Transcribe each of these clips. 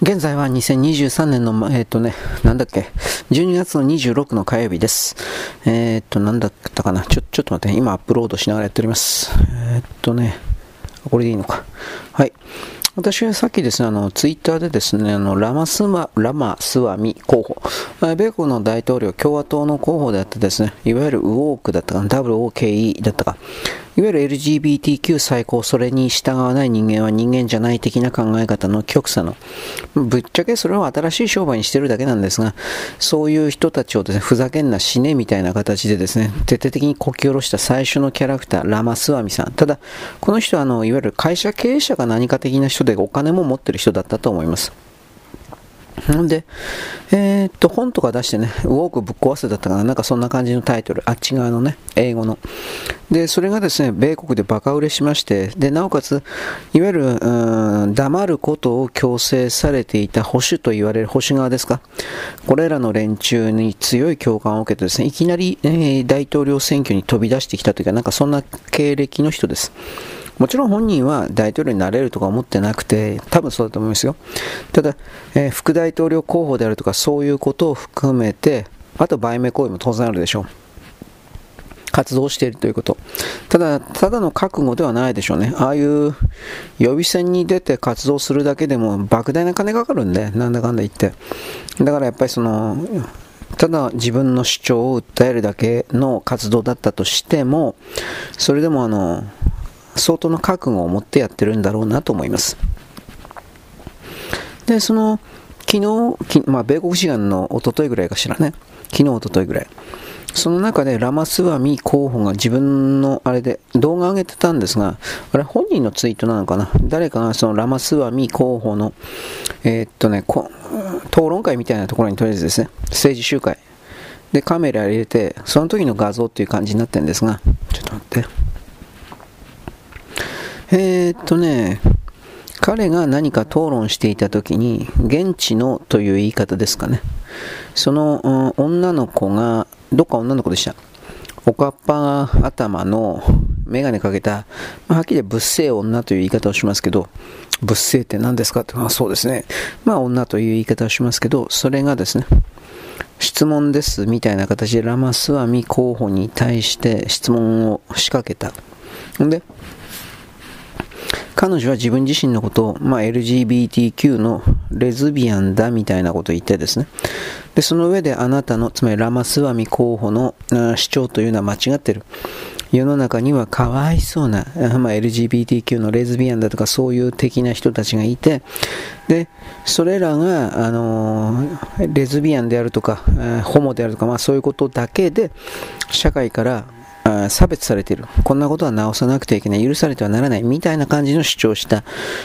現在は2023年の、えっ、ー、とね、なんだっけ、12月の26の火曜日です。えっ、ー、と、なんだったかな、ちょ、ちょっと待って、今アップロードしながらやっております。えっ、ー、とね、これでいいのか。はい。私はさっきですね、あの、ツイッターでですね、あの、ラマスマ、ラマスワミ候補、米国の大統領、共和党の候補であってですね、いわゆるウォークだったか、WOKE だったか、いわゆる LGBTQ 最高、それに従わない人間は人間じゃない的な考え方の極左の、ぶっちゃけそれは新しい商売にしてるだけなんですが、そういう人たちをですね、ふざけんな死ねみたいな形でですね、徹底的にこき下ろした最初のキャラクター、ラマスワミさん。ただ、この人はあの、いわゆる会社経営者か何か的な人でお金も持ってる人だったと思います。んで、えー、っと、本とか出してね、ウォークぶっ壊せだったかな、なんかそんな感じのタイトル、あっち側のね、英語の。で、それがですね、米国でバカ売れしまして、で、なおかつ、いわゆる、うん、黙ることを強制されていた保守と言われる保守側ですか、これらの連中に強い共感を受けてですね、いきなり、えー、大統領選挙に飛び出してきたというか、なんかそんな経歴の人です。もちろん本人は大統領になれるとか思ってなくて、多分そうだと思いますよ。ただ、えー、副大統領候補であるとかそういうことを含めて、あと売名行為も当然あるでしょう。活動しているということ。ただ、ただの覚悟ではないでしょうね。ああいう予備選に出て活動するだけでも莫大な金かかるんで、なんだかんだ言って。だからやっぱりその、ただ自分の主張を訴えるだけの活動だったとしても、それでもあの、相当の覚悟を持ってやってるんだろうなと思います。で、その、昨日、まあ、米国志願の一昨日ぐらいかしらね。昨日、一昨日ぐらい。その中でラマスワミ候補が自分のあれで動画上げてたんですが、あれ本人のツイートなのかな？誰かがそのラマスワミ候補の、えー、っとね、討論会みたいなところにとりあえずですね、政治集会でカメラ入れて、その時の画像っていう感じになってるんですが、ちょっと待って。えー、っとね、彼が何か討論していた時に、現地のという言い方ですかね。その、うん、女の子が、どっか女の子でした。おかっぱ頭の眼鏡かけた、まあ、はっきり物性女という言い方をしますけど、物性って何ですかって、まあ、そうですね。まあ女という言い方をしますけど、それがですね、質問ですみたいな形でラマスワミ候補に対して質問を仕掛けた。んで、彼女は自分自身のことを、まあ、LGBTQ のレズビアンだみたいなことを言ってですね。で、その上であなたの、つまりラマスワミ候補の主張というのは間違ってる。世の中にはかわいそうな、まあ、LGBTQ のレズビアンだとかそういう的な人たちがいて、で、それらが、あのレズビアンであるとか、ホモであるとか、まあそういうことだけで、社会から差別されている。こんなことは直さなくてはいけない。許されてはならない。みたいな感じの主張をした。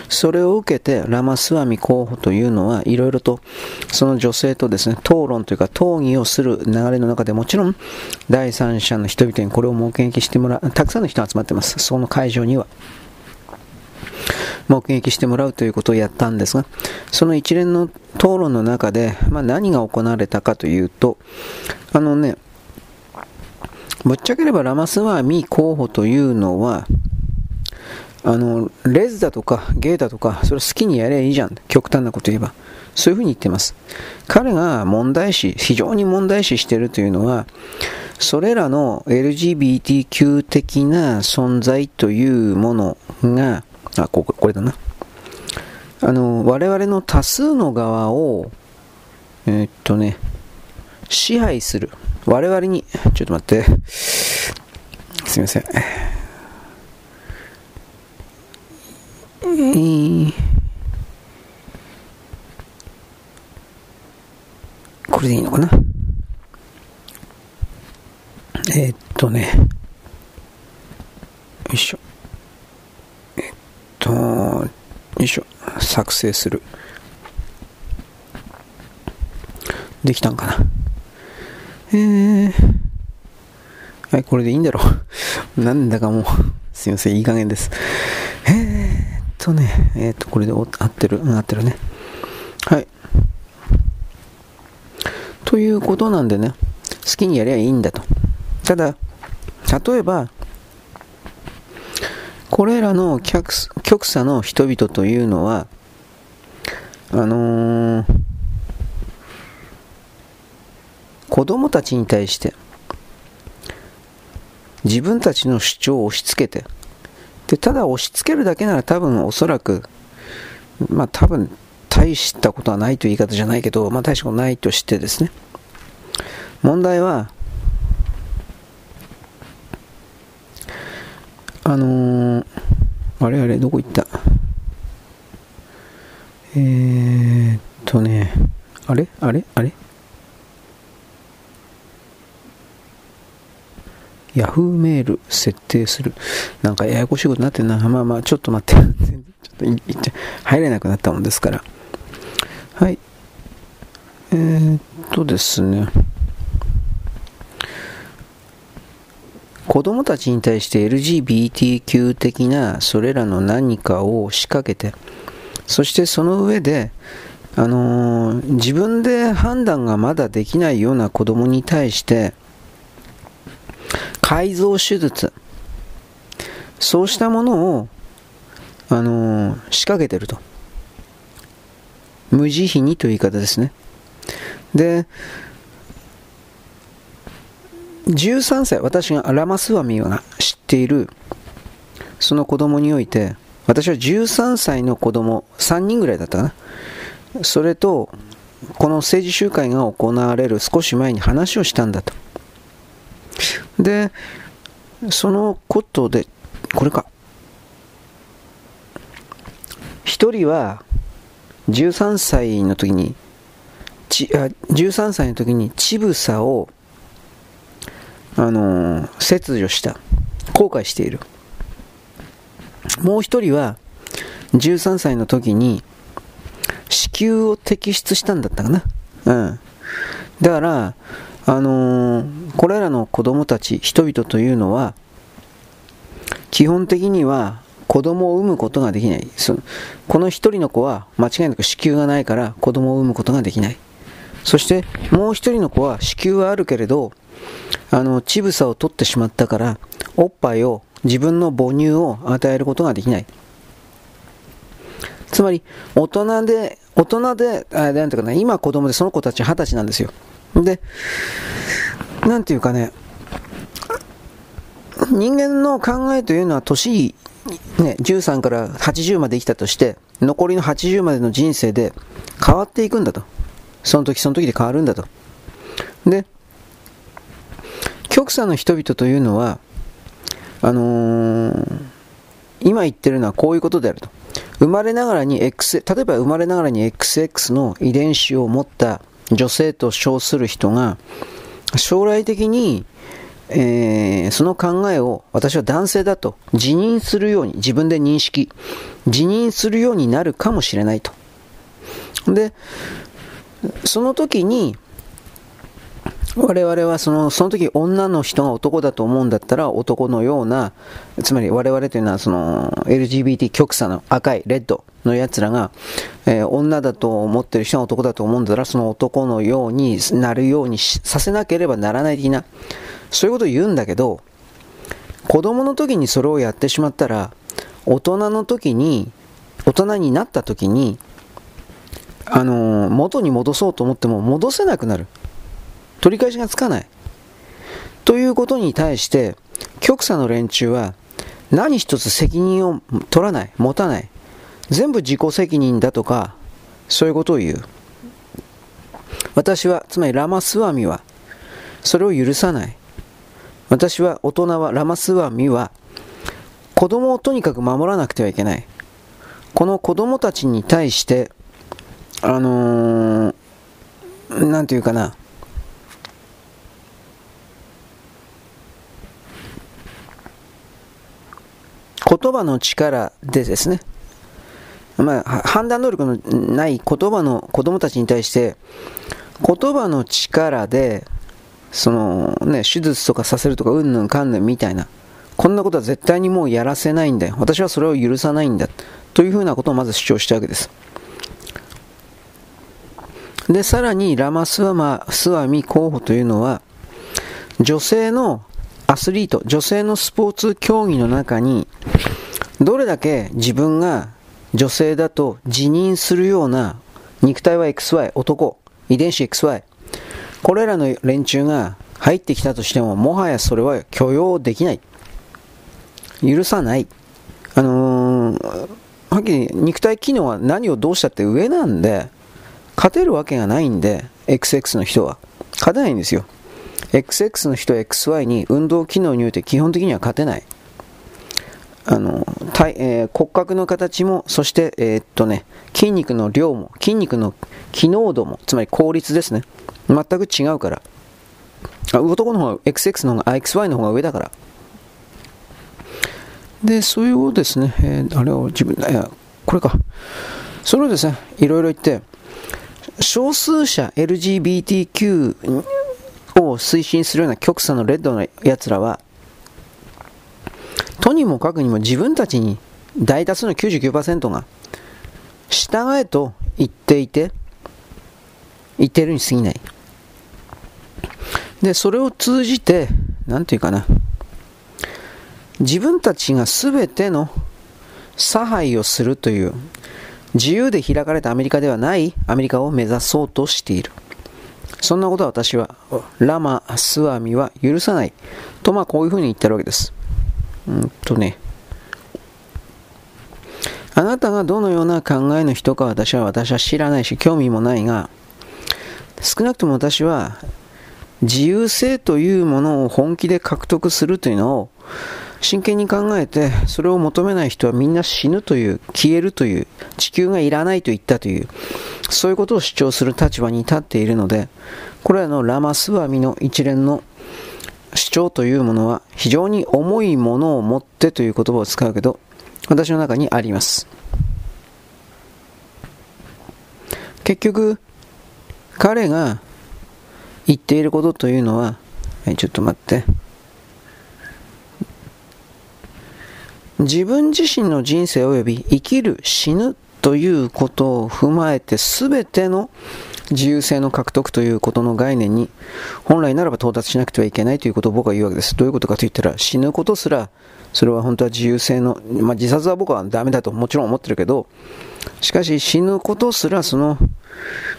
それを受けて、ラマスワミ候補というのは、いろいろと、その女性とですね、討論というか、討議をする流れの中でもちろん、第三者の人々にこれを目撃してもらう。たくさんの人が集まってます。その会場には。目撃してもらうということをやったんですが、その一連の討論の中で、まあ、何が行われたかというと、あのね、ぶっちゃければラマスワーミ候補というのは、あの、レズだとかゲイだとか、それ好きにやればいいじゃん。極端なこと言えば。そういうふうに言ってます。彼が問題視、非常に問題視しているというのは、それらの LGBTQ 的な存在というものが、あ、ここれだな。あの、我々の多数の側を、えー、っとね、支配する。我々に、ちょっと待って。すいません。えー、これでいいのかな？えー、っとね。よいしょ。えっと、よいしょ。作成する。できたんかな？えー、はい、これでいいんだろ？う。なんだかもう、すいません、いい加減です。えーっとね、えー、っと、これで合ってる、合ってるね。はい。ということなんでね、好きにやりゃいいんだと。ただ、例えば、これらの極左の人々というのは、あのー、子供たちに対して自分たちの主張を押し付けてでただ押し付けるだけなら多分おそらくまあ多分大したことはないという言い方じゃないけど、まあ大したことないとしてですね。問題はあのー、あれあれどこ行った？えー、っとねあれ？あれ？あれ？ヤフーメール設定する。なんかややこしいことになってんな。まあまあ、ちょっと待って。ちょっといっちゃ入れなくなったもんですから。はい。えー、っとですね。子供たちに対して LGBTQ 的なそれらの何かを仕掛けて、そしてその上で、あのー、自分で判断がまだできないような子供に対して、改造手術、そうしたものを、あのー、仕掛けてると。無慈悲にという言い方ですね。で、13歳、私がラマスワミが知っている、その子供において、私は13歳の子供、3人ぐらいだったかな。それと、この政治集会が行われる少し前に話をしたんだと。で、そのことで、これか。一人は、13歳の時に、ちあ13歳の時に乳房を、あのー、切除した。後悔している。もう一人は、13歳の時に、子宮を摘出したんだったかな。うん。だから、あのー、これらの子供たち、人々というのは、基本的には子供を産むことができない。そのこの一人の子は間違いなく子宮がないから子供を産むことができない。そしてもう一人の子は子宮はあるけれど、あの、乳房を取ってしまったから、おっぱいを、自分の母乳を与えることができない。つまり、大人で、大人で、あなんていうかな、今子供でその子たち二十歳なんですよ。で、なんていうかね、人間の考えというのは年、ね、13から80まで生きたとして、残りの80までの人生で変わっていくんだと。その時その時で変わるんだと。で、極左の人々というのは、あのー、今言ってるのはこういうことであると。生まれながらに X、例えば生まれながらに XX の遺伝子を持った女性と称する人が、将来的に、えー、その考えを私は男性だと自認するように、自分で認識、自認するようになるかもしれないと。で、その時に、我々はそのその時女の人が男だと思うんだったら男のような、つまり我々というのはその LGBT 極左の赤い、レッドの奴らが、えー、女だと思ってる人が男だと思うんだったらその男のようになるようにさせなければならない的な、そういうことを言うんだけど、子供の時にそれをやってしまったら、大人の時に、大人になった時に、あの、元に戻そうと思っても戻せなくなる。取り返しがつかない。ということに対して、極左の連中は何一つ責任を取らない、持たない。全部自己責任だとか、そういうことを言う。私は、つまりラマスワミは、それを許さない。私は、大人は、ラマスワミは、子供をとにかく守らなくてはいけない。この子供たちに対して、あのー、なんていうかな、言葉の力でですね、まあ、判断能力のない言葉の子供たちに対して、言葉の力で、そのね、手術とかさせるとか、うんぬんかんぬんみたいな、こんなことは絶対にもうやらせないんだよ。私はそれを許さないんだ。というふうなことをまず主張したわけです。で、さらに、ラマスワマ、スワミ候補というのは、女性のアスリート、女性のスポーツ競技の中に、どれだけ自分が女性だと自認するような肉体は XY、男、遺伝子 XY。これらの連中が入ってきたとしても、もはやそれは許容できない。許さない。あのー、はっきり肉体機能は何をどうしたって上なんで、勝てるわけがないんで、XX の人は。勝てないんですよ。XX の人 XY に運動機能において基本的には勝てない。あの、体えー、骨格の形も、そして、えー、っとね、筋肉の量も、筋肉の機能度も、つまり効率ですね。全く違うから。あ男の方が、XX の方が、XY の方が上だから。で、それをですね、えー、あれを自分、いや、これか。それをですね、いろいろ言って、少数者 LGBTQ を推進するような極左のレッドのやつらは、とにもかくにも自分たちに大多数の99%が従えと言っていて、言ってるに過ぎない。で、それを通じて、なんていうかな、自分たちが全ての差配をするという自由で開かれたアメリカではないアメリカを目指そうとしている。そんなことは私は、ラマ・スワミは許さない。と、まあこういうふうに言ってるわけです。うんとね。あなたがどのような考えの人か私は私は知らないし興味もないが、少なくとも私は自由性というものを本気で獲得するというのを真剣に考えて、それを求めない人はみんな死ぬという、消えるという、地球がいらないと言ったという、そういうことを主張する立場に立っているので、これらのラマスワミの一連の主張というものは非常に重いものを持ってという言葉を使うけど、私の中にあります。結局、彼が言っていることというのは、はい、ちょっと待って。自分自身の人生及び生きる死ぬということを踏まえて全ての自由性の獲得ということの概念に本来ならば到達しなくてはいけないということを僕は言うわけです。どういうことかと言ったら死ぬことすらそれは本当は自由性の、まあ、自殺は僕はダメだともちろん思ってるけどしかし死ぬことすらその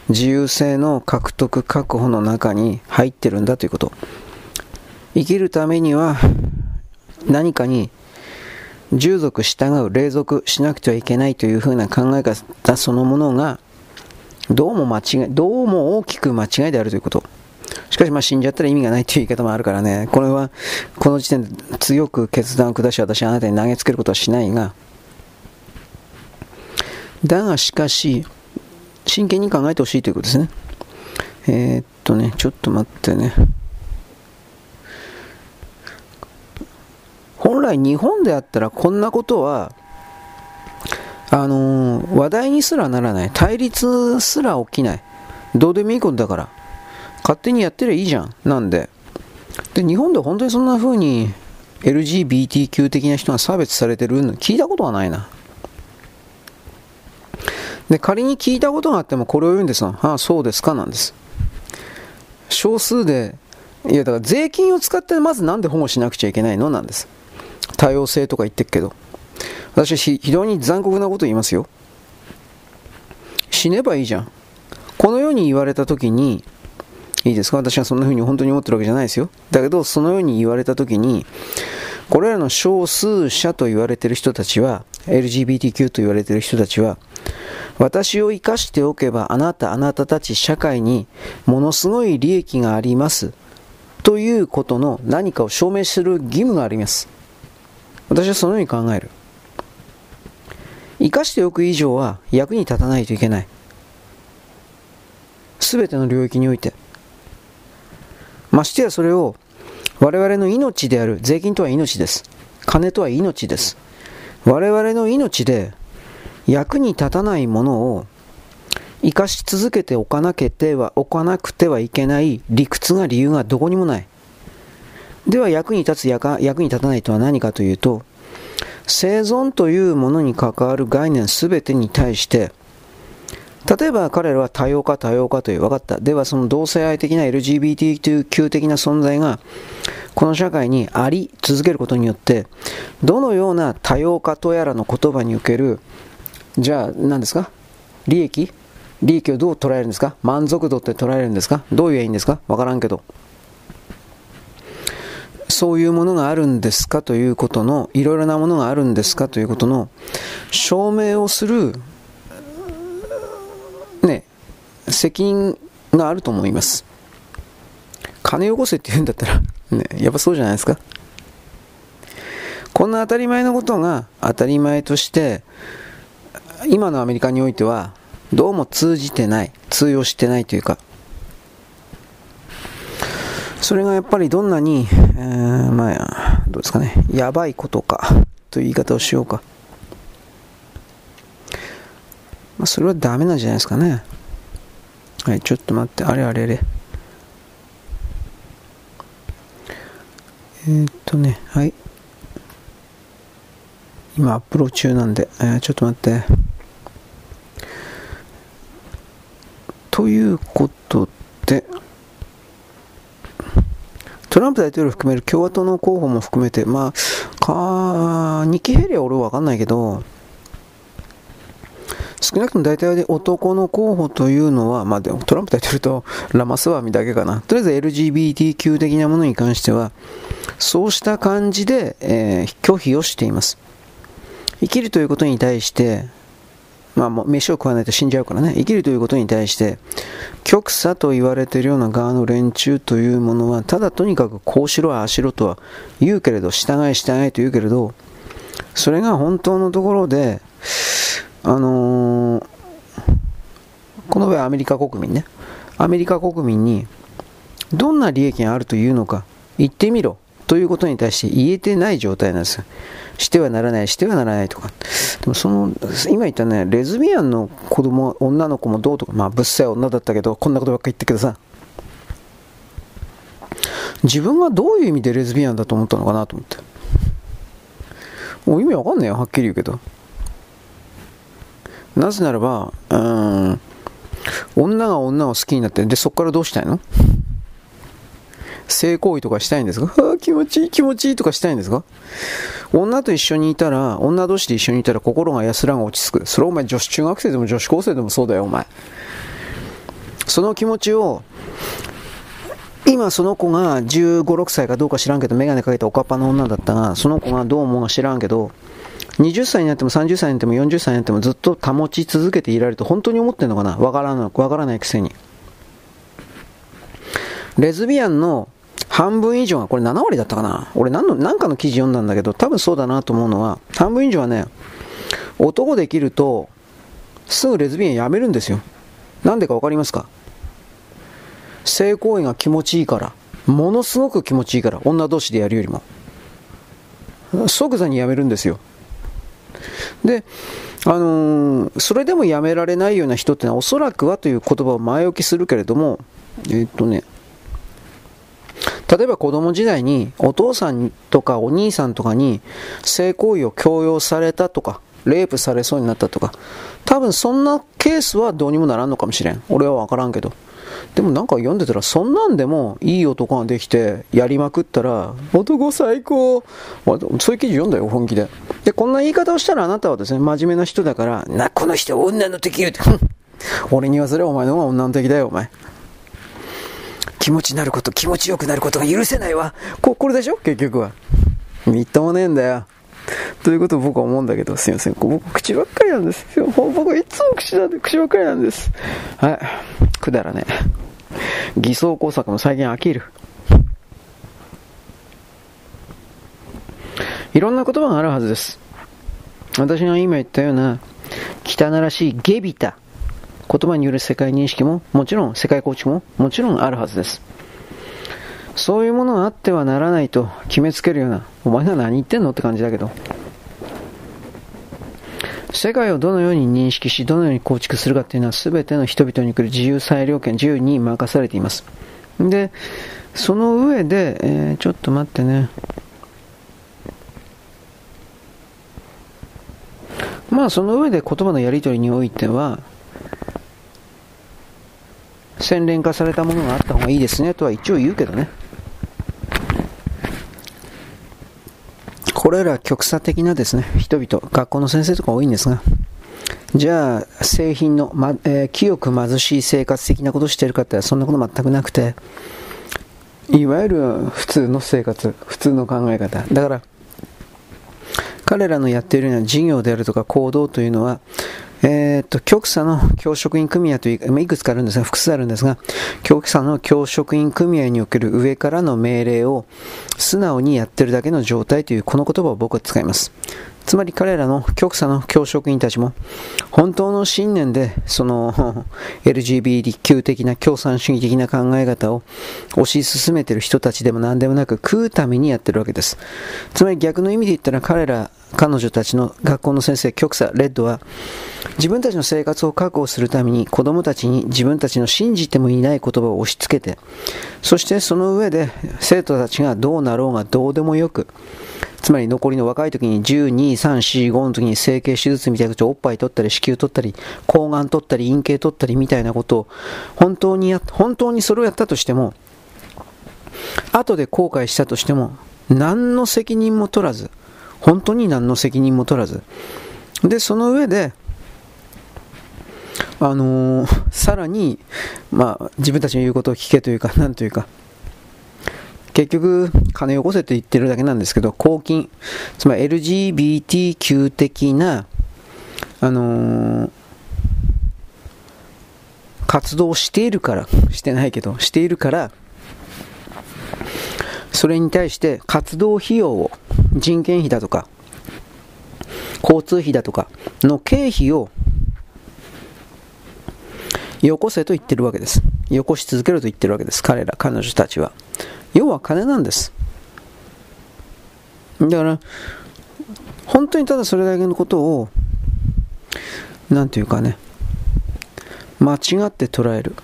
自由性の獲得確保の中に入ってるんだということ生きるためには何かに従属従う、隷属しなくてはいけないというふうな考え方そのものが、どうも間違い、どうも大きく間違いであるということ。しかし、まあ、死んじゃったら意味がないという言い方もあるからね、これは、この時点で強く決断を下し、私はあなたに投げつけることはしないが、だがしかし、真剣に考えてほしいということですね。えー、っとね、ちょっと待ってね。本来日本であったらこんなことは、あのー、話題にすらならない。対立すら起きない。どうでもいいことだから。勝手にやってりゃいいじゃん。なんで。で、日本で本当にそんな風に LGBTQ 的な人が差別されてるの聞いたことはないな。で、仮に聞いたことがあってもこれを言うんですが、ああ、そうですかなんです。少数で、いやだから税金を使ってまずなんで保護しなくちゃいけないの？なんです。多様性とか言ってるけど、私は非常に残酷なこと言いますよ。死ねばいいじゃん。このように言われたときに、いいですか？私はそんな風に本当に思ってるわけじゃないですよ。だけど、そのように言われたときに、これらの少数者と言われてる人たちは、LGBTQ と言われてる人たちは、私を生かしておけばあなた、あなたたち社会にものすごい利益があります。ということの何かを証明する義務があります。私はそのように考える。生かしておく以上は役に立たないといけない。すべての領域において。ましてやそれを我々の命である、税金とは命です。金とは命です。我々の命で役に立たないものを生かし続けておかなけては、おかなくてはいけない理屈が理由がどこにもない。では役に立つやか役に立たないとは何かというと、生存というものに関わる概念すべてに対して、例えば彼らは多様化多様化という分かった。ではその同性愛的な LGBTQ 的な存在がこの社会にあり続けることによってどのような多様化とやらの言葉におけるじゃあ何ですか？利益？利益をどう捉えるんですか？満足度って捉えるんですか？どう言えばいいんですか？わからんけど。そういうものがあるんですかということの、いろいろなものがあるんですかということの証明をする、ね、責任があると思います。金よこせって言うんだったら、ね、やっぱそうじゃないですか。こんな当たり前のことが当たり前として、今のアメリカにおいては、どうも通じてない、通用してないというか、それがやっぱりどんなに、えー、まあ、どうですかね、やばいことか、という言い方をしようか。まあ、それはダメなんじゃないですかね。はい、ちょっと待って、あれあれあれ。えー、っとね、はい。今アップロー中なんで、えー、ちょっと待って。ということで、トランプ大統領含める共和党の候補も含めて、まあ、か、ニキヘリは俺はわかんないけど、少なくとも大体で男の候補というのは、まあ、でもトランプ大統領とラマスワミだけかな。とりあえず LGBTQ 的なものに関しては、そうした感じで、えー、拒否をしています。生きるということに対して、まあもう、飯を食わないと死んじゃうからね、生きるということに対して、極左と言われているような側の連中というものは、ただとにかくこうしろ、ああしろとは言うけれど、従い従いと言うけれど、それが本当のところで、あのー、この場合アメリカ国民ね、アメリカ国民にどんな利益があるというのか言ってみろ。ということに対して言えてない状態なんです。してはならない、してはならないとか。でもその、今言ったね、レズビアンの子供、女の子もどうとか、まあ、ぶっさい女だったけど、こんなことばっか言ってくださ。自分がどういう意味でレズビアンだと思ったのかなと思って。もう意味わかんないよ、はっきり言うけど。なぜならば、うん、女が女を好きになって、で、そこからどうしたいの？性行為とかしたいんですか？気持ちいい気持ちいいとかしたいんですか？女と一緒にいたら、女同士で一緒にいたら心が安らが落ち着く。それお前女子中学生でも女子高生でもそうだよ、お前。その気持ちを、今その子が15、6歳かどうか知らんけど、メガネかけたおかっぱの女だったが、その子がどう思うか知らんけど、20歳になっても30歳になっても40歳になってもずっと保ち続けていられると本当に思ってんのかな？わからない、わからないくせに。レズビアンの半分以上が、これ7割だったかな？俺何の、何かの記事読んだんだけど、多分そうだなと思うのは、半分以上はね、男できると、すぐレズビアンやめるんですよ。なんでかわかりますか？性行為が気持ちいいから。ものすごく気持ちいいから。女同士でやるよりも。即座にやめるんですよ。で、あのー、それでもやめられないような人ってのはおそらくはという言葉を前置きするけれども、えー、っとね、例えば子供時代にお父さんとかお兄さんとかに性行為を強要されたとか、レイプされそうになったとか、多分そんなケースはどうにもならんのかもしれん。俺はわからんけど。でもなんか読んでたら、そんなんでもいい男ができてやりまくったら、男最高。そういう記事読んだよ、本気で。で、こんな言い方をしたらあなたはですね、真面目な人だから、な、この人女の敵よって。俺に言わせればお前の方が女の敵だよ、お前。気持ちになること、気持ちよくなることが許せないわ。こ、これでしょ？結局は。みっともねえんだよ。ということを僕は思うんだけど、すいません。僕、口ばっかりなんです。僕はいつも口なんで、口ばっかりなんです。はい。くだらね。偽装工作も最近飽きる。いろんな言葉があるはずです。私が今言ったような、汚らしいゲビタ言葉による世界認識も、もちろん世界構築も、もちろんあるはずです。そういうものがあってはならないと決めつけるような、お前が何言ってんのって感じだけど、世界をどのように認識し、どのように構築するかっていうのは全ての人々に来る自由裁量権、自由に任されています。で、その上で、えー、ちょっと待ってね。まあその上で言葉のやり取りにおいては、洗練化されたものがあった方がいいですねとは一応言うけどね。これら極左的なですね、人々、学校の先生とか多いんですが、じゃあ、製品の、まえー、清く貧しい生活的なことをしているかってそんなこと全くなくて、いわゆる普通の生活、普通の考え方。だから、彼らのやっているような事業であるとか行動というのは、えー、っと、極左の教職員組合という、いくつかあるんですが、複数あるんですが、極左の教職員組合における上からの命令を素直にやってるだけの状態というこの言葉を僕は使います。つまり彼らの極左の教職員たちも本当の信念でその LGBTQ 的な共産主義的な考え方を推し進めている人たちでも何でもなく食うためにやってるわけです。つまり逆の意味で言ったら彼ら彼女たちの学校の先生、極左、レッドは、自分たちの生活を確保するために子供たちに自分たちの信じてもいない言葉を押し付けて、そしてその上で生徒たちがどうなろうがどうでもよく、つまり残りの若い時に12、3、4、5の時に整形手術みたいなことをおっぱい取ったり、子宮取ったり、抗がん取ったり、陰茎取ったりみたいなことを本当にや、本当にそれをやったとしても、後で後悔したとしても、何の責任も取らず、本当に何の責任も取らず。で、その上で、あのー、さらに、まあ、自分たちの言うことを聞けというか、なんというか、結局、金をよこせと言ってるだけなんですけど、公金、つまり LGBTQ 的な、あのー、活動をしているから、してないけど、しているから、それに対して活動費用を人件費だとか、交通費だとかの経費をよこせと言ってるわけです。よこし続けると言ってるわけです。彼ら、彼女たちは。要は金なんです。だから、本当にただそれだけのことを、なんていうかね、間違って捉える。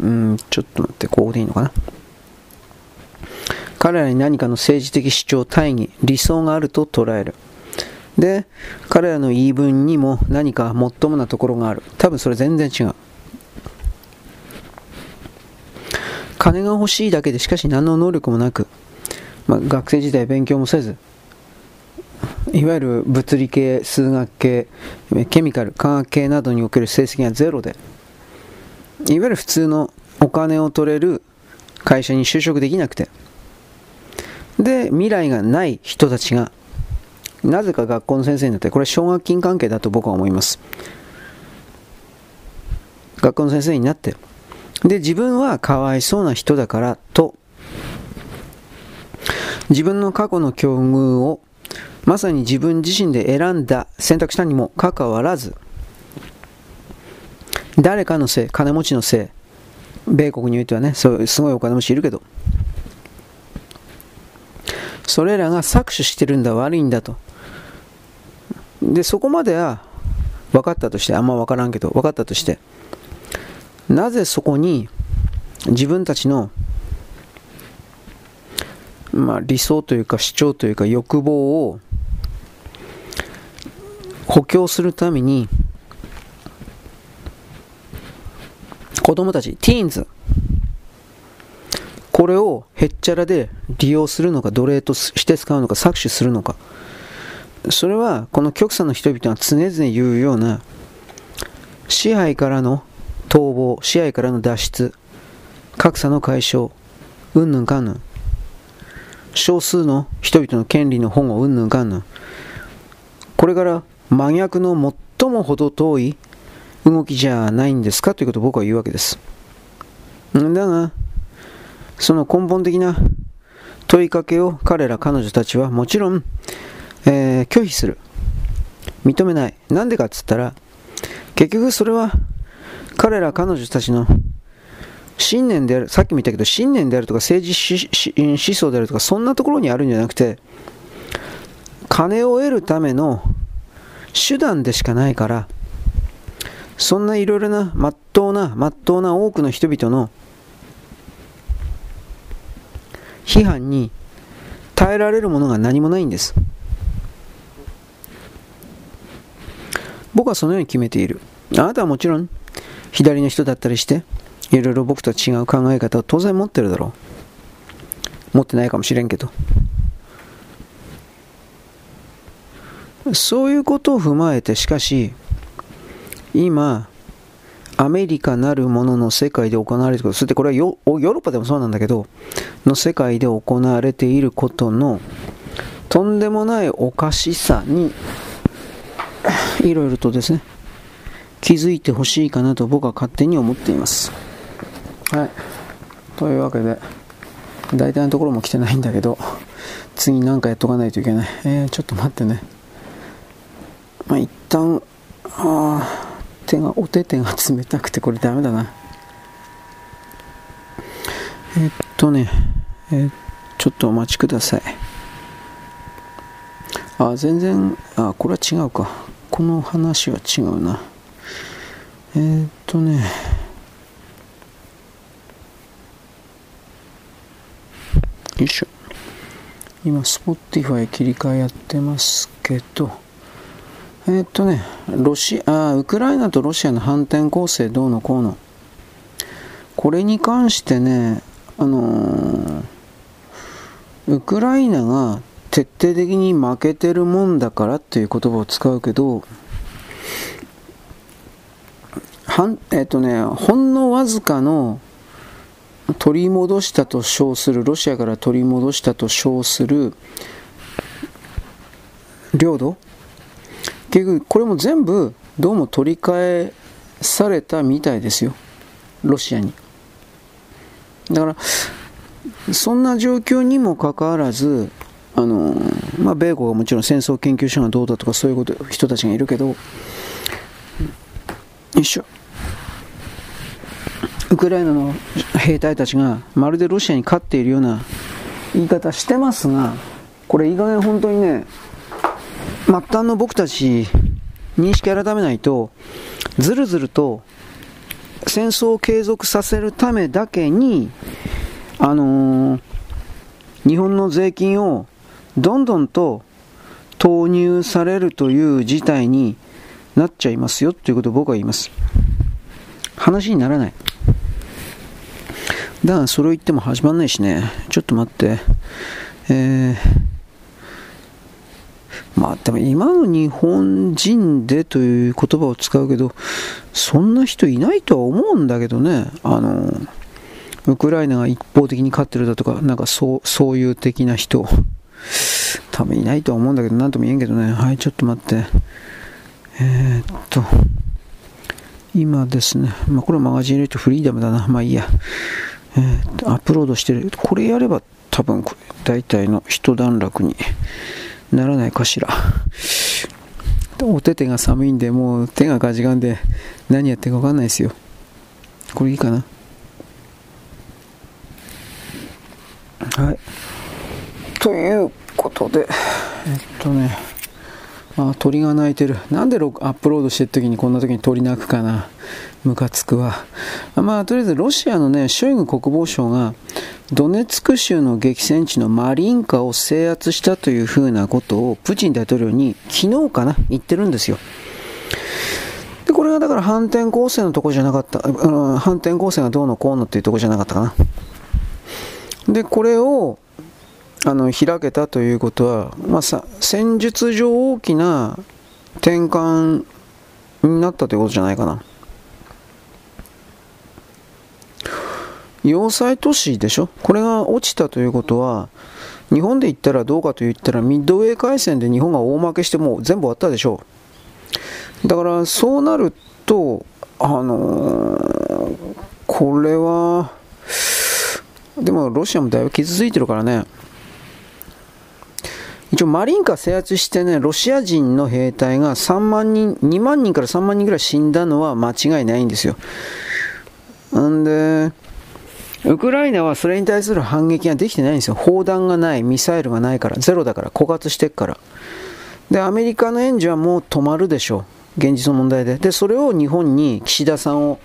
うん、ちょっと待って、こうでいいのかな。彼らに何かの政治的主張、大義、理想があると捉える。で、彼らの言い分にも何かもっともなところがある。多分それ全然違う。金が欲しいだけでしかし何の能力もなく、まあ、学生時代勉強もせず、いわゆる物理系、数学系、ケミカル、化学系などにおける成績がゼロで、いわゆる普通のお金を取れる会社に就職できなくて、で、未来がない人たちが、なぜか学校の先生になって、これ奨学金関係だと僕は思います。学校の先生になって、で、自分はかわいそうな人だからと、自分の過去の境遇をまさに自分自身で選んだ選択したにもかかわらず誰かのせい金持ちのせい米国においてはねそういうすごいお金持ちいるけどそれらが搾取してるんだ、悪いんだと。で、そこまでは分かったとして、あんま分からんけど、分かったとして、なぜそこに自分たちの、まあ、理想というか主張というか欲望を補強するために子供たち、ティーンズ、これをへっちゃらで利用するのか、奴隷として使うのか、搾取するのか。それは、この極左の人々が常々言うような、支配からの逃亡、支配からの脱出、格差の解消、うんぬんかんぬん。少数の人々の権利の保護、うんぬんかんぬん。これから真逆の最も程遠い動きじゃないんですか？ということを僕は言うわけです。だが、その根本的な問いかけを彼ら彼女たちはもちろん、えー、拒否する認めないなんでかっつったら結局それは彼ら彼女たちの信念であるさっきも言ったけど信念であるとか政治思想であるとかそんなところにあるんじゃなくて金を得るための手段でしかないからそんないろいろなまっとうなまっとうな多くの人々の批判に耐えられるものが何もないんです。僕はそのように決めている。あなたはもちろん左の人だったりしていろいろ僕とは違う考え方を当然持ってるだろう。持ってないかもしれんけど。そういうことを踏まえてしかし今、アメリカなるものの世界で行われていること、そしてこれはヨーロッパでもそうなんだけど、の世界で行われていることのとんでもないおかしさに、いろいろとですね、気づいてほしいかなと僕は勝手に思っています。はい。というわけで、大体のところも来てないんだけど、次なんかやっとかないといけない。えー、ちょっと待ってね。まあ、一旦、あ手が、お手手が冷たくてこれダメだな。えっとね、えー、ちょっとお待ちください。あ、全然、あ、これは違うか。この話は違うな。えー、っとね、よいしょ。今、Spotify 切り替えやってますけど、えー、っとね、ロシア、ウクライナとロシアの反転攻勢どうのこうの。これに関してね、あのー、ウクライナが徹底的に負けてるもんだからっていう言葉を使うけど、はんえっ、とね、ほんのわずかの取り戻したと称する、ロシアから取り戻したと称する領土。結局これも全部どうも取り返されたみたいですよ。ロシアに。だからそんな状況にもかかわらずあの、まあ、米国はもちろん戦争研究所がどうだとかそういうこと人たちがいるけどよいしょウクライナの兵隊たちがまるでロシアに勝っているような言い方してますがこれいい加減本当にね末端の僕たち認識改めないとずるずると戦争を継続させるためだけにあのー、日本の税金をどんどんと投入されるという事態になっちゃいますよということを僕は言います。話にならない。だからそれを言っても始まんないしね。ちょっと待って。えーまあでも今の日本人でという言葉を使うけど、そんな人いないとは思うんだけどね、あの、ウクライナが一方的に勝ってるだとか、なんかそう、そういう的な人、多分いないとは思うんだけど、なんとも言えんけどね、はい、ちょっと待って。えー、っと、今ですね、まあこれマガジン入れてフリーダムだな、まあいいや。えー、アップロードしてる。これやれば多分、大体の一段落にならないかしら。お手手が寒いんで、もう手がガジガンで何やってるか分かんないですよ。これいいかな。はい。ということで、えっとね、あ、鳥が鳴いてる。なんでアップロードしてる時にこんな時に鳥鳴くかな。ムカつくわ。まあ、とりあえずロシアのね、ショイグ国防相が、ドネツク州の激戦地のマリンカを制圧したというふうなことをプーチン大統領に昨日かな言ってるんですよ。で、これがだから反転攻勢のとこじゃなかった、うん、反転攻勢がどうのこうのっていうとこじゃなかったかな。で、これをあの開けたということは、まあ、さ戦術上大きな転換になったということじゃないかな。要塞都市でしょ？これが落ちたということは、日本で言ったらどうかと言ったら、ミッドウェー海戦で日本が大負けしてもう全部終わったでしょう。だからそうなると、あのー、これは、でもロシアもだいぶ傷ついてるからね。一応マリンカ制圧してね、ロシア人の兵隊が3万人、2万人から3万人ぐらい死んだのは間違いないんですよ。んで、ウクライナはそれに対する反撃ができてないんですよ。砲弾がない、ミサイルがないから、ゼロだから、枯渇してっから。で、アメリカの援助はもう止まるでしょう。現実の問題で。で、それを日本に岸田さんを、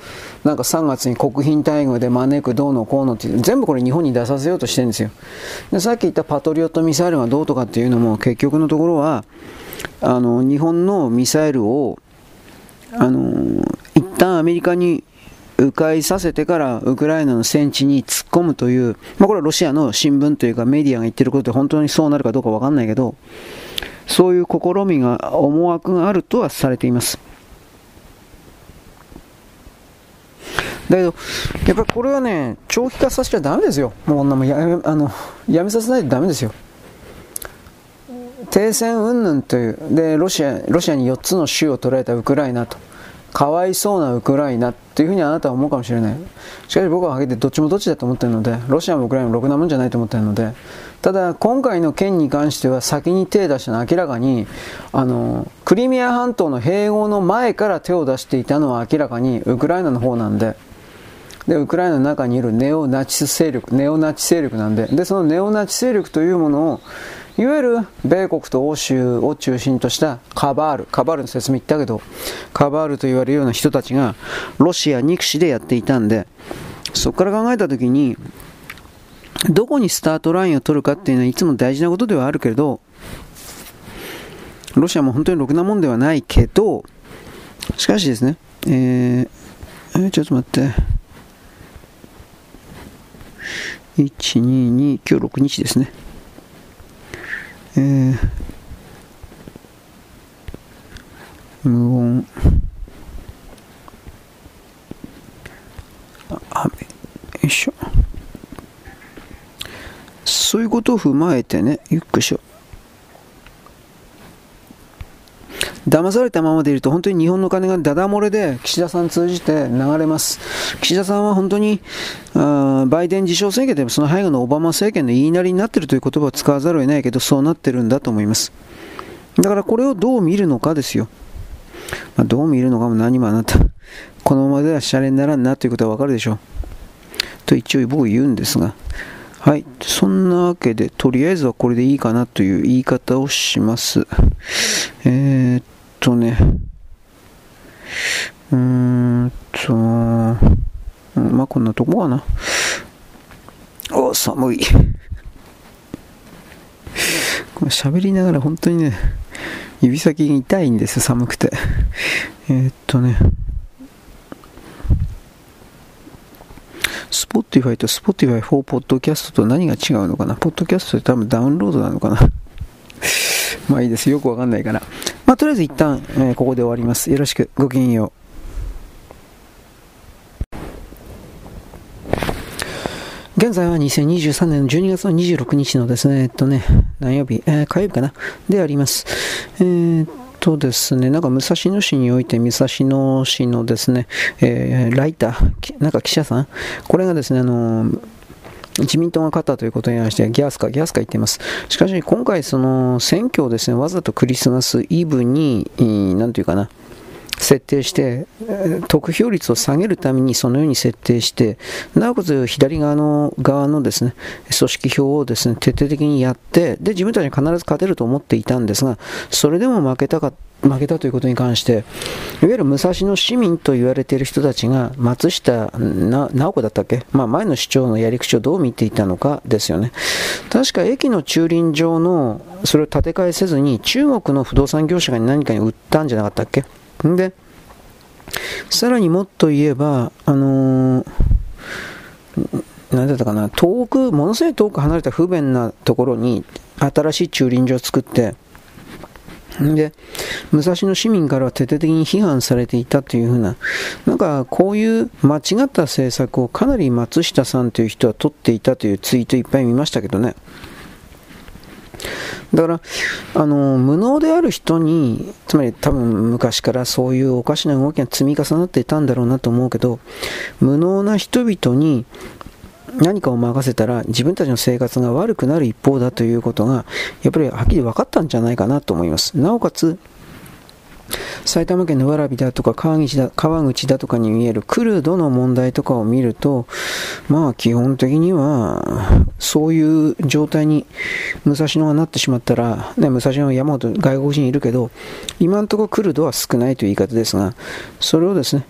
なんか3月に国賓待遇で招くどうのこうのって全部これ日本に出させようとしてるんですよ。で、さっき言ったパトリオットミサイルがどうとかっていうのも結局のところは、あの、日本のミサイルを、あの、一旦アメリカに迂回させてからウクライナの戦地に突っ込むという、まあ、これはロシアの新聞というかメディアが言ってることで本当にそうなるかどうかわかんないけど、そういう試みが、思惑があるとはされています。だけど、やっぱりこれはね、長期化させちゃダメですよ。もうこんなもやめあのやめさせないとダメですよ。停戦云々という、で、ロシア、ロシアに4つの州を取られたウクライナと。かわいそうなウクライナっていうふうにあなたは思うかもしれない。しかし僕は挙げてどっちもどっちだと思ってるので、ロシアもウクライナもろくなもんじゃないと思ってるので、ただ今回の件に関しては先に手を出したのは明らかに、あの、クリミア半島の併合の前から手を出していたのは明らかにウクライナの方なんで、で、ウクライナの中にいるネオナチス勢力、ネオナチ勢力なんで、で、そのネオナチ勢力というものを、いわゆる米国と欧州を中心としたカバール、カバールの説明言ったけど、カバールと言われるような人たちがロシア憎しでやっていたんで、そこから考えたときに、どこにスタートラインを取るかっていうのはいつも大事なことではあるけれど、ロシアも本当にろくなもんではないけど、しかしですね、えー、えー、ちょっと待って。1、2、2、今日6日ですね。えー、無音雨。よいしょ。そういうことを踏まえてねゆっくりしよう。騙されたままでいると本当に日本の金がダダ漏れで岸田さん通じて流れます。岸田さんは本当にバイデン自称政権でもその背後のオバマ政権の言いなりになっているという言葉を使わざるを得ないけどそうなってるんだと思います。だからこれをどう見るのかですよ。まあ、どう見るのかも何もあなた、このままではシャレにならんなということはわかるでしょう。と一応僕言うんですが、はい。そんなわけで、とりあえずはこれでいいかなという言い方をします。えー、っとね、うーんと、まあ、こんなとこかな。お、寒い。これ喋りながら本当にね、指先が痛いんですよ、寒くて。えー、っとね、Spotify と Spotify for Podcast と何が違うのかな？ポッドキャストって多分ダウンロードなのかな？まあいいです。よくわかんないから。まあとりあえず一旦、えー、ここで終わります。よろしく。ごきげんよう。現在は2023年の12月の26日のですね、えっとね、何曜日、えー、火曜日かな？であります。えーとですね、なんか武蔵野市において、武蔵野市のですね、えー、ライター、なんか記者さん、これがですね、あの自民党が勝ったということに関してギャスかギャスか言っています。しかし今回その選挙をですね、わざとクリスマスイブに、何て言うかな、設定して、得票率を下げるためにそのように設定して、なおかつ左側の側のですね、組織票をですね、徹底的にやって、で、自分たちに必ず勝てると思っていたんですが、それでも負けたか負けたということに関して、いわゆる武蔵野市民と言われている人たちが、松下直子だったっけ、まあ、前の市長のやり口をどう見ていたのかですよね。確か駅の駐輪場の、それを建て替えせずに、中国の不動産業者が何かに売ったんじゃなかったっけ？で、さらにもっと言えば、あのー、なんだったかな、遠く、ものすごい遠く離れた不便なところに新しい駐輪場を作って、で、武蔵野市民からは徹底的に批判されていたというふうな、なんかこういう間違った政策をかなり松下さんという人は取っていたというツイートいっぱい見ましたけどね。だから、あの、無能である人に、つまり多分昔からそういうおかしな動きが積み重なっていたんだろうなと思うけど、無能な人々に何かを任せたら自分たちの生活が悪くなる一方だということが、やっぱりはっきり分かったんじゃないかなと思います。なおかつ、埼玉県の蕨だとか川口だ川口だとかに見えるクルドの問題とかを見ると、まあ基本的には、そういう状態に武蔵野がなってしまったら、ね、武蔵野は山ほど外国人いるけど、今のところクルドは少ないという言い方ですが、それをですね、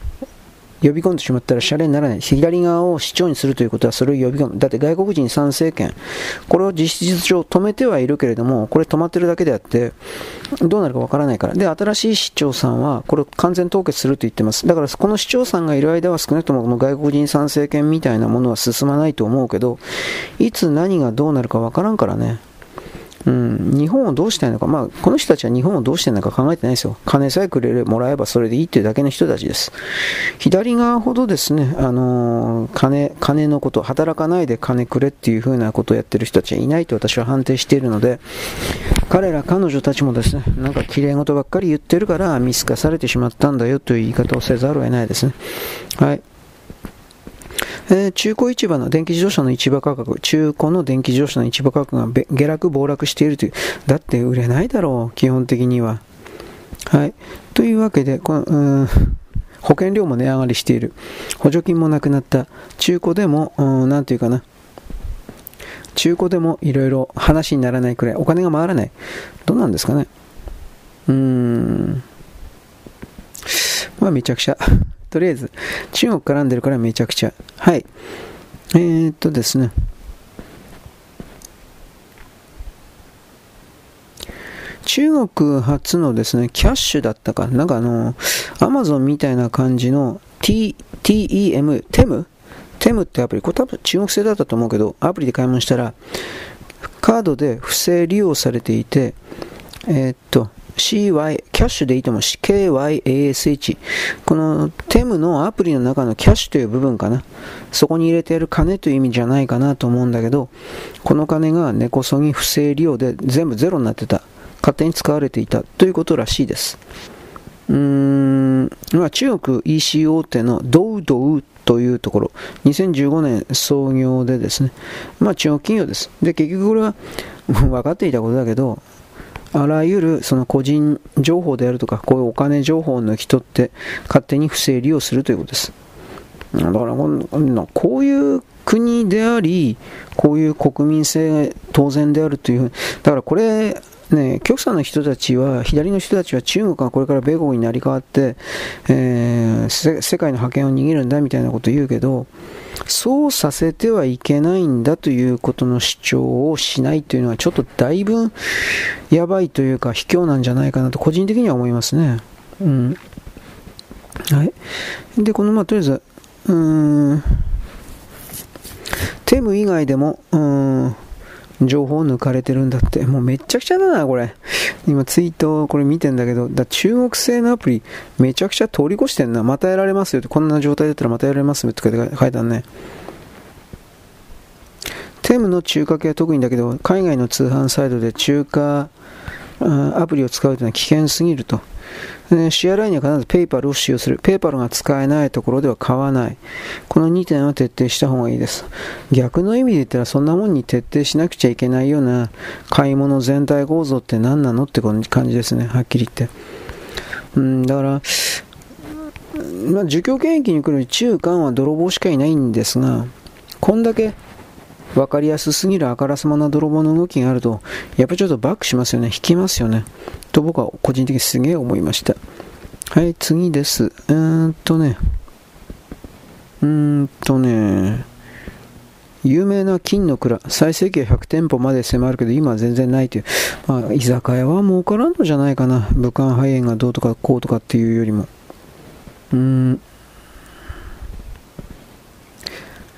呼び込んでしまったらシャレにならない。左側を市長にするということはそれを呼び込む。だって外国人参政権、これを実質上止めてはいるけれども、これ止まってるだけであって、どうなるかわからないから。で、新しい市長さんは、これを完全凍結すると言ってます。だから、この市長さんがいる間は少なくともこの外国人参政権みたいなものは進まないと思うけど、いつ何がどうなるかわからんからね。うん、日本をどうしたいのか、まあ、この人たちは日本をどうしてるのか考えてないですよ。金さえくれもらえばそれでいいっていうだけの人たちです。左側ほどですね、あのー、金、金のこと、働かないで金くれっていうふうなことをやってる人たちはいないと私は判定しているので、彼ら、彼女たちもですね、なんか綺麗事ばっかり言ってるから見透かされてしまったんだよという言い方をせざるを得ないですね。はい。えー、中古市場の電気自動車の市場価格、中古の電気自動車の市場価格が下落、暴落しているという。だって売れないだろう、基本的には。はい。というわけで、この、うん保険料も値上がりしている。補助金もなくなった。中古でも、うん、ていうかな。中古でもいろいろ話にならないくらいお金が回らない。どうなんですかね。うーん。まあめちゃくちゃ。とりあえず、中国絡んでるからめちゃくちゃ。はい。えー、っとですね。中国初のですね、キャッシュだったか、なんかあの、アマゾンみたいな感じの T、TEM、テム？テムってアプリ、これ多分中国製だったと思うけど、アプリで買い物したら、カードで不正利用されていて、えー、っと、CY、キャッシュでいいと思う。KYASH。このテムのアプリの中のキャッシュという部分かな。そこに入れてやる金という意味じゃないかなと思うんだけど、この金が根こそぎ不正利用で全部ゼロになってた。勝手に使われていたということらしいです。うーん、まあ、中国 EC 大手のドウドウというところ、2015年創業でですね、まあ中国企業です。で、結局これは 分かっていたことだけど、あらゆるその個人情報であるとか、こういうお金情報を抜き取って勝手に不正利用するということです。だからこういう国であり、こういう国民性が当然であるという、だからこれ、ね、極左の人たちは、左の人たちは中国がこれから米国になり変わって、えー、世界の覇権を握るんだみたいなことを言うけど、そうさせてはいけないんだということの主張をしないというのはちょっとだいぶやばいというか卑怯なんじゃないかなと個人的には思いますね。うん。はい。で、このまあとりあえず、うーん、テム以外でも、うん、情報抜かれてるんだって。もうめちゃくちゃだな、これ。今ツイートこれ見てんだけど、だ中国製のアプリめちゃくちゃ通り越してんな。またやられますよって、こんな状態だったらまたやられますよって書いてあるね。テムの中華系は特にだけど、海外の通販サイトで中華アプリを使うというのは危険すぎると。で支払いには必ずペイパルを使用する。ペイパルが使えないところでは買わない。この2点は徹底した方がいいです。逆の意味で言ったらそんなもんに徹底しなくちゃいけないような買い物全体構造って何なのって感じですね。はっきり言って。うん、だから、まあ、儒教権益に来る中間は泥棒しかいないんですが、こんだけ分かりやすすぎるあからさまな泥棒の動きがあると、やっぱちょっとバックしますよね。引きますよね。と僕は個人的にすげえ思いました。はい、次です。うーんとね。うーんとね。有名な金の蔵、最盛期は100店舗まで迫るけど、今は全然ないという。まあ、居酒屋は儲からんのじゃないかな。武漢肺炎がどうとかこうとかっていうよりも。うーん。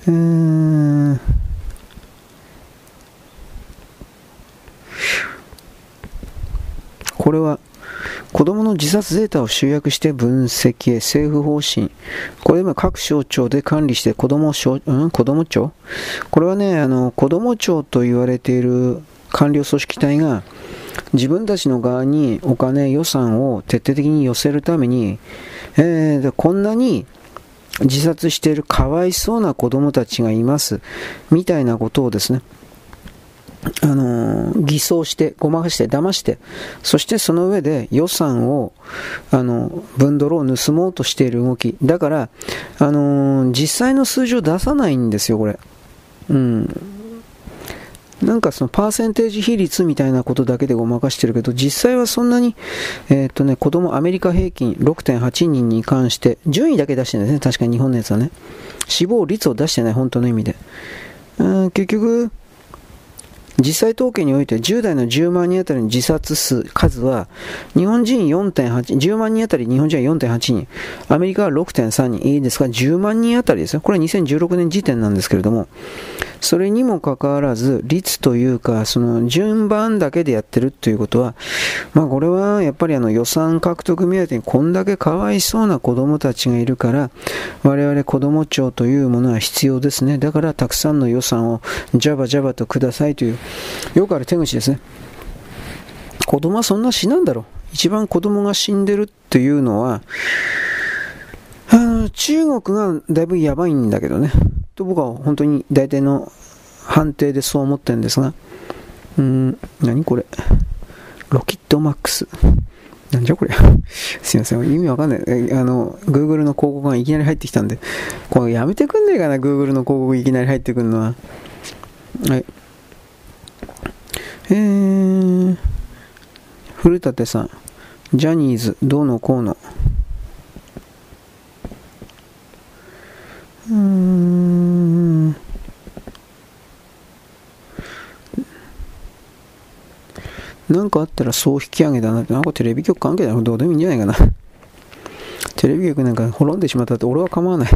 うーこれは子供の自殺データを集約して分析へ政府方針。これ今各省庁で管理して子供省、うん？子供庁？これはね、あの、子供庁と言われている官僚組織体が自分たちの側にお金、予算を徹底的に寄せるために、えー、こんなに自殺しているかわいそうな子供たちがいます。みたいなことをですね、あのー、偽装して、ごまかして、騙して、そしてその上で予算を、あの、分ドルを盗もうとしている動き。だから、あのー、実際の数字を出さないんですよ、これ。うん。なんかそのパーセンテージ比率みたいなことだけでごまかしてるけど、実際はそんなに、えー、っとね、子供アメリカ平均6.8人に関して、順位だけ出してるんですね、確かに日本のやつはね。死亡率を出してない、本当の意味で。うん結局、実際統計において10代の10万人当たりの自殺数、数は、日本人4.8、10万人当たり日本人は4.8人、アメリカは6.3人、いいですか、10万人当たりですよ。これは2016年時点なんですけれども、それにもかかわらず、率というか、その順番だけでやってるということは、まあこれはやっぱりあの予算獲得目当てにこんだけかわいそうな子供たちがいるから、我々子供庁というものは必要ですね。だからたくさんの予算をジャバジャバとくださいという、よくある手口ですね。子供はそんな死なんだろう。一番子供が死んでるっていうのは、あの中国がだいぶやばいんだけどね。と僕は本当に大体の判定でそう思ってるんですが、うん、何これ。ロキッドマックス。なんじゃこれ。すいません。意味わかんない。あの、Google の広告がいきなり入ってきたんで、これやめてくんねえかな、Google の広告いきなり入ってくるのは。はい。えー、古舘さん。ジャニーズ、どうのこうの。うーん。なんかあったらそう引き上げだなって、なんかテレビ局関係だなどうでもいいんじゃないかな。テレビ局なんか滅んでしまったって俺は構わない。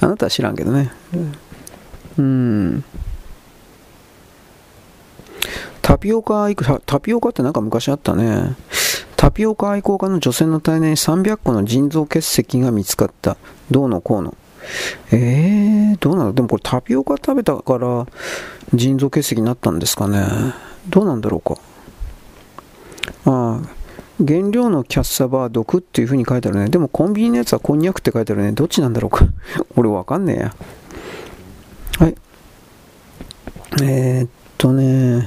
あなたは知らんけどね。うん。タピオカ愛好、タピオカってなんか昔あったね。タピオカ愛好家の女性の体内に300個の腎臓結石が見つかった。どうのこうの。えー、どうなのでもこれタピオカ食べたから腎臓結石になったんですかね。どうなんだろうか。ああ、原料のキャッサバは毒っていう風に書いてあるね。でもコンビニのやつはこんにゃくって書いてあるね。どっちなんだろうか。俺わかんねえや。はい。えー、っとね、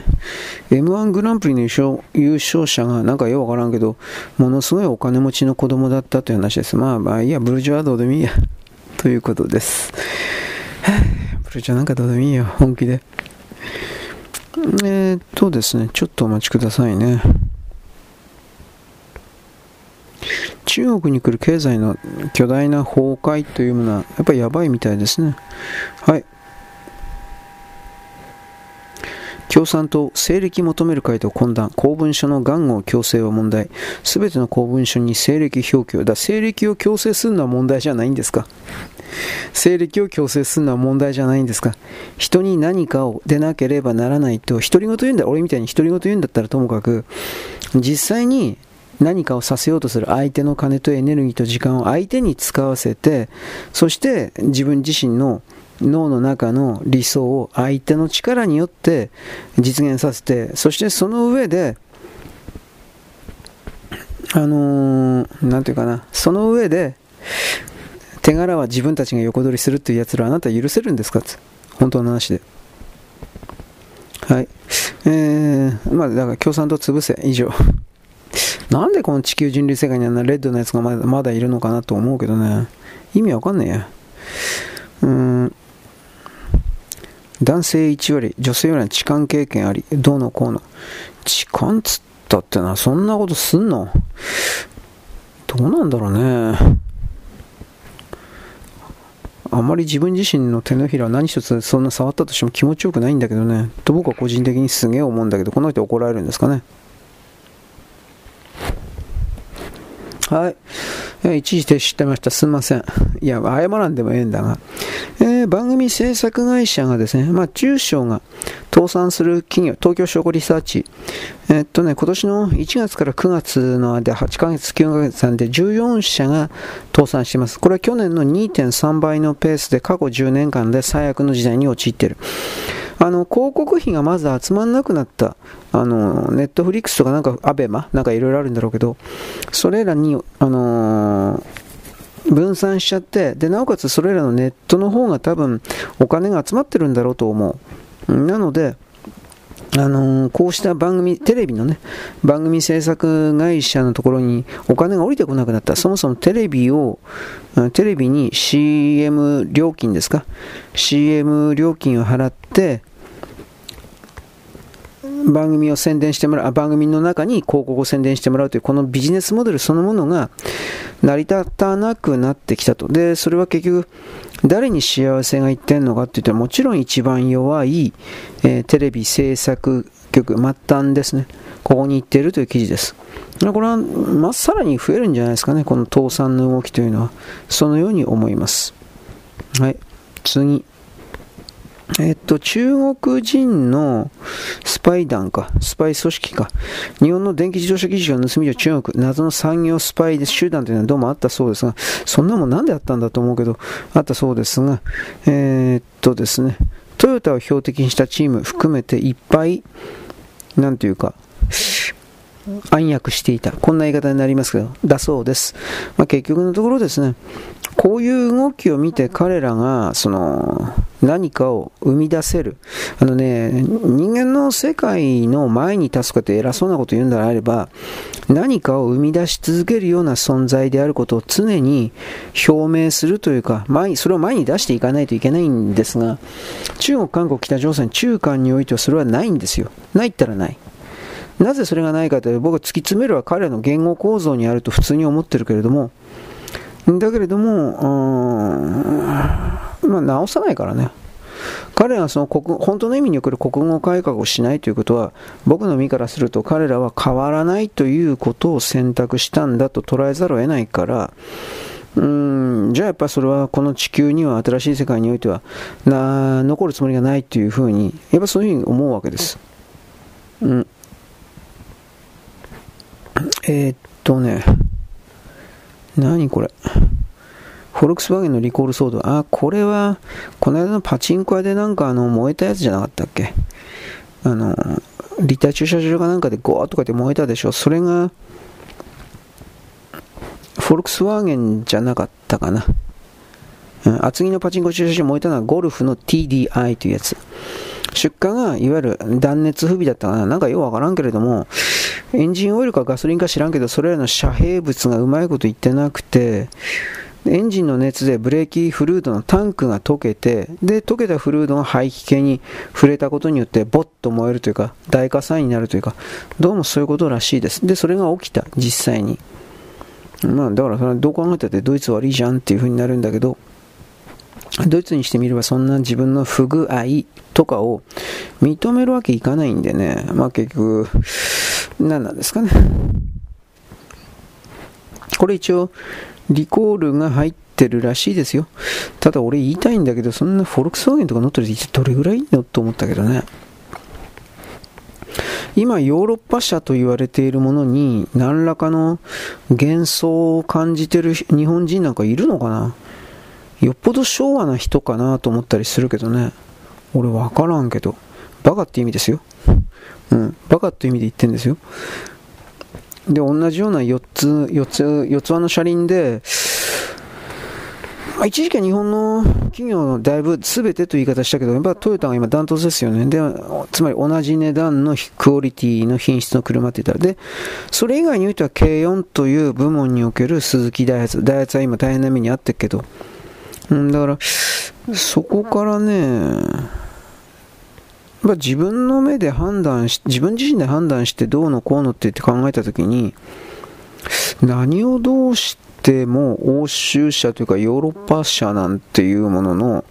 M1 グランプリの優勝者が、なんかよくわからんけど、ものすごいお金持ちの子供だったという話です。まあまあいいや、ブルジョワどうでもいいや。ということです。ブルジョワなんかどうでもいいよ、本気で。えー、っとですね、ちょっとお待ちくださいね。中国に来る経済の巨大な崩壊というものは、やっぱりやばいみたいですね。はい。共産党、西暦求める会と懇談、公文書の元号強制は問題。すべての公文書に西暦表記を。だ、西暦を強制するのは問題じゃないんですか？西暦を強制するのは問題じゃないんですか？人に何かを出なければならないと、独り言言うんだ、俺みたいに独り言言うんだったらともかく、実際に何かをさせようとする相手の金とエネルギーと時間を相手に使わせて、そして自分自身の脳の中の理想を相手の力によって実現させて、そしてその上で、あのー、ていうかな、その上で、手柄は自分たちが横取りするっていうやつらあなた許せるんですか？って本当の話で。はい。えー、まあ、だから共産党潰せ、以上。なんでこの地球人類世界にあんなレッドのやつがまだまだいるのかなと思うけどね。意味わかんねえや。うん。男性1割、女性よりは痴漢経験あり、どうのこうの。痴漢つったってな、そんなことすんの？どうなんだろうね。あまり自分自身の手のひら何一つそんな触ったとしても気持ちよくないんだけどね。と僕は個人的にすげえ思うんだけど、この人怒られるんですかね？はい。え一時停止してました。すみません。いや、謝らんでもええんだが。えー、番組制作会社がですね、まあ、中小が倒産する企業、東京証拠リサーチ。えー、っとね、今年の1月から9月の間、8ヶ月、9ヶ月間で14社が倒産しています。これは去年の2.3倍のペースで過去10年間で最悪の時代に陥っている。あの、広告費がまず集まんなくなった。あの、ネットフリックスとかなんか、アベマなんかいろいろあるんだろうけど、それらに、あのー分散しちゃって、で、なおかつそれらのネットの方が多分お金が集まってるんだろうと思う。なので、あのー、こうした番組、テレビのね、番組制作会社のところにお金が降りてこなくなった。そもそもテレビを、テレビに CM 料金ですか ?CM 料金を払って、番組を宣伝してもらう、番組の中に広告を宣伝してもらうという、このビジネスモデルそのものが成り立たなくなってきたと。で、それは結局、誰に幸せがいってんのかって言ったら、もちろん一番弱い、えー、テレビ制作局、末端ですね。ここに行っているという記事です。これは、まっさらに増えるんじゃないですかね、この倒産の動きというのは。そのように思います。はい。次。えっと、中国人のスパイ団か、スパイ組織か、日本の電気自動車技術を盗みを中国、謎の産業スパイ集団というのはどうもあったそうですが、そんなもんなんであったんだと思うけど、あったそうですが、えー、っとですね、トヨタを標的にしたチーム含めていっぱい、なんていうか、暗躍していた。こんな言い方になりますけど、だそうです。まあ、結局のところですね、こういう動きを見て彼らが、その、何かを生み出せる。あのね、人間の世界の前に立つかって偉そうなこと言うんであれば、何かを生み出し続けるような存在であることを常に表明するというか、前それを前に出していかないといけないんですが、中国、韓国、北朝鮮、中間においてはそれはないんですよ。ないったらない。なぜそれがないかというと、僕は突き詰めるは彼らの言語構造にあると普通に思ってるけれども、だけれども、まあ、直さないからね。彼らがその国本当の意味における国語改革をしないということは僕の身からすると彼らは変わらないということを選択したんだと捉えざるを得ないからうんじゃあやっぱそれはこの地球には新しい世界においてはな残るつもりがないというふうにやっぱそういうふうに思うわけです。うん、えー、っとね何これ。フォルクスワーゲンのリコール騒動。あ、これは、この間のパチンコ屋でなんかあの、燃えたやつじゃなかったっけ？あの、立体駐車場かなんかでゴーとかって燃えたでしょ？それが、フォルクスワーゲンじゃなかったかな。うん、厚木のパチンコ駐車場燃えたのはゴルフの TDI というやつ。出荷がいわゆる断熱不備だったかな。なんかようわからんけれども、エンジンオイルかガソリンか知らんけど、それらの遮蔽物がうまいこと言ってなくて、エンジンの熱でブレーキフルードのタンクが溶けて、で、溶けたフルードが排気系に触れたことによって、ボッと燃えるというか、大火災になるというか、どうもそういうことらしいです。で、それが起きた、実際に。まあ、だからそれはどう考えたってドイツ悪いじゃんっていう風になるんだけど、ドイツにしてみればそんな自分の不具合とかを認めるわけいかないんでね、まあ結局、何なんですかね。これ一応、リコールが入ってるらしいですよ。ただ俺言いたいんだけど、そんなフォルクスワーゲンとか乗ってるってどれぐらいいいのと思ったけどね。今ヨーロッパ車と言われているものに何らかの幻想を感じてる日本人なんかいるのかなよっぽど昭和な人かなと思ったりするけどね。俺わからんけど。バカって意味ですよ。うん。バカって意味で言ってんですよ。で、同じような4つ、4つ、4つ輪の車輪で、ま、一時期は日本の企業のだいぶ全てという言い方したけど、やっぱトヨタが今ダントツですよね。で、つまり同じ値段のクオリティの品質の車って言ったら。で、それ以外においては軽4という部門における鈴木ダイハツ。ダイハツは今大変な目にあってるけど、だから、そこからね、ま自分の目で判断し、自分自身で判断してどうのこうのって言って考えたときに、何をどうしても欧州車というかヨーロッパ車なんていうものの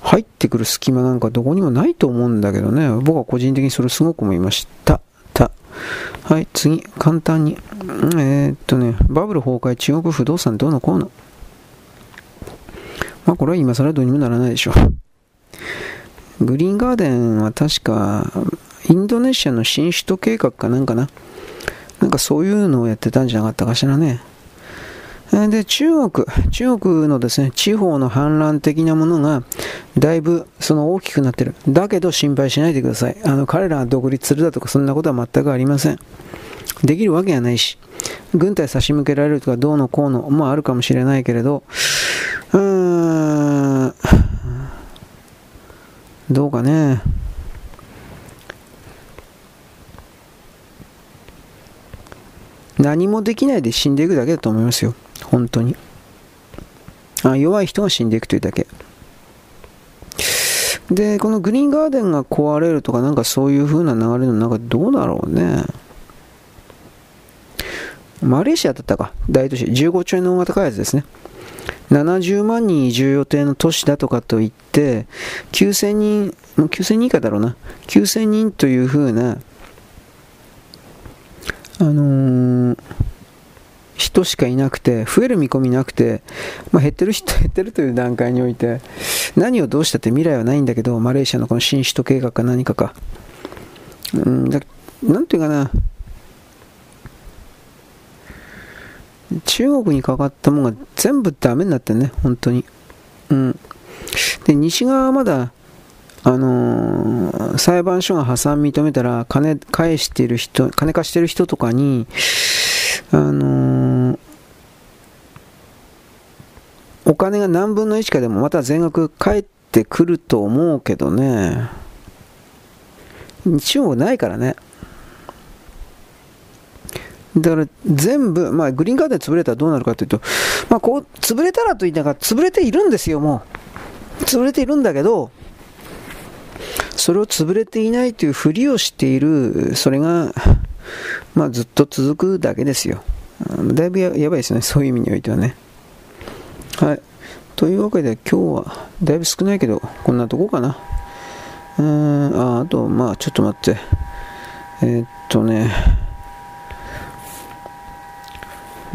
入ってくる隙間なんかどこにもないと思うんだけどね。僕は個人的にそれすごく思いました。た。はい、次、簡単に。えー、っとね、バブル崩壊、中国不動産どうのこうの。まあこれは今更どうにもならないでしょう。グリーンガーデンは確か、インドネシアの新首都計画かなんかな。なんかそういうのをやってたんじゃなかったかしらね。で、中国、中国のですね、地方の反乱的なものが、だいぶ、その大きくなってる。だけど心配しないでください。あの、彼らが独立するだとか、そんなことは全くありません。できるわけがないし、軍隊差し向けられるとか、どうのこうの、もあるかもしれないけれど、うどうかね。何もできないで死んでいくだけだと思いますよ。本当に。あ弱い人が死んでいくというだけ。で、このグリーンガーデンが壊れるとか、なんかそういう風な流れの中でどうだろうね。マレーシアだったか。大都市。15兆円の大型開発ですね。70万人移住予定の都市だとかといって、9000人、9000人以下だろうな。9000人という風な、あのー、人しかいなくて、増える見込みなくて、まあ、減ってる人、減ってるという段階において、何をどうしたって未来はないんだけど、マレーシアのこの新首都計画か何かか。うん、だなんていうかな、中国にかかったものが全部ダメになってね、本当に。うん。で、西側はまだ、あのー、裁判所が破産認めたら、金返してる人、金貸してる人とかに、あのー、お金が何分の1かでもまた全額返ってくると思うけどね。中国ないからね。だから全部、まあ、グリーンカードで潰れたらどうなるかというと、まあ、こう、潰れたらと言いながら、潰れているんですよ、もう。潰れているんだけど、それを潰れていないというふりをしている、それが、まあ、ずっと続くだけですよ。だいぶややばいですね、そういう意味においてはね。はい。というわけで、今日はだいぶ少ないけど、こんなとこかな。うーん、あ、あと、まあ、ちょっと待って。えー、っとね、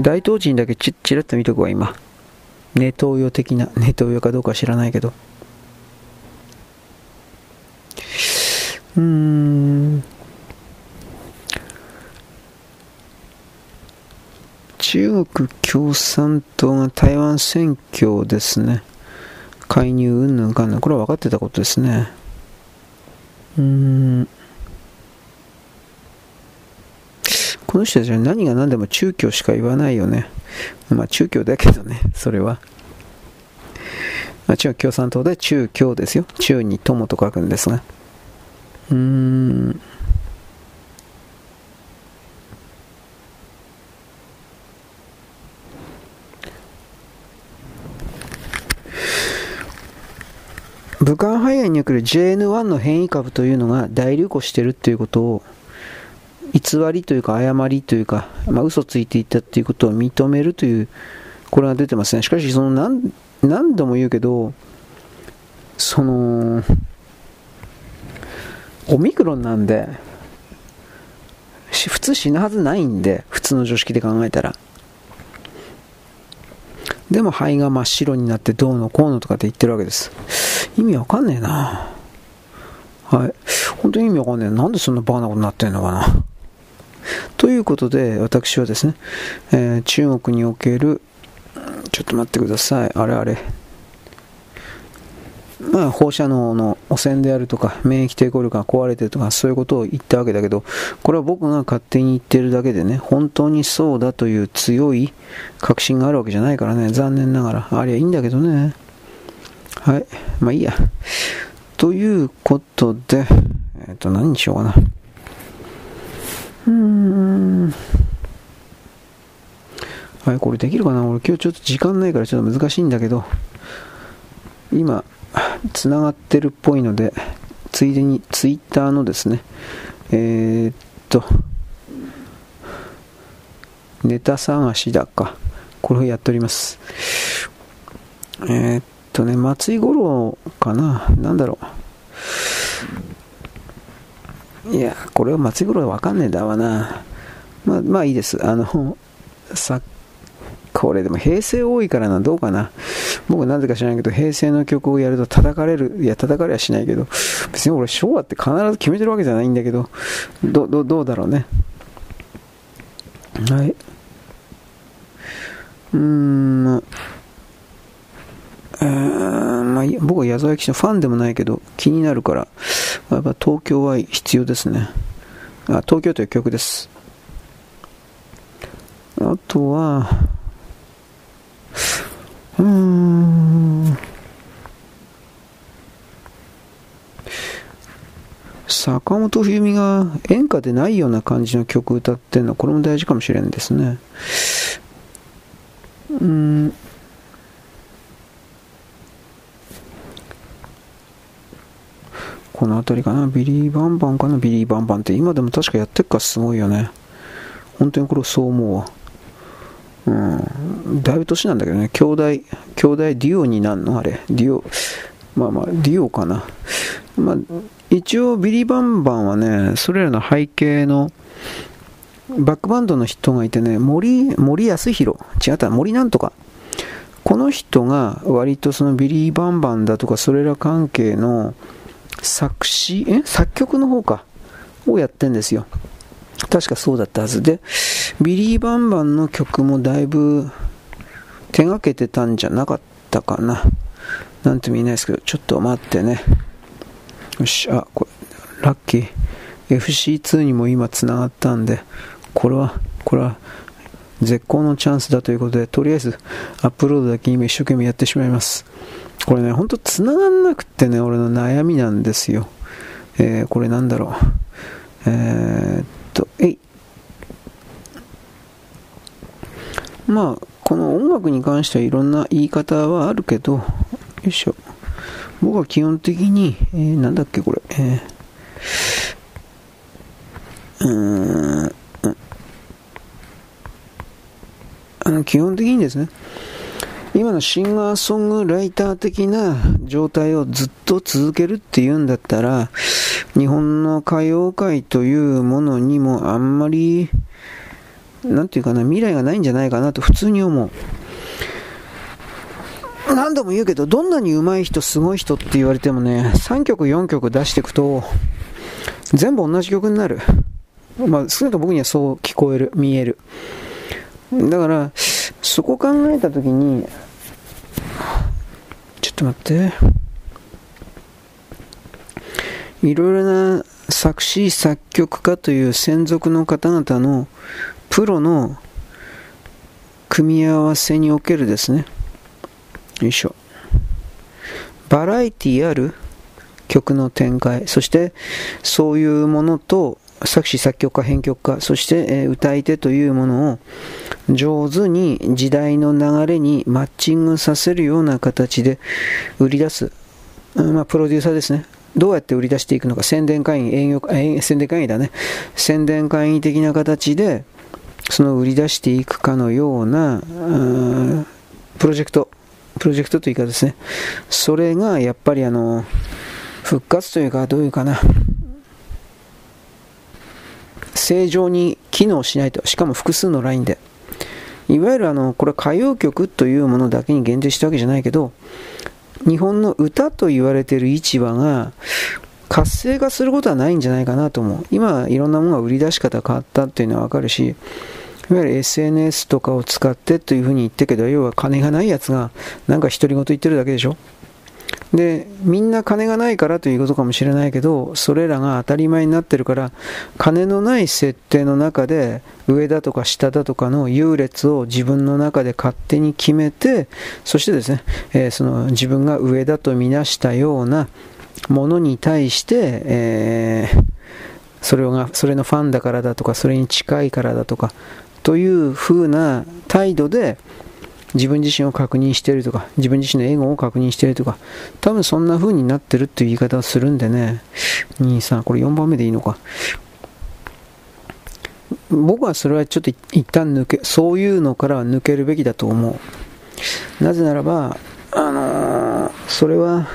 大東人だけちちらっと見とくわ、今。ネトウヨ的な、ネトウヨかどうか知らないけど。うーん。中国共産党が台湾選挙ですね。介入うんぬんかんぬん。これは分かってたことですね。うーん。この人たちは何が何でも中共しか言わないよね。まあ中共だけどね、それは。まあ、中国共産党で中共ですよ。中に友と書くんですが。うーん。武漢肺炎における JN1 の変異株というのが大流行しているということを偽りというか誤りというか、まあ、嘘ついていたということを認めるという、これが出てますね。しかし、その何、何度も言うけど、その、オミクロンなんで、普通死ぬはずないんで、普通の常識で考えたら。でも肺が真っ白になってどうのこうのとかって言ってるわけです。意味わかんねえなはい。本当に意味わかんねえ。なんでそんなバカなことになってんのかな。ということで、私はですね、えー、中国における、ちょっと待ってください、あれあれ、まあ、放射能の汚染であるとか、免疫抵抗力が壊れてるとか、そういうことを言ったわけだけど、これは僕が勝手に言ってるだけでね、本当にそうだという強い確信があるわけじゃないからね、残念ながら。ありゃいいんだけどね。はい。まあいいや。ということで、えっ、と、何にしようかな。うん。はい、これできるかな？俺今日ちょっと時間ないからちょっと難しいんだけど、今、つながってるっぽいので、ついでにツイッターのですね、えー、っと、ネタ探しだか、これをやっております。えー、っとね、松井五郎かな？なんだろう。いや、これは松井五郎わかんねえだわな。まあ、まあいいです。あの、さ、これでも平成多いからな、どうかな。僕なぜか知らないけど、平成の曲をやると叩かれる。いや、叩かれはしないけど、別に俺昭和って必ず決めてるわけじゃないんだけど、ど、ど、どうだろうね。はい。うーん、まあ、僕は矢沢永吉のファンでもないけど、気になるから、やっぱ東京は必要ですね。あ、東京という曲です。あとは、うーん、坂本冬美が演歌でないような感じの曲歌ってるの、これも大事かもしれんですね。うん、この辺りかな？ビリー・バンバンかな？ビリー・バンバンって今でも確かやってっからすごいよね。本当にこれそう思うわ。うん。だいぶ年なんだけどね。兄弟、兄弟デュオになんの？あれ。デュオ。まあまあ、デュオかな。まあ、一応ビリー・バンバンはね、それらの背景のバックバンドの人がいてね、森、森康弘、違った、森なんとか。この人が割とそのビリー・バンバンだとか、それら関係の作詞、え？作曲の方か、をやってんですよ。確かそうだったはずで、ビリー・バンバンの曲もだいぶ手がけてたんじゃなかったかな。なんとも言えないですけど、ちょっと待ってね。よし、あ、これ、ラッキー。FC2 にも今繋がったんで、これは、これは、絶好のチャンスだということで、とりあえずアップロードだけ今一生懸命やってしまいます。これね、ほんと繋がんなくってね、俺の悩みなんですよ。えー、これなんだろう。えー、っと、えい。まあ、この音楽に関してはいろんな言い方はあるけど、よいしょ。僕は基本的に、えー、なんだっけこれ、えー、うーん、あの基本的にですね、今のシンガーソングライター的な状態をずっと続けるっていうんだったら、日本の歌謡界というものにもあんまり、なんていうかな、未来がないんじゃないかなと普通に思う。何度も言うけど、どんなに上手い人、すごい人って言われてもね、3曲、4曲出していくと、全部同じ曲になる。まあ、少なくとも僕にはそう聞こえる、見える。だから、そこ考えたときに、と待って。いろいろな作詞作曲家という専属の方々のプロの組み合わせにおけるですね。よいしょ。バラエティある曲の展開。そしてそういうものと作詞作曲家編曲家そして、え歌い手というものを上手に時代の流れにマッチングさせるような形で売り出す、まあ、プロデューサーですね。どうやって売り出していくのか。宣伝会員営業宣伝会員だね。宣伝会員的な形でその売り出していくかのようなプロジェクト。プロジェクトというかですね。それがやっぱりあの復活というかどういうかな。正常に機能しないと、しかも複数のラインで。いわゆるあの、これ歌謡曲というものだけに限定したわけじゃないけど、日本の歌と言われている市場が活性化することはないんじゃないかなと思う。今、いろんなものが売り出し方変わったっていうのはわかるし、いわゆる SNS とかを使ってというふうに言ってけど、要は金がないやつがなんか独り言言ってるだけでしょで、みんな金がないからということかもしれないけど、それらが当たり前になってるから、金のない設定の中で、上だとか下だとかの優劣を自分の中で勝手に決めて、そしてですね、えー、その自分が上だとみなしたようなものに対して、えー、それが、それのファンだからだとか、それに近いからだとか、という風な態度で、自分自身を確認しているとか、自分自身のエゴを確認しているとか、多分そんな風になってるっていう言い方をするんでね、2、3、これ4番目でいいのか。僕はそれはちょっと一旦抜け、そういうのからは抜けるべきだと思う。なぜならば、あのー、それは、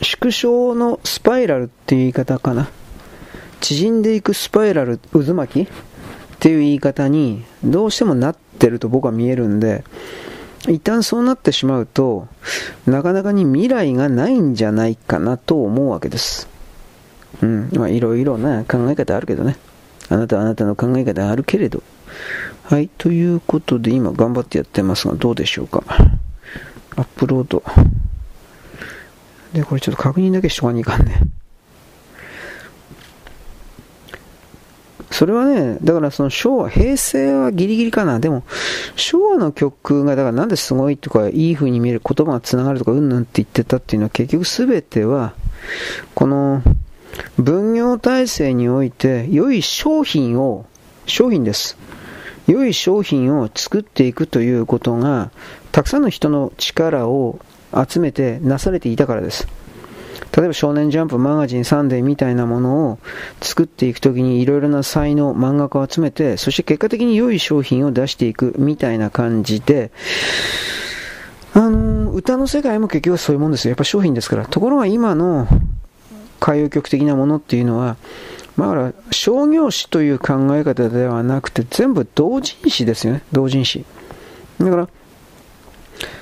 縮小のスパイラルっていう言い方かな。縮んでいくスパイラル、渦巻きっていう言い方にどうしてもなってると僕は見えるんで、一旦そうなってしまうと、なかなかに未来がないんじゃないかなと思うわけです。うん。まあ、いろいろな考え方あるけどね。あなたはあなたの考え方あるけれど。はい。ということで、今頑張ってやってますが、どうでしょうか。アップロード。で、これちょっと確認だけしとかにいかんね。それはね、だからその昭和、平成はギリギリかな。でも、昭和の曲が、だからなんですごいとか、いい風に見える言葉が繋がるとか、うんぬんって言ってたっていうのは結局全ては、この、分業体制において、良い商品を、商品です。良い商品を作っていくということが、たくさんの人の力を集めてなされていたからです。例えば少年ジャンプマガジンサンデーみたいなものを作っていくときにいろいろな才能、漫画家を集めて、そして結果的に良い商品を出していくみたいな感じで、あの、歌の世界も結局そういうもんですよ。やっぱ商品ですから。ところが今の歌謡曲的なものっていうのは、だから商業詞という考え方ではなくて全部同人詞ですよね同人詞だから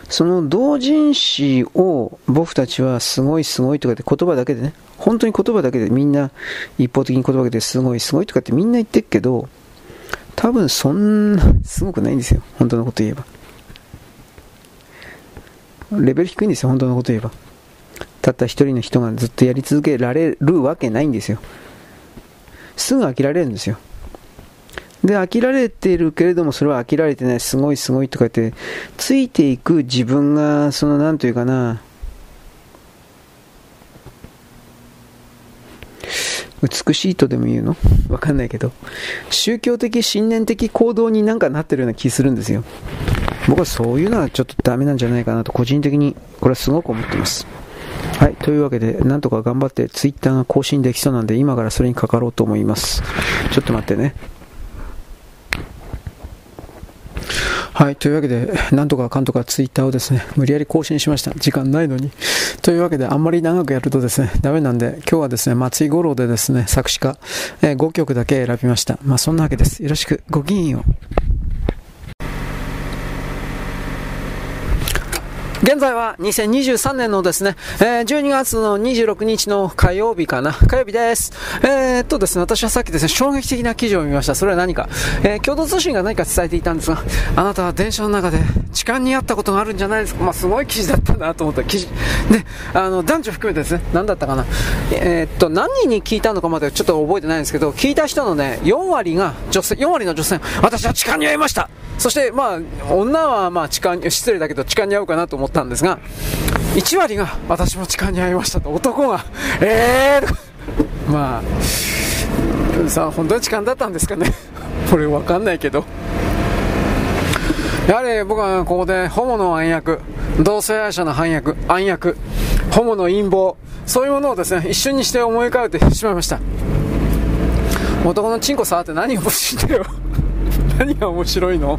その同人誌を僕たちはすごいすごいとかって言葉だけでね、本当に言葉だけでみんな一方的に言葉だけですごいすごいとかってみんな言ってるけど、多分そんなすごくないんですよ。本当のこと言えば。レベル低いんですよ、本当のこと言えば。たった一人の人がずっとやり続けられるわけないんですよ。すぐ飽きられるんですよ。で、飽きられてるけれども、それは飽きられてない、すごいすごいとか言って、ついていく自分が、その、なんというかな、美しいとでも言うの？わかんないけど、宗教的、信念的行動になんかなってるような気するんですよ。僕はそういうのはちょっとダメなんじゃないかなと、個人的に、これはすごく思ってます。はい。というわけで、なんとか頑張ってツイッターが更新できそうなんで、今からそれにかかろうと思います。ちょっと待ってね。はい、というわけで、なんとかかんとかツイッターをですね、無理やり更新しました。時間ないのに。というわけで、あんまり長くやるとですね、ダメなんで、今日はですね、松井五郎でですね、作詞家、えー、5曲だけ選びました。まあ、そんなわけです。よろしく、ごきげんよう。現在は2023年のですね、えー、12月の26日の火曜日かな。火曜日です。えー、っとですね、私はさっきですね、衝撃的な記事を見ました。それは何か。えー、共同通信が何か伝えていたんですが、あなたは電車の中で痴漢にあったことがあるんじゃないですか。まあ、すごい記事だったなと思った記事。で、あの、男女含めてですね、何だったかな。えー、っと、何人に聞いたのかまでちょっと覚えてないんですけど、聞いた人のね、4割が女性、4割の女性、私は痴漢に遭いました。そして、まあ、女はまあ痴漢、失礼だけど痴漢に遭うかなと思ってたんですが、1割が私も痴漢に遭いましたと、男が、えーまあ、さあ、本当に痴漢だったんですかね。これわかんないけど。やはり僕はここでホモの暗躍、同性愛者の反逆、暗躍、ホモの陰謀、そういうものをですね、一瞬にして思い浮かべてしまいました。男のチンコ触って何が欲しいんだよ。何が面白いの？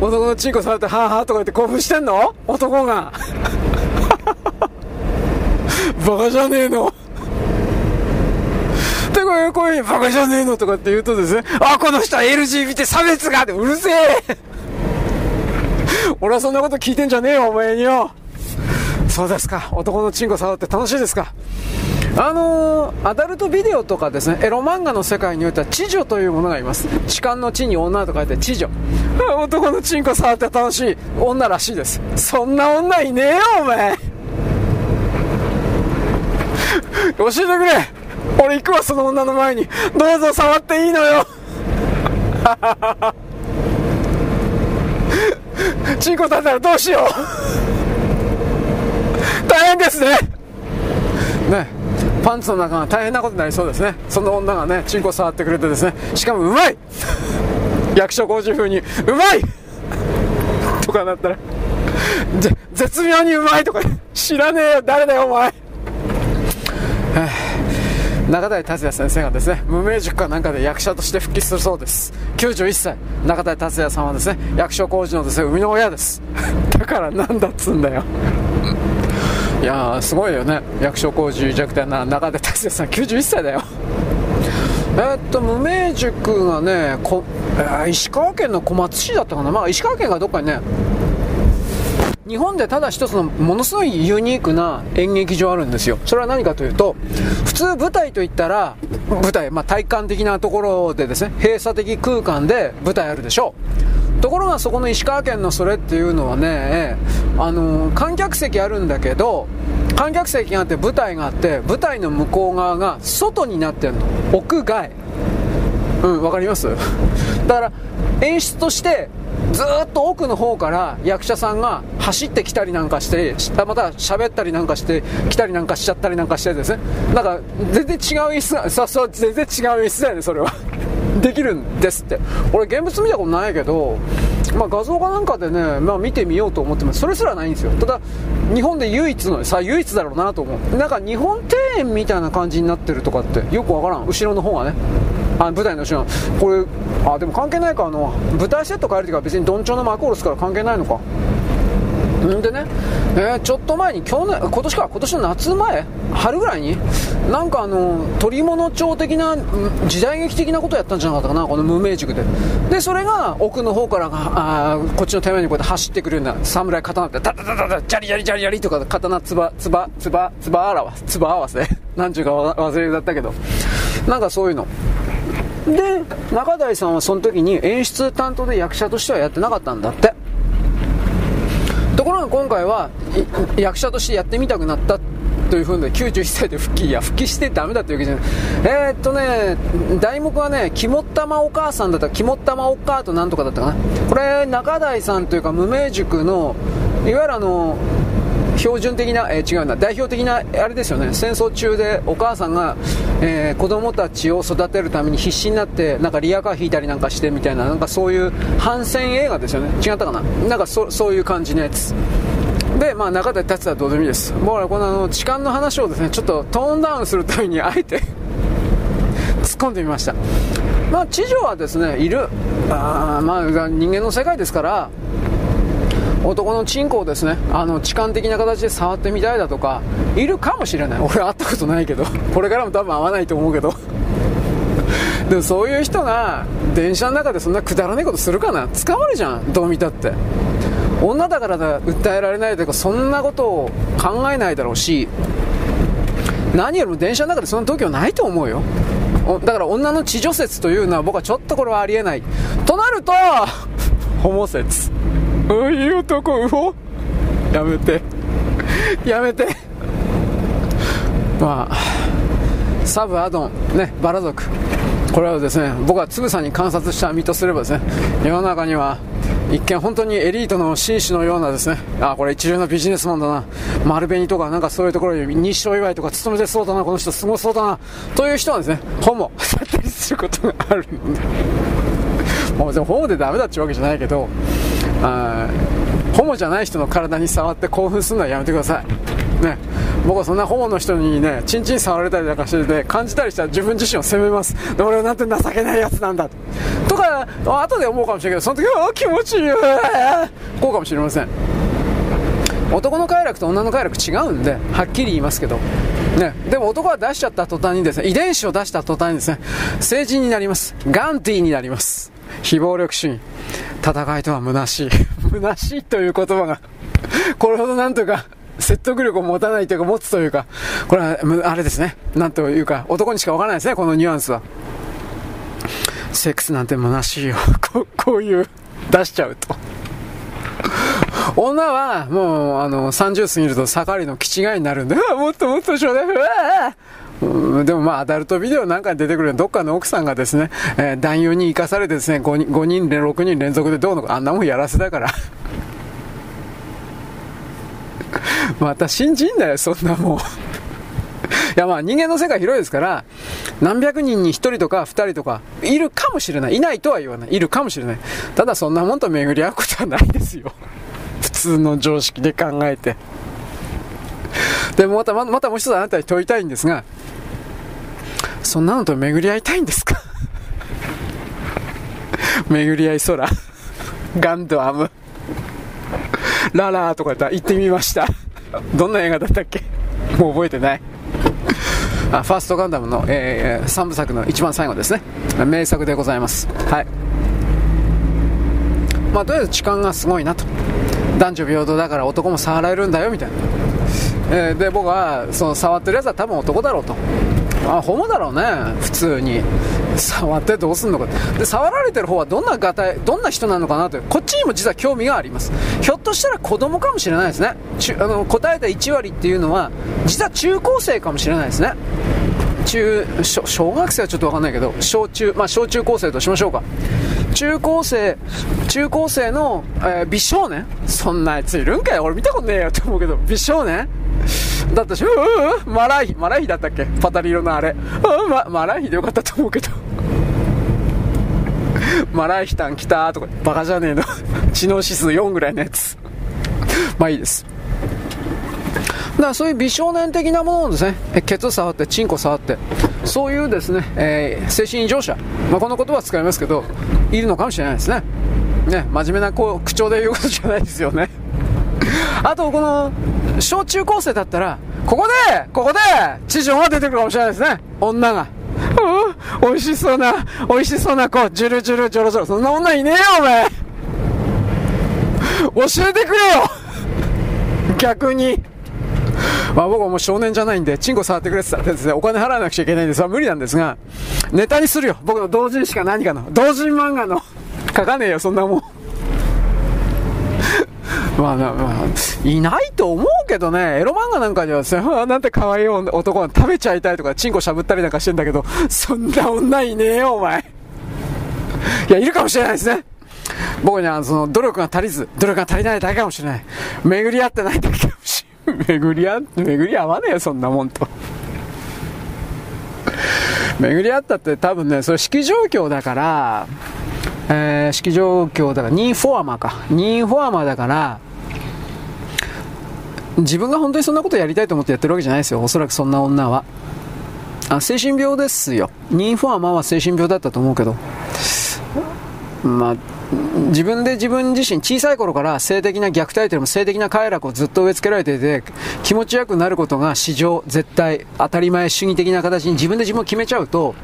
男のチンコ触ってはーはーとか言って興奮してんの？男が。バカじゃねえの。でこういうこういうバカじゃねえのとかって言うとですねあこの人は LGBT 差別が。ってうるせえ。俺はそんなこと聞いてんじゃねえよお前によ。そうですか。男のチンコ触って楽しいですか？あのー、アダルトビデオとかですねエロ漫画の世界においては知女というものがいます。痴漢の地に女と書いて知女。男のチンコ触って楽しい女らしいです。そんな女いねえよお前。教えてくれ。俺行くわその女の前に。どうぞ触っていいのよ。チンコ立ったらどうしよう。大変ですね。ねパンツの中が大変なことになりそうですね。その女がねチンコ触ってくれてですね。しかもうまい。役所工事風にうまい。とかなったら絶妙にうまいとか知らねえよ誰だよお前。中谷達也先生がですね無名塾かなんかで役者として復帰するそうです。91歳。中谷達也さんはですね役所工事のですね生みの親です。だからなんだっつうんだよ。いやすごいよね。役所工事弱点な中で達也さん91歳だよ。えっと無名塾がねこ、えー、石川県の小松市だったかな。まあ石川県がどっかにね日本でただ一つのものすごいユニークな演劇場あるんですよ。それは何かというと普通舞台といったら舞台、まあ、体感的なところでですね閉鎖的空間で舞台あるでしょう。ところがそこの石川県のそれっていうのはね、あの、観客席あるんだけど、観客席があって舞台があって、舞台の向こう側が外になってんの。屋外。うん、わかります？だから演出としてずっと奥の方から役者さんが走ってきたりなんかしてまた喋ったりなんかして来たりなんかしちゃったりなんかしてですねなんか全然違う椅子がそうそう全然違う椅子だよねそれはできるんですって。俺現物見たことないけど、まあ、画像かなんかでね、まあ、見てみようと思ってます。それすらないんですよ。ただ日本で唯一のさ唯一だろうなと思う。なんか日本庭園みたいな感じになってるとかってよくわからん。後ろの方がね。あ舞台の後ろ。これあでも関係ないかあの舞台セット変えるときは別にどんちょうの幕下ろすから関係ないのか。んでね、えー、ちょっと前に去年、今年か、今年の夏前、春ぐらいに、なんかあの、鳥物町的な、時代劇的なことやったんじゃなかったかな、この無名塾で。で、それが奥の方からあこっちの手前にこうやって走ってくるような侍刀って、ダダダダダ、ジャリジャリジャリジャリとか、刀つば、つば、つば、つばあらわ、つば合わせ。なんちゅうか忘れだったけど、なんかそういうの。で、中台さんはその時に演出担当で役者としてはやってなかったんだって。ところが今回は役者としてやってみたくなったというふうで91歳で復帰いや復帰してダメだというわけじゃない。えー、っとね題目はね肝っ玉お母さんだったら肝っ玉お母となんとかだったかな。これ中台さんというか無名塾のいわゆるあの標準的な、えー、違うな代表的なあれですよね戦争中でお母さんが、えー、子供たちを育てるために必死になってなんかリアカー引いたりなんかしてみたいななんかそういう反戦映画ですよね違ったかな？なんかそそういう感じのやつで、まあ、中で達はどうでもいいです。僕はこのあの痴漢の話をですね、ちょっとトーンダウンするためにあえて突っ込んでみました。まあ、知女はですね、いる。あまあ、人間の世界ですから、男のチンコをですねあの痴漢的な形で触ってみたいだとかいるかもしれない。俺会ったことないけど。これからも多分会わないと思うけど。でもそういう人が電車の中でそんなくだらないことするかな。捕まるじゃんどう見たって。女だからだ訴えられないというかそんなことを考えないだろうし何よりも電車の中でその度胸ないと思うよ。だから女の地女説というのは僕はちょっとこれはありえない。となると ホモ説。うい男うほやめて。やめて。まあサブアドンねバラ族。これはですね僕はつぶさに観察した身とすればですね世の中には一見本当にエリートの紳士のようなですねあこれ一流のビジネスマンだな。丸紅とかなんかそういうところに日照祝いとか勤めてそうだな。この人すごそうだな。という人はですねホモ。だったりすることがあるので。もうホモでダメだっていうわけじゃないけどあホモじゃない人の体に触って興奮するのはやめてくださいね、僕はそんなホモの人にね、チンチン触られたりなんかしてて、感じたりしたら自分自身を責めます。で俺はなんて情けないやつなんだ。とか、後で思うかもしれないけど、その時は気持ちいいこうかもしれません。男の快楽と女の快楽違うんで、はっきり言いますけど。ね、でも男は出しちゃった途端にですね、遺伝子を出した途端にですね、成人になります。ガンティーになります。非暴力主義。戦いとは虚しい。虚しいという言葉が、これほどなんというか、説得力を持たないというか、持つというか、これは、あれですね。なんというか、男にしかわからないですね、このニュアンスは。セックスなんて虚しいよ。ここういう、出しちゃうと。女は、もう、あの、30過ぎると盛りの気違いになるんで、もっともっとちょうだい、うわ、でもまあ、アダルトビデオなんかに出てくるどっかの奥さんがですね、えー、男優に生かされてですね、5人、5人、6人連続でどうのあんなもんやらせだから。また信じんなよ、そんなもん。いやまあ人間の世界広いですから、何百人に1人とか2人とか、いるかもしれない。いないとは言わない。いるかもしれない。ただそんなもんと巡り合うことはないですよ。普通の常識で考えて。でもまた、またもう一つあなたに問いたいんですが、そんなのと巡り合いたいんですか？巡り合い空。ガンドアム。ララーとか言ったら行ってみました。どんな映画だったっけ？もう覚えてない。あファーストガンダムの、えー、3部作の一番最後ですね。名作でございます。はい。まあ、とりあえず痴漢がすごいなと。男女平等だから男も触られるんだよみたいな。えー、で、僕は、その触ってるやつは多分男だろうと。あ、ホモだろうね、普通に。触ってどうすんのか。で、触られてる方はどんながたい、どんな人なのかなと、こっちにも実は興味があります。ひょっとしたら子供かもしれないですね。あの、答えた1割っていうのは、実は中高生かもしれないですね。中小、学生はちょっとわかんないけど、小中、まあ小中高生としましょうか。中高生、中高生の、えー、美少年？そんなやついるんかよ俺見たことねえよって思うけど、美少年？だったし、ううマラーヒ、マラーヒだったっけ？パタリ色のあれ。うん、ま、マラーヒでよかったと思うけど。マラーヒタン来たとか、バカじゃねえの。知能指数4ぐらいのやつ。まあいいです。だからそういう美少年的なものをですね、ケツ触って、チンコ触って、そういうですね、えー、精神異常者、まあ、この言葉は使いますけど、いるのかもしれないですね。ね、真面目なこう口調で言うことじゃないですよね。あと、この、小中高生だったら、ここで、ここで、知女が出てくるかもしれないですね。女が。うん、美味しそうな、美味しそうな子、ジュルジュルジョロジョロ。そんな女いねえよ、お前。教えてくれよ 逆に。まあ僕はもう少年じゃないんで、チンコ触ってくれて言ったらですね、お金払わなくちゃいけないんで、それは無理なんですが、ネタにするよ。僕の同人誌か何かの。同人漫画の。書かねえよ、そんなもん。まあ、まあ、いないと思うけどね、エロ漫画なんかではですね、あなんて可愛い男が食べちゃいたいとか、チンコしゃぶったりなんかしてんだけど、そんな女いねえよ、お前。いや、いるかもしれないですね。僕にはその努力が足りず、努力が足りないだけかもしれない。巡り合ってないだけかもしれない。巡り合、巡り合わねえよ、そんなもんと。巡り合ったって多分ね、それ式状況だから、えー、式状況だから、ニーフォアマか。ニーフォアマだから、自分が本当にそんなことやりたいと思ってやってるわけじゃないですよ。おそらくそんな女は。あ、精神病ですよ。ニーフォアマは精神病だったと思うけど。まあ、自分で自分自身小さい頃から性的な虐待というよりも性的な快楽をずっと植え付けられていて気持ちよくなることが市場絶対当たり前主義的な形に自分で自分を決めちゃうと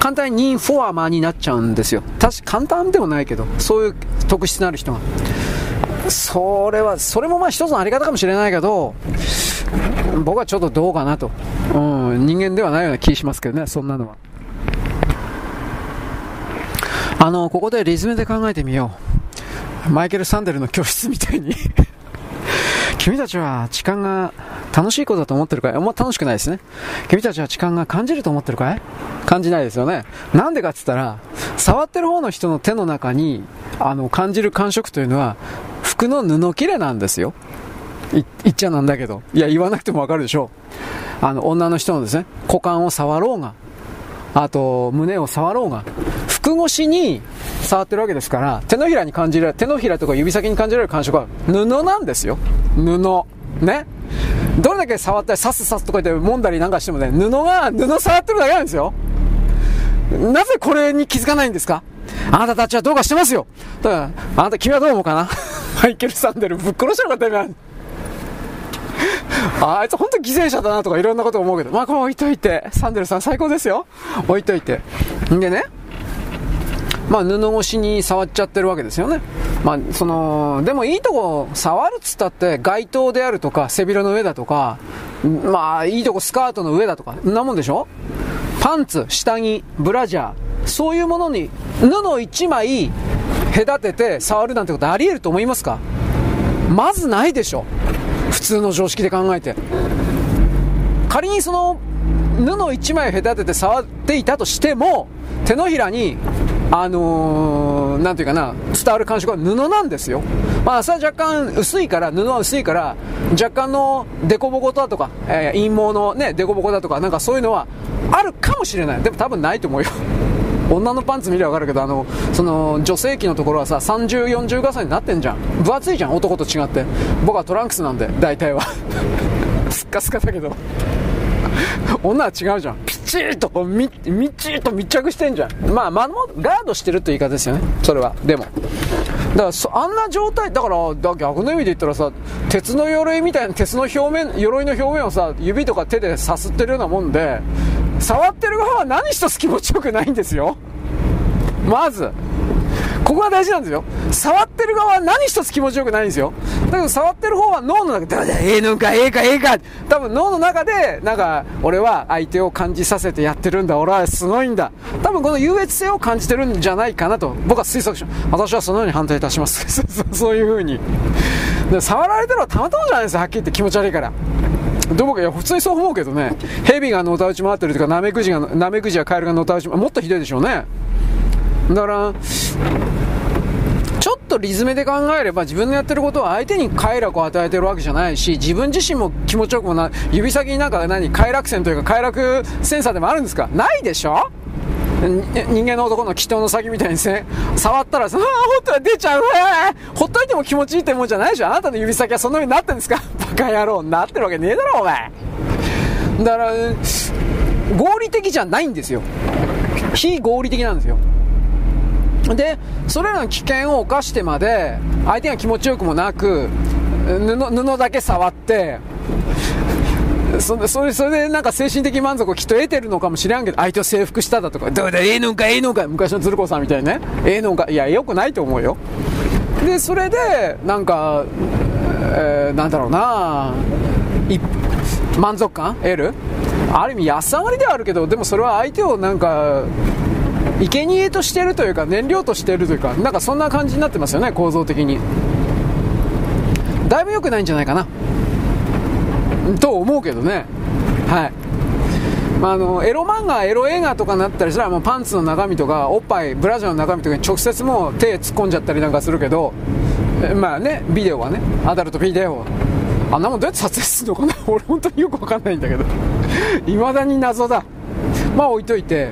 簡単にニンフォアマーになっちゃうんですよ。確か簡単でもないけどそういう特質のある人がそれはそれもまあ一つのあり方かもしれないけど僕はちょっとどうかなと、うん、人間ではないような気しますけどねそんなのは。あの、ここでリズムで考えてみよう。マイケル・サンデルの教室みたいに 君たちは痴漢が楽しいことだと思ってるかい？あんま楽しくないですね。君たちは痴漢が感じると思ってるかい？感じないですよね。なんでかって言ったら、触ってる方の人の手の中に、あの、感じる感触というのは、服の布切れなんですよ。言っちゃなんだけど。いや、言わなくてもわかるでしょう。あの、女の人のですね、股間を触ろうが、あと、胸を触ろうが、服越しに触ってるわけですから、手のひらに感じられる、手のひらとか指先に感じられる感触は布なんですよ。布。ね。どれだけ触ったり、刺す刺すとか言って揉んだりなんかしてもね、布が、布触ってるだけなんですよ。なぜこれに気づかないんですか？あなたたちはどうかしてますよ。だから、あなた君はどう思うかな？マイケル・サンデルぶっ殺してよかった今。ああいつ本当犠牲者だなとかいろんなこと思うけど、まあこれ置いといて、サンデルさん最高ですよ。置いといて。んでね、まあ、布越しに触っちゃってるわけですよね。まあ、その、でもいいとこ触るっつったって街灯であるとか背広の上だとか、まあいいとこスカートの上だとか、んなもんでしょ？パンツ、下着、ブラジャー、そういうものに布1枚隔てて触るなんてことあり得ると思いますか？まずないでしょ。普通の常識で考えて。仮にその布1枚隔てて触っていたとしても、手のひらにあのー、なんていうかな、伝わる感触は布なんですよ。まあ、それは若干薄いから、布は薄いから、若干の凸凹だとか、えー、陰毛のね、凸凹だとか、なんかそういうのはあるかもしれない。でも多分ないと思うよ。女のパンツ見りゃ分かるけど、あの、その、女性器のところはさ、30、40重ねになってんじゃん。分厚いじゃん、男と違って。僕はトランクスなんで、大体は。スッカスカだけど。女は違うじゃん。ピチッとこう、み、みちりと密着してんじゃん。まあ、まも、ガードしてるという言い方ですよね。それは。でも。だからそ、あんな状態、だから、だ逆の意味で言ったらさ、鉄の鎧みたいな、鉄の表面、鎧の表面をさ、指とか手でさすってるようなもんで、触ってる側は何一つ気持ちよくないんですよ。まず。ここが大事なんですよ。触ってる側は何一つ気持ちよくないんですよ。だけど触ってる方は脳の中で、ええのか、ええか、ええか、多分脳の中で、なんか、俺は相手を感じさせてやってるんだ、俺はすごいんだ。多分この優越性を感じてるんじゃないかなと、僕は推測し私はそのように判定いたします。そういう風に。触られてるのはたまたまじゃないです、はっきり言って気持ち悪いから。どうか？いや普通にそう思うけどね蛇がのたうち回ってるとかナメクジがナメクジやカエルがのたうちもっとひどいでしょうねだからとリズムで考えれば自分のやってることは相手に快楽を与えてるわけじゃないし自分自身も気持ちよくもな指先になんか何快楽線というか快楽センサーでもあるんですか？ないでしょ？人間の男の祈祷の先みたいにね、触ったらさ、ああ、ほっと出ちゃう、えー、ほっといても気持ちいいってもんじゃないでしょ？あなたの指先はそんな風になってんですか？バカ野郎、なってるわけねえだろ、お前。だから、合理的じゃないんですよ。非合理的なんですよ。で、それらの危険を冒してまで、相手が気持ちよくもなく、布布だけ触ってそそれそれでなんか精神的満足をきっと得てるのかもしれんけど相手を征服しただとかどうだええのかええのか昔の鶴子さんみたいにねええのかいやよくないと思うよ。でそれでなんか、えー、なんだろうな満足感得る？ある意味安上がりではあるけどでもそれは相手をなんか生贄としてるというか燃料としてるというかなんかそんな感じになってますよね構造的に。だいぶ良くないんじゃないかな。と思うけどね。はい。まあ、あのエロ漫画、エロ映画とかになったりしたらもうパンツの中身とかおっぱい、ブラジャーの中身とかに直接もう手突っ込んじゃったりなんかするけど、まあね、ビデオはね、アダルトビデオあんなもんどうやって撮影するのかな。俺本当によくわかんないんだけど。未だに謎だ。まあ置いといて。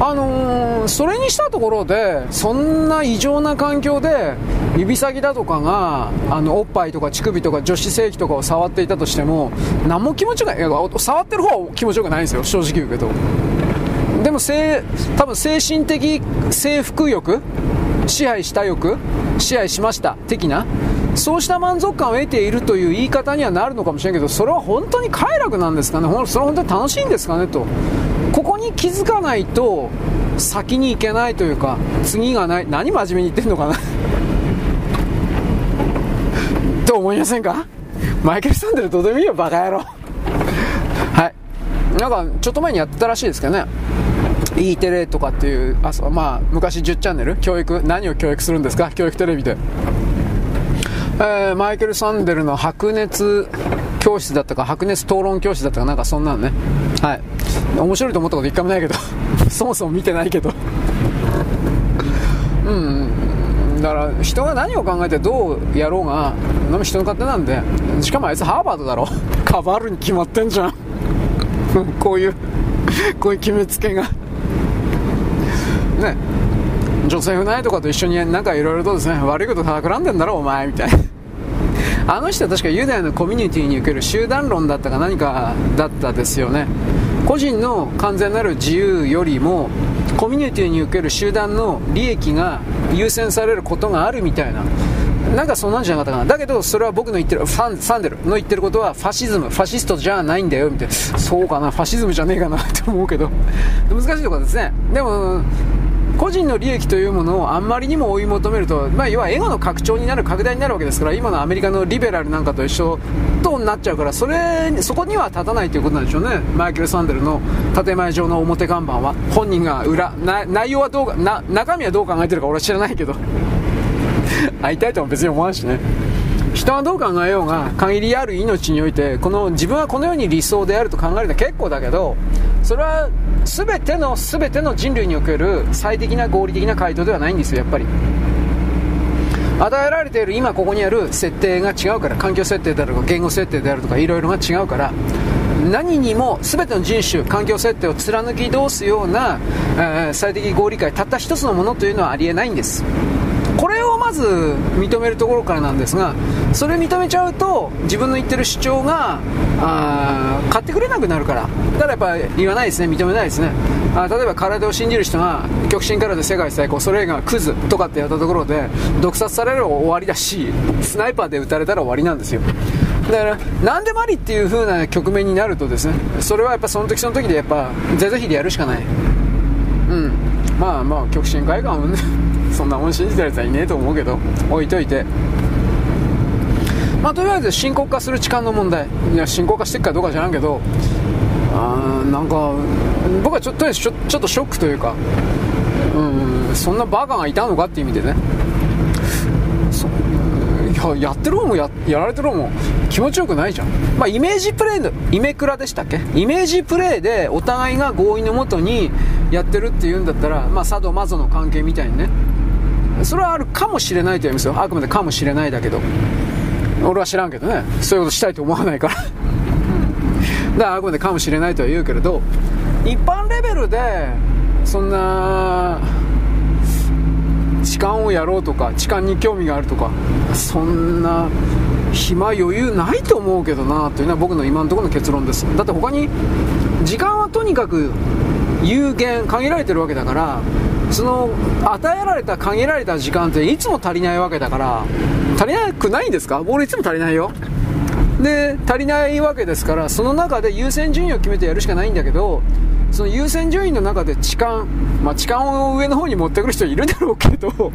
あのー、それにしたところでそんな異常な環境で指先だとかがあのおっぱいとか乳首とか女子性器とかを触っていたとしても何も気持ちがい触ってる方は気持ちよくないんですよ正直言うけど。でも多分精神的征服欲支配した欲支配しました的なそうした満足感を得ているという言い方にはなるのかもしれないけどそれは本当に快楽なんですかね？それは本当に楽しいんですかねと。ここに気づかないと先に行けないというか次がない。何真面目に言ってんのかな？と思いませんか？マイケル・サンデルどうでもいいよバカ野郎。はい。なんかちょっと前にやってたらしいですけどね。E テレとかっていうあまあ昔10チャンネル？教育？何を教育するんですか？教育テレビで。えー、マイケル・サンデルの白熱教室だったか白熱討論教室だったかなんかそんなのね。はい。面白いと思ったこと一回もないけど そもそも見てないけど。うん。だから人が何を考えてどうやろうが人の勝手なんでしかもあいつハーバードだろ。カバールに決まってんじゃん。こういうこういう決めつけが。ね。女性不内とかと一緒になんかいろいろとですね悪いこと企んでんだろお前みたいな。あの人は確かユダヤのコミュニティにおける集団論だったか何かだったですよね。個人の完全なる自由よりもコミュニティにおける集団の利益が優先されることがあるみたいな。なんかそんなんじゃなかったかな。だけどそれは僕の言ってるファンサンデルの言ってることはファシズムファシストじゃないんだよみたいな。そうかなファシズムじゃねえかなって思うけど。難しいところですね。でも個人の利益というものをあんまりにも追い求めると、まあ、要はエゴの拡張になる拡大になるわけですから今のアメリカのリベラルなんかと一緒となっちゃうからそれそこには立たないということなんでしょうね。マイケル・サンデルの建前上の表看板は。本人が裏内容はどうな中身はどう考えてるか俺は知らないけど。会いたいとも別に思わんしね。人はどう考えようが限りある命においてこの自分はこのように理想であると考えるの結構だけどそれは全ての全ての人類における最適な合理的な回答ではないんですよやっぱり。与えられている今ここにある設定が違うから環境設定であるとか言語設定であるとかいろいろが違うから何にも全ての人種環境設定を貫き通すような、えー、最適合理解たった一つのものというのはありえないんです。ず認めるところからなんですがそれ認めちゃうと自分の言ってる主張があ買ってくれなくなるから。だからやっぱ言わないですね。認めないですね。あ例えば空手を信じる人が極真空手世界最高それがクズとかってやったところで毒殺される終わりだしスナイパーで撃たれたら終わりなんですよ。だから何でもありっていう風な局面になるとですねそれはやっぱその時その時でやっぱ是々非でやるしかない。うん。まあまあ極真会館をね。そんなもん信じてるやつはいねえと思うけど置いといて。まあとりあえず深刻化する痴漢の問題。いや深刻化していくかどうか知らんけどあーなんか僕はちょとりあえずちょちょっとショックというかうんそんなバカがいたのかっていう意味でね。いややってる方もややられてる方も気持ちよくないじゃん、まあ、イメージプレイのイメクラでしたっけ？イメージプレイでお互いが合意のもとにやってるっていうんだったら、まあ、佐渡マゾの関係みたいにね。それはあるかもしれないと言いますよ。あくまでかもしれないだけど。俺は知らんけどね。そういうことしたいと思わないから。だからあくまでかもしれないとは言うけれど一般レベルでそんな痴漢をやろうとか痴漢に興味があるとかそんな暇余裕ないと思うけどなというのは僕の今のところの結論です。だって他に時間はとにかく有限限られてるわけだからその与えられた限られた時間っていつも足りないわけだから足りなくないんですか？俺いつも足りないよ。で足りないわけですからその中で優先順位を決めてやるしかないんだけどその優先順位の中で痴漢まあ痴漢を上の方に持ってくる人いるだろうけど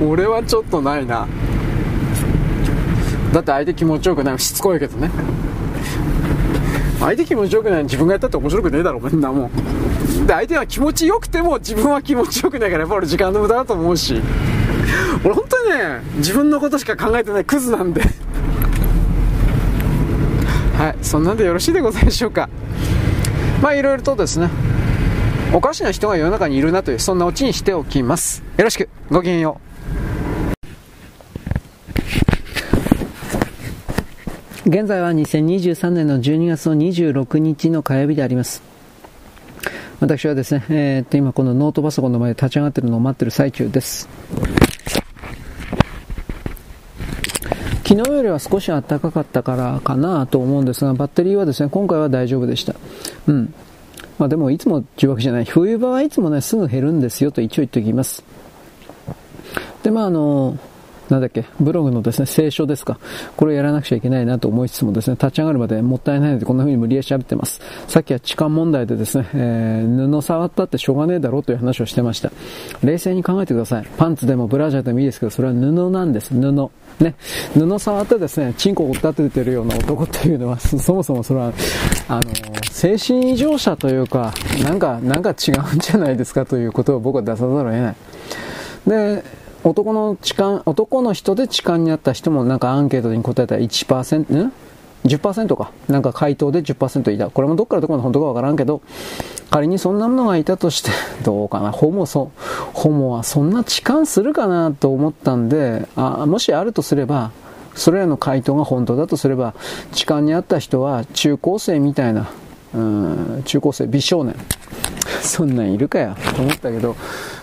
俺はちょっとないな。だって相手気持ちよくない。しつこいけどね。相手気持ちよくない。自分がやったって面白くねえだろみんなもんで相手は気持ちよくても自分は気持ちよくないからやっぱ俺時間の無駄だと思うし。俺本当にね自分のことしか考えてないクズなんで。はいそんなんでよろしいでございましょうか。まあいろいろとですねおかしな人が世の中にいるなというそんなオチにしておきます。よろしく。ごきげんよう。現在は2023年の12月の26日の火曜日であります。私はですね、えー、っと今このノートパソコンの前で立ち上がってるのを待ってる最中です昨日よりは少し暖かかったからかなと思うんですが、バッテリーはですね、今回は大丈夫でした。うん。まあでもいつもというわけじゃない。冬場はいつもね、すぐ減るんですよと一応言っておきます。で、まああの、なんだっけ、ブログのですね、聖書ですか。これをやらなくちゃいけないなと思いつつもですね、立ち上がるまでもったいないのでこんな風に無理やり喋ってます。さっきは痴漢問題でですね、えー、布触ったってしょうがねえだろうという話をしてました。冷静に考えてください。パンツでもブラジャーでもいいですけど、それは布なんです。布。ね。布触ってですね、チンコを立ててるような男というのは、そもそもそれは、あの、精神異常者というか、なんか、なんか違うんじゃないですかということを僕は出さざるを得ない。で、男の痴漢、男の人で痴漢にあった人もなんかアンケートに答えたら1%、ん ?10% か。なんか回答で10%いた。これもどっからどこまで本当かわからんけど、仮にそんなものがいたとして、どうかな？ホモ、そ、ホモはそんな痴漢するかなと思ったんで、あもしあるとすれば、それらの回答が本当だとすれば、痴漢にあった人は中高生みたいな、うん、中高生、美少年。そんなんいるかや、と思ったけど、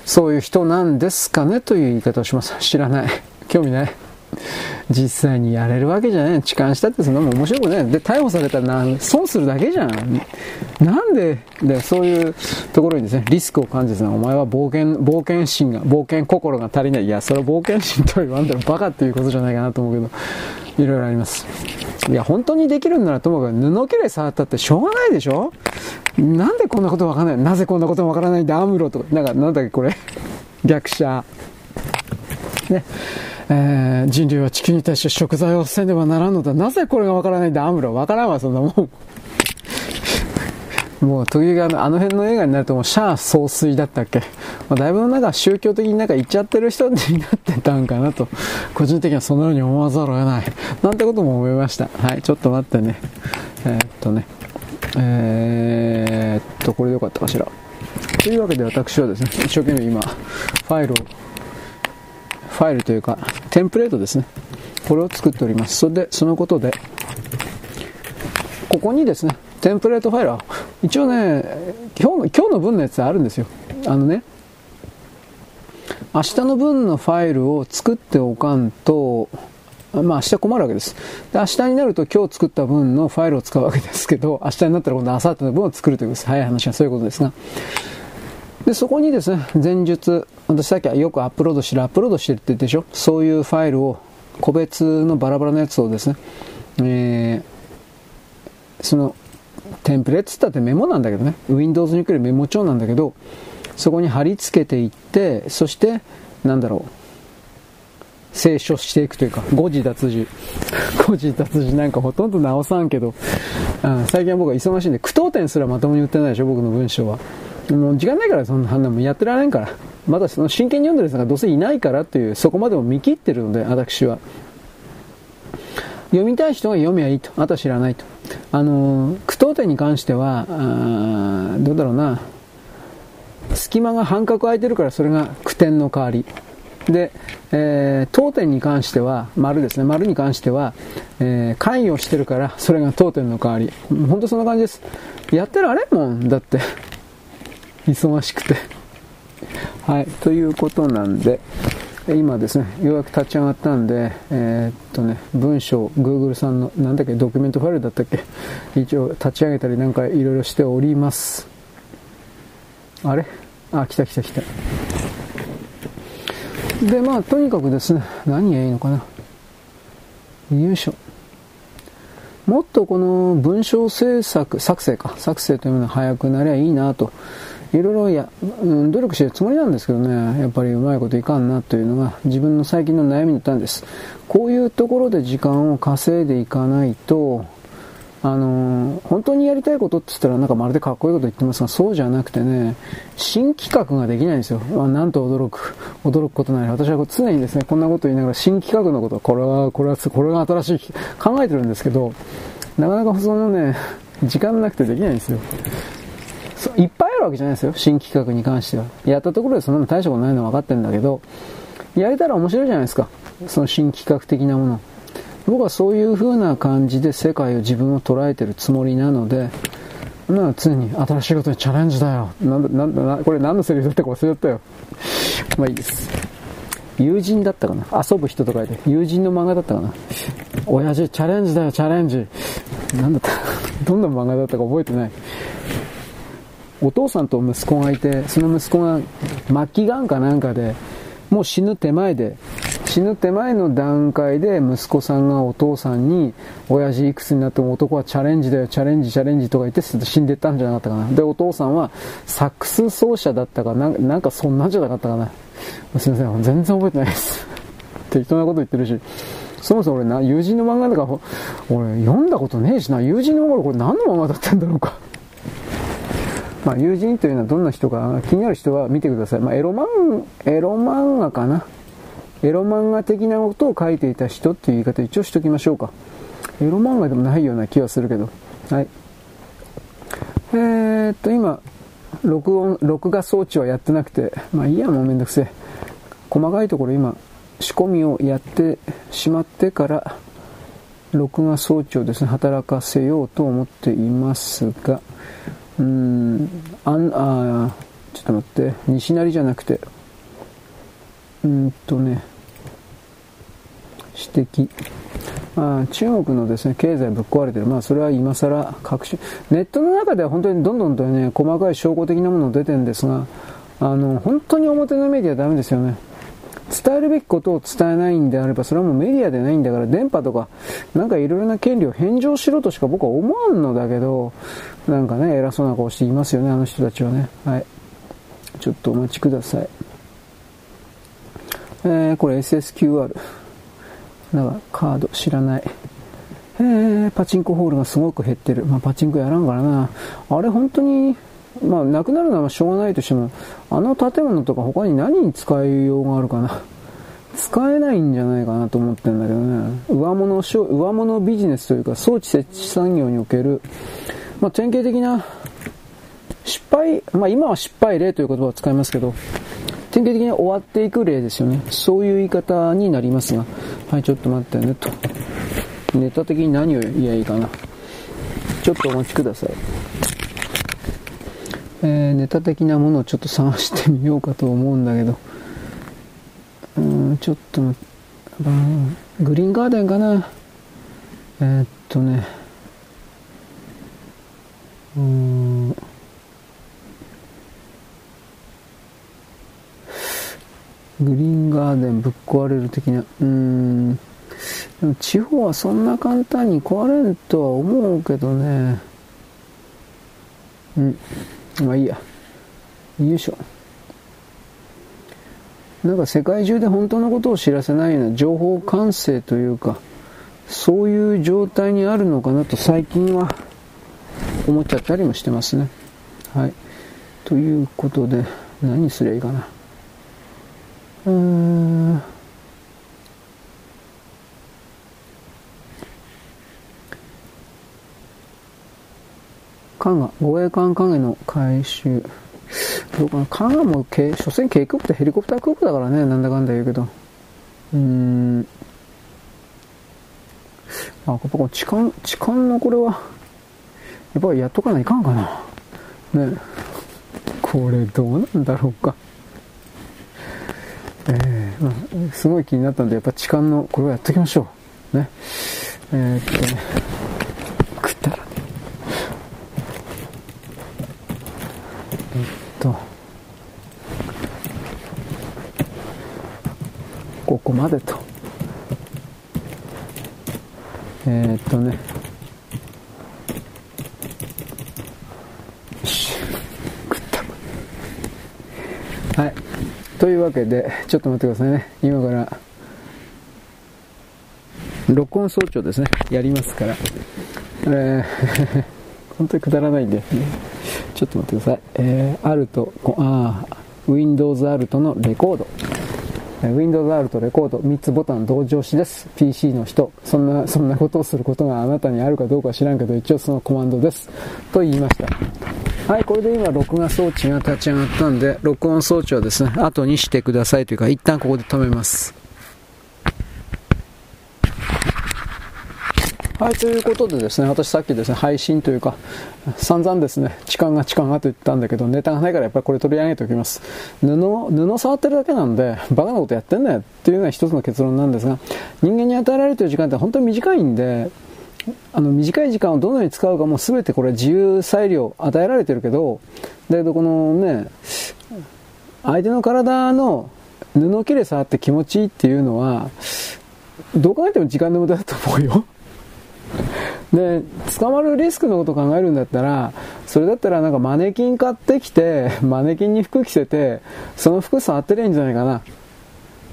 そういう人なんですかねという言い方をします。知らない。興味ない。実際にやれるわけじゃない。痴漢したってそんなもん面白くない。で、逮捕されたら損するだけじゃん。なんで、で、そういうところにですね、リスクを感じてお前は冒険、冒険心が、冒険心が足りない。いや、それは冒険心と言わんだろ、バカっていうことじゃないかなと思うけど、いろいろあります。いや、本当にできるんならともかく布切れ触ったってしょうがないでしょなんでこんなことわかんない？なぜこんなことわからない？んだ、アムロとか、なんか、なんだっけ、これ？逆者。ね。えー、人類は地球に対して食材をせんではならんのだ。なぜこれがわからないんだ、アムロ。わからんわ、そんなもん。もう時があの辺の映画になるともうシャア総帥だったっけ、まあ、だいぶなんか宗教的になんか言っちゃってる人になってたんかなと。個人的にはそのように思わざるを得ない。なんてことも思いました。はいちょっと待ってね。えー、っとね。えー、っとこれでよかったかしら。というわけで私はですね一生懸命今ファイルをファイルというかテンプレートですねこれを作っておりますそれでそのことでここにですねテンプレートファイルは一応ね今日の今日の分のやつあるんですよあのね明日の分のファイルを作っておかんとまあ明日困るわけです。で、明日になると今日作った分のファイルを使うわけですけど、明日になったら今度明後日の分を作るということです。早い話はそういうことですが。で、そこにですね、前述、私さっきはよくアップロードしてる、アップロードしてるって言ってでしょ？そういうファイルを、個別のバラバラのやつをですね、えー、その、テンプレっつったってメモなんだけどね、Windows に来るメモ帳なんだけど、そこに貼り付けていって、そして、なんだろう、清書していくというか、誤字脱字。誤字脱字なんかほとんど直さんけど、うん、最近は僕は忙しいんで、句読点すらまともに売ってないでしょ、僕の文章は。もう時間ないからそんな判断もやってられんから。まだその真剣に読んでる人がどうせいないからっていう、そこまでも見切ってるので、私は。読みたい人が読めばいいと。あとは知らないと。あの、句読点に関しては、あどうだろうな。隙間が半角空いてるからそれが句点の代わり。で、えー、当点に関しては、丸ですね、丸に関しては、えー、関与してるから、それが当点の代わり。本当そんな感じです。やってられんもん、だって。忙しくて。はい、ということなんで、今ですね、ようやく立ち上がったんで、えー、っとね、文章、Google さんの、なんだっけ、ドキュメントファイルだったっけ、一応立ち上げたりなんかいろいろしております。あれ？あ、来た来た来た。で、まあ、とにかくですね、何がいいのかな。よいしょ。もっとこの文章制作、作成か、作成というものが早くなりゃいいなと、いろいろや、うん、努力してるつもりなんですけどね、やっぱりうまいこといかんなというのが自分の最近の悩みだったんです。こういうところで時間を稼いでいかないと、あのー、本当にやりたいことって言ったらなんかまるでかっこいいこと言ってますが、そうじゃなくてね、新企画ができないんですよ。ま、なんと驚く、驚くことない。私は常にですね、こんなこと言いながら新企画のこと、これは、これは、これが新しい、考えてるんですけど、なかなかそのね、時間なくてできないんですよ。そいっぱいあるわけじゃないですよ。新企画に関しては。やったところでそんなの大したことないのは分かってるんだけど、やれたら面白いじゃないですか。その新企画的なもの。僕はそういう風な感じで世界を自分を捉えてるつもりなので、まあ常に新しいことにチャレンジだよ。なんだ、なんだ、これ何のセリフだったか忘れちゃったよ。まあいいです。友人だったかな遊ぶ人とかで。友人の漫画だったかな親父、チャレンジだよ、チャレンジ。なんだった？どんな漫画だったか覚えてない。お父さんと息子がいて、その息子が末期がんかなんかで、もう死ぬ手前で、死ぬ手前の段階で息子さんがお父さんに、親父いくつになっても男はチャレンジだよ、チャレンジ、チャレンジとか言って死んでったんじゃなかったかな。で、お父さんはサックス奏者だったかな、なんかそんなんじゃなかったかな。すいません、全然覚えてないです。適当なこと言ってるし。そもそも俺な、友人の漫画とか、俺読んだことねえしな、友人の漫画これ何の漫画だったんだろうか。まあ、友人というのはどんな人か気になる人は見てください。まあ、エロ漫、エロ漫画かな。エロ漫画的なことを書いていた人っていう言い方一応しときましょうか。エロ漫画でもないような気はするけど。はい。えー、っと、今、録音、録画装置はやってなくて、まあいいや、もうめんどくせえ。細かいところ今、仕込みをやってしまってから、録画装置をですね、働かせようと思っていますが、うーん、あん、あちょっと待って、西成じゃなくて、うんとね、指摘。あ中国のですね、経済ぶっ壊れてる。まあ、それは今更確信。ネットの中では本当にどんどんとね、細かい証拠的なもの出てるんですが、あの、本当に表のメディアはダメですよね。伝えるべきことを伝えないんであれば、それはもうメディアでないんだから、電波とか、なんかいろいろな権利を返上しろとしか僕は思わんのだけど、なんかね、偉そうな顔していますよね、あの人たちはね。はい。ちょっとお待ちください。えー、これ SSQR。だかカード知らない。えー、パチンコホールがすごく減ってる。まあ、パチンコやらんからな。あれ本当に、まあ、なくなるのはしょうがないとしても、あの建物とか他に何に使いようがあるかな。使えないんじゃないかなと思ってんだけどね。上物、上物ビジネスというか装置設置産業における、まあ、典型的な失敗、まあ今は失敗例という言葉を使いますけど、典型的に終わっていく例ですよね。そういう言い方になりますが、はい、ちょっと待ってねと。ネタ的に何を言えばいいかな。ちょっとお待ちください。えー、ネタ的なものをちょっと探してみようかと思うんだけど、うん、ちょっと、グリーンガーデンかな。えー、っとね、うん、グリーンガーデンぶっ壊れる的な、うん、でも地方はそんな簡単に壊れんとは思うけどね。うん。まあいいや。よいしょ。なんか世界中で本当のことを知らせないような情報管制というか、そういう状態にあるのかなと最近は思っちゃったりもしてますね。はい。ということで、何すりゃいいかな。うーん。加賀、護衛艦影の回収。どうかな、加賀も、所詮軽空母とヘリコプター空母だからね、なんだかんだ言うけど。うーん。あ、やっぱこの痴漢、痴漢のこれは、やっぱりやっとかないかんかな。ねこれどうなんだろうか。えー、まあ、すごい気になったんで、やっぱ痴漢の、これはやっときましょう。ね。えー、っとね、食ったらね。えっと、こでと。えー、っとね。よし。食った。はい。というわけで、ちょっと待ってくださいね。今から、録音装置をですね、やりますから。えー 本当にくだらないんで、ちょっと待ってください。えー、アルト、あ Windows アルトのレコード。Windows アルトレコード3つボタン同時押しです。PC の人。そんな、そんなことをすることがあなたにあるかどうか知らんけど、一応そのコマンドです。と言いました。はい、これで今録画装置が立ち上がったんで、録音装置はですね、後にしてくださいというか、一旦ここで止めます。はい、ということでですね、私さっきですね、配信というか、散々ですね、痴漢が痴漢がと言ったんだけど、ネタがないからやっぱりこれ取り上げておきます。布、布触ってるだけなんで、バカなことやってんだよっていうのが一つの結論なんですが、人間に与えられている時間って本当に短いんで、あの短い時間をどのように使うかも全てこれ自由裁量与えられてるけど、だけどこのね、相手の体の布切れ触って気持ちいいっていうのは、どう考えても時間の無駄だと思うよ。で、捕まるリスクのことを考えるんだったら、それだったらなんかマネキン買ってきて、マネキンに服着せて、その服触ってりゃいいんじゃないかな。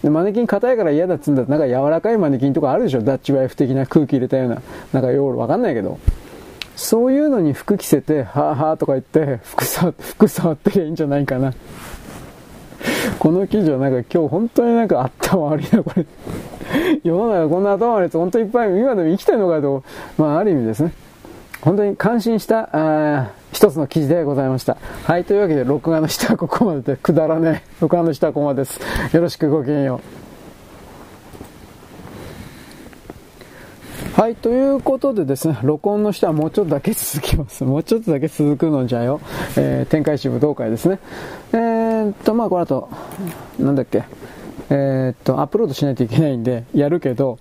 で、マネキン硬いから嫌だっつうんだったら、なんか柔らかいマネキンとかあるでしょ？ダッチワイフ的な空気入れたような。なんかよくわかんないけど。そういうのに服着せて、はぁはぁとか言って、服触って、服触ってりゃいいんじゃないかな。この記事はなんか今日本当になんか頭悪いな、これ。世の中こんな頭悪いやつ本当にいっぱい今でも生きてるのかと、まあある意味ですね。本当に感心した、あ一つの記事でございました。はい、というわけで、録画の下はここまでで、くだらねえ。録画の下はここまでです。よろしくごきげんよう。はい、ということでですね、録音の下はもうちょっとだけ続きます。もうちょっとだけ続くのじゃよ。えー、展開支武道会ですね。えー、っと、まあこの後、なんだっけ。えー、っと、アップロードしないといけないんで、やるけど、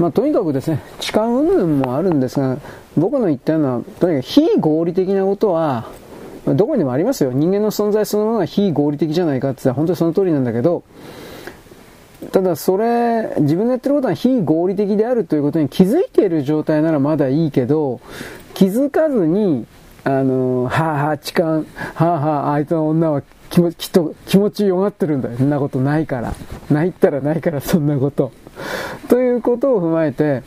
まあ、とにかくですね、痴漢云々もあるんですが、僕の言ったような、とにかく非合理的なことは、どこにもありますよ。人間の存在そのものが非合理的じゃないかって言ったら本当にその通りなんだけど、ただそれ、自分のやってることは非合理的であるということに気づいている状態ならまだいいけど、気づかずに、あの、はあはあ、痴漢、はあはあ、あいつの女は気持きっと気持ちよがってるんだよ。そんなことないから。ないったらないからそんなこと。ということを踏まえて、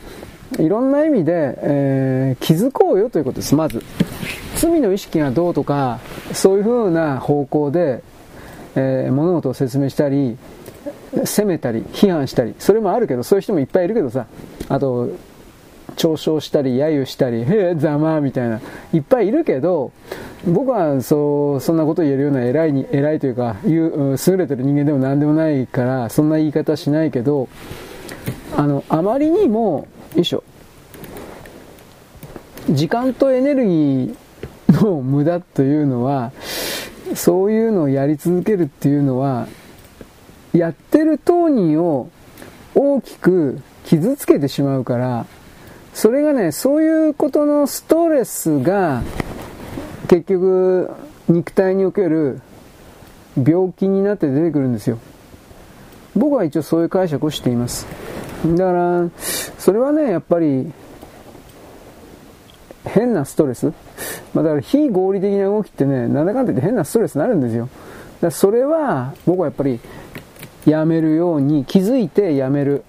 いろんな意味で、えー、気づこうよということです、まず。罪の意識がどうとか、そういう風な方向で、えー、物事を説明したり、責めたり、批判したり、それもあるけど、そういう人もいっぱいいるけどさ、あと、嘲笑したり、揶揄したり、へえ、ざまみたいな、いっぱいいるけど、僕はそう、そんなこと言えるような偉いに、偉いというか、優れてる人間でも何でもないから、そんな言い方しないけど、あの、あまりにも、よいしょ、時間とエネルギーの無駄というのは、そういうのをやり続けるっていうのは、やってる当人を大きく傷つけてしまうから、それがね、そういうことのストレスが、結局、肉体における病気になって出てくるんですよ。僕は一応そういう解釈をしています。だから、それはね、やっぱり、変なストレス。まあ、だから非合理的な動きってね、なんだかんだ言って変なストレスになるんですよ。だそれは、僕はやっぱり、やめるように、気づいてやめる。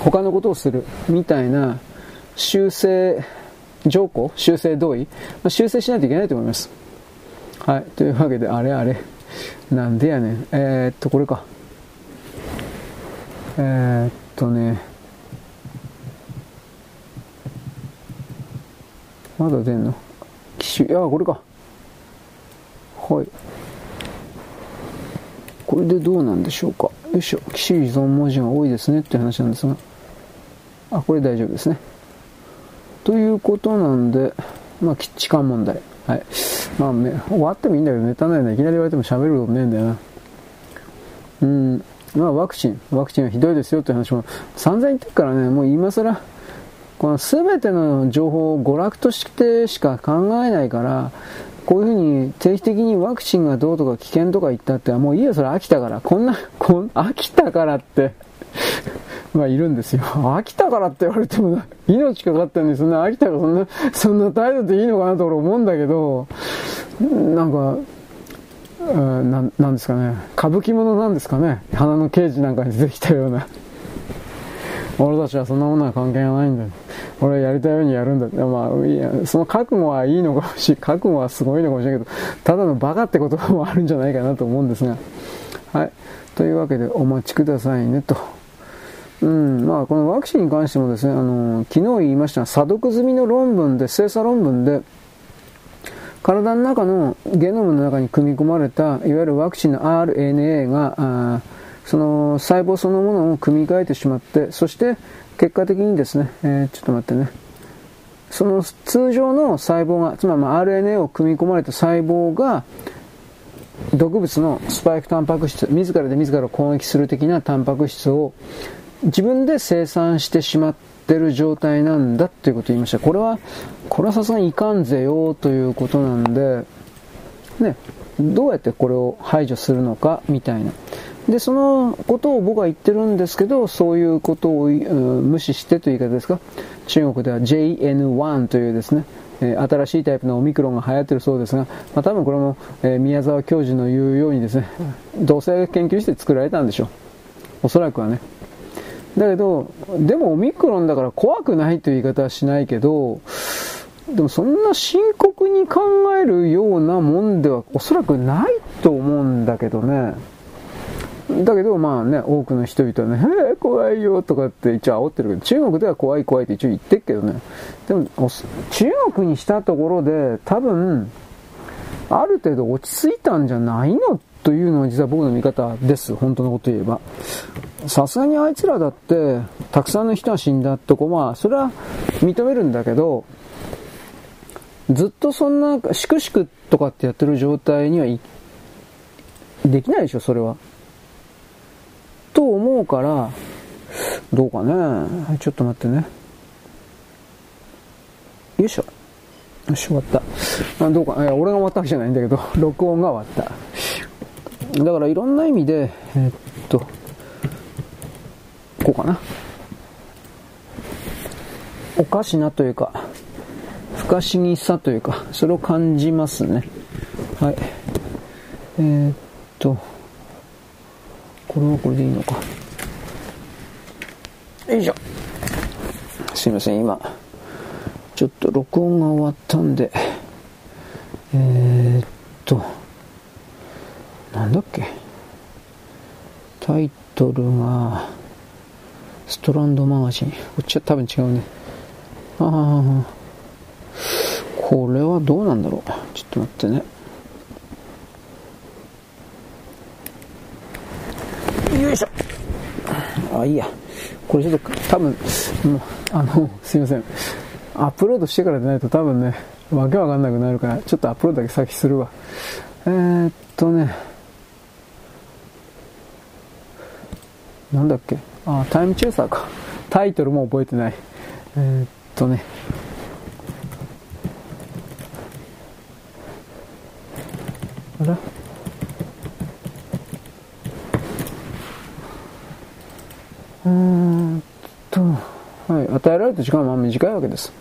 他のことをする。みたいな修正条項？修正同意、まあ、修正しないといけないと思います。はい。というわけで、あれあれ。なんでやねん。えー、っと、これか。えー、っとね。まだ出んの？機種、いや、これか。はい。これでどうなんでしょうか。よいしょ。機種依存文字が多いですねっていう話なんですが。あ、これ大丈夫ですね。ということなんで、まあ、痴漢問題。はい。まあ、終わってもいいんだけど、ネタないな。いきなり言われても喋ることねえんだよな。うん。まあ、ワクチン。ワクチンはひどいですよって話も散々言ってるからね、もう今更、この全ての情報を娯楽としてしか考えないから、こういうふうに定期的にワクチンがどうとか危険とか言ったって、もういいよ、それ飽きたから。こんな、こん、飽きたからって まあいるんですよ。秋田からって言われても命かかってるんですそんな秋田がそんな、そんな態度でいいのかなと俺思うんだけど、なんか、ななんですかね、歌舞伎者なんですかね、花の刑事なんかに出てきたような。俺たちはそんなものは関係がないんだ。俺はやりたいようにやるんだ。まあ、いや、その覚悟はいいのかもしれ 覚悟はすごいのかもしれないけど、ただのバカって言葉もあるんじゃないかなと思うんですが。はい。というわけで、お待ちくださいね、と。うん、まあ、このワクチンに関してもですね、あの、昨日言いました査読済みの論文で、精査論文で、体の中のゲノムの中に組み込まれた、いわゆるワクチンの RNA が、その細胞そのものを組み替えてしまって、そして結果的にですね、えー、ちょっと待ってね、その通常の細胞が、つまりま RNA を組み込まれた細胞が、毒物のスパイクタンパク質、自らで自らを攻撃する的なタンパク質を自分で生産してしまってる状態なんだっていうことを言いました。これは、これはさすがにいかんぜよということなんで、ね、どうやってこれを排除するのかみたいな。で、そのことを僕は言ってるんですけど、そういうことを、無視してという言い方ですか？中国では JN1 というですね、え新しいタイプのオミクロンが流行ってるそうですが、まあ、多分これも、え宮沢教授の言うようにですね、同性研究して作られたんでしょう。おそらくはね。だけど、でもオミクロンだから怖くないという言い方はしないけど、でもそんな深刻に考えるようなもんではおそらくないと思うんだけどね。だけどまあね、多くの人々はね、えー、怖いよとかって一応煽ってるけど、中国では怖い怖いって一応言ってるけどね。でも、中国にしたところで多分、ある程度落ち着いたんじゃないのというのは実は僕の見方です。本当のこと言えば。さすがにあいつらだって、たくさんの人が死んだとこ、まあ、それは認めるんだけど、ずっとそんな、しくしくとかってやってる状態にはできないでしょ、それは。と思うから、どうかね。ちょっと待ってね。よいしょ。よし、終わった。あどうか、いや、俺が終わったわけじゃないんだけど、録音が終わった。だからいろんな意味で、えっと、こうかな。おかしなというか、不可思議さというか、それを感じますね。はい。えー、っと、これはこれでいいのか。よいしょ。すいません、今、ちょっと録音が終わったんで、えー、っと、なんだっけ。タイトルが、ストランドマガジン。こっちは多分違うね。ああ、これはどうなんだろう。ちょっと待ってね。よいしょ。あいいや。これちょっと多分もうあのすいません。アップロードしてからでないと多分ねわけわかんなくなるからちょっとアップロードだけ先するわ。えー、っとね。なんだっけ？あタイムチェイサーか。タイトルも覚えてない。えー、っとね。あら？うんと、はい、与えられた時間はまあ短いわけです。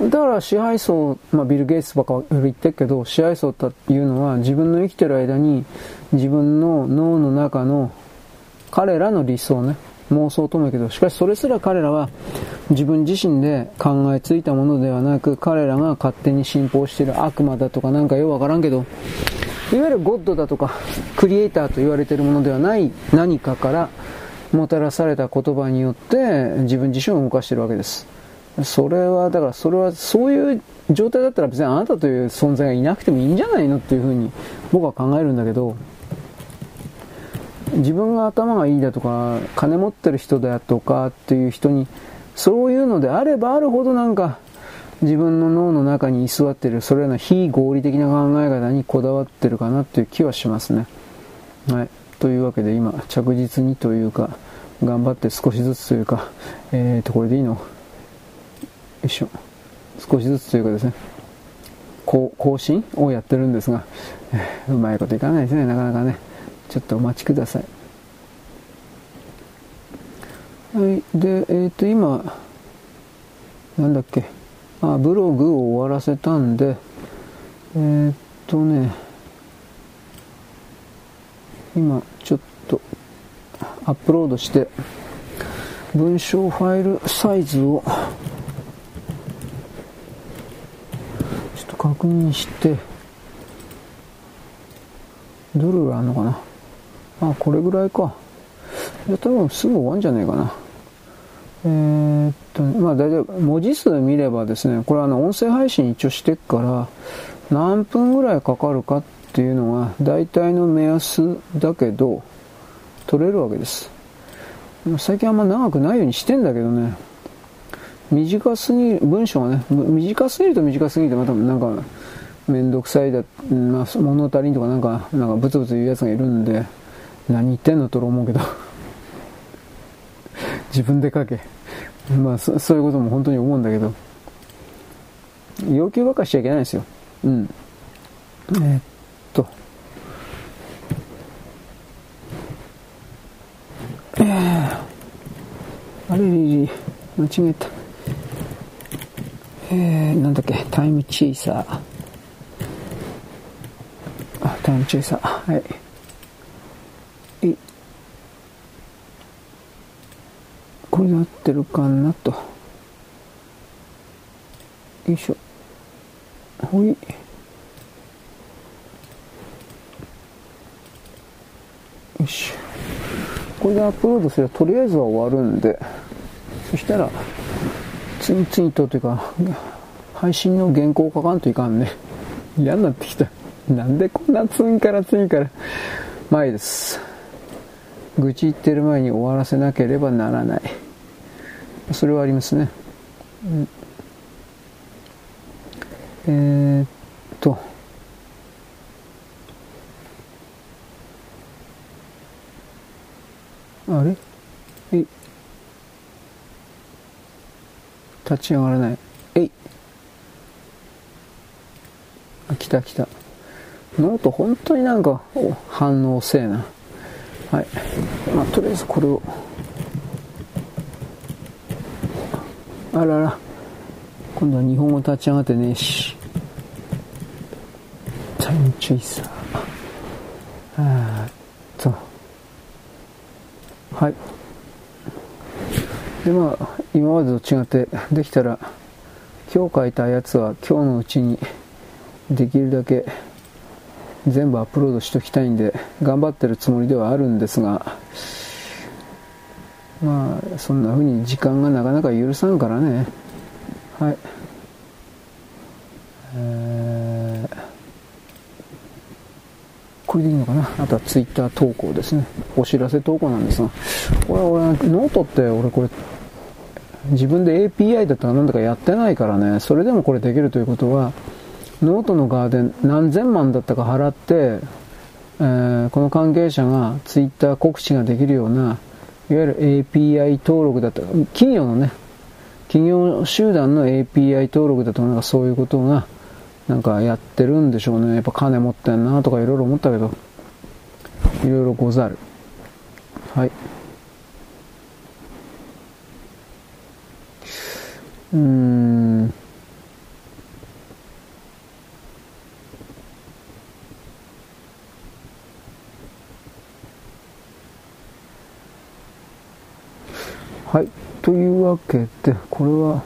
だから支配層、まあ、ビル・ゲイツばっか言ってるけど、支配層というのは自分の生きてる間に自分の脳の中の彼らの理想ね、妄想とも言うけど、しかしそれすら彼らは自分自身で考えついたものではなく、彼らが勝手に信奉している悪魔だとかなんかようわからんけど、いわゆるゴッドだとか、クリエイターと言われているものではない何かからもたらされた言葉によって自分自身を動かしているわけです。それは、だからそれはそういう状態だったら別にあなたという存在がいなくてもいいんじゃないのっていうふうに僕は考えるんだけど、自分が頭がいいだとか、金持ってる人だとかっていう人に、そういうのであればあるほどなんか、自分の脳の中に居座っているそれらの非合理的な考え方にこだわってるかなという気はしますね。はい。というわけで今、着実にというか、頑張って少しずつというか、えーと、これでいいの？よいしょ。少しずつというかですね、更新をやってるんですが、えー、うまいこといかないですね、なかなかね。ちょっとお待ちください。はい。で、えっ、と、今、なんだっけ？あ、ブログを終わらせたんで、えーっとね、今、ちょっと、アップロードして、文章ファイルサイズを、ちょっと確認して、どれぐらいあるのかな。あ、これぐらいか。いや、多分すぐ終わんじゃねえかな。えーっと、まあ大体文字数見ればですね、これあの音声配信一応してから、何分ぐらいかかるかっていうのが大体の目安だけど、取れるわけです。最近あんま長くないようにしてんだけどね、短すぎる、文章がね、短すぎると短すぎてまたなんか、めんどくさいだ、まあ、物足りんとかなんか、なんかブツブツ言うやつがいるんで、何言ってんのと思うけど。自分で書け。まあそ、そういうことも本当に思うんだけど、要求ばっかしちゃいけないんですよ。うん。えーっと。えーあれれれ間違えた。えー、なんだっけ、タイムチェイサー。あ、タイムチェイサー。は。いこれで合ってるかなと。よいしょ。ほい。よし。これでアップロードすればとりあえずは終わるんで、そしたら、次々とというか、配信の原稿を書かんといかんね。嫌になってきた。なんでこんな次から次から。前です。愚痴言ってる前に終わらせなければならない。それはありますね。うん、えー、っと。あれ？えい。立ち上がらない。えい。あ、来た来た。ノート本当になんか反応せえな。はい。まあ、とりあえずこれを。あらら。今度は日本語立ち上がってねえし。タイムチェイサー。あーっと。はい。で、まあ、今までと違って、できたら、今日書いたやつは今日のうちにできるだけ全部アップロードしときたいんで頑張ってるつもりではあるんですがまあそんな風に時間がなかなか許さんからね。はい、これでいいのかな？あとはツイッター投稿ですね。お知らせ投稿なんですが。これ俺ノートって俺これ自分で API だったかなんだかやってないからね。それでもこれできるということはノートの側で何千万だったか払って、えー、この関係者がツイッター告知ができるような、いわゆる API 登録だった企業のね、企業集団の API 登録だと、なんかそういうことが、なんかやってるんでしょうね。やっぱ金持ってんなとかいろいろ思ったけど、いろいろござる。はい。うーん。はい。というわけで、これは、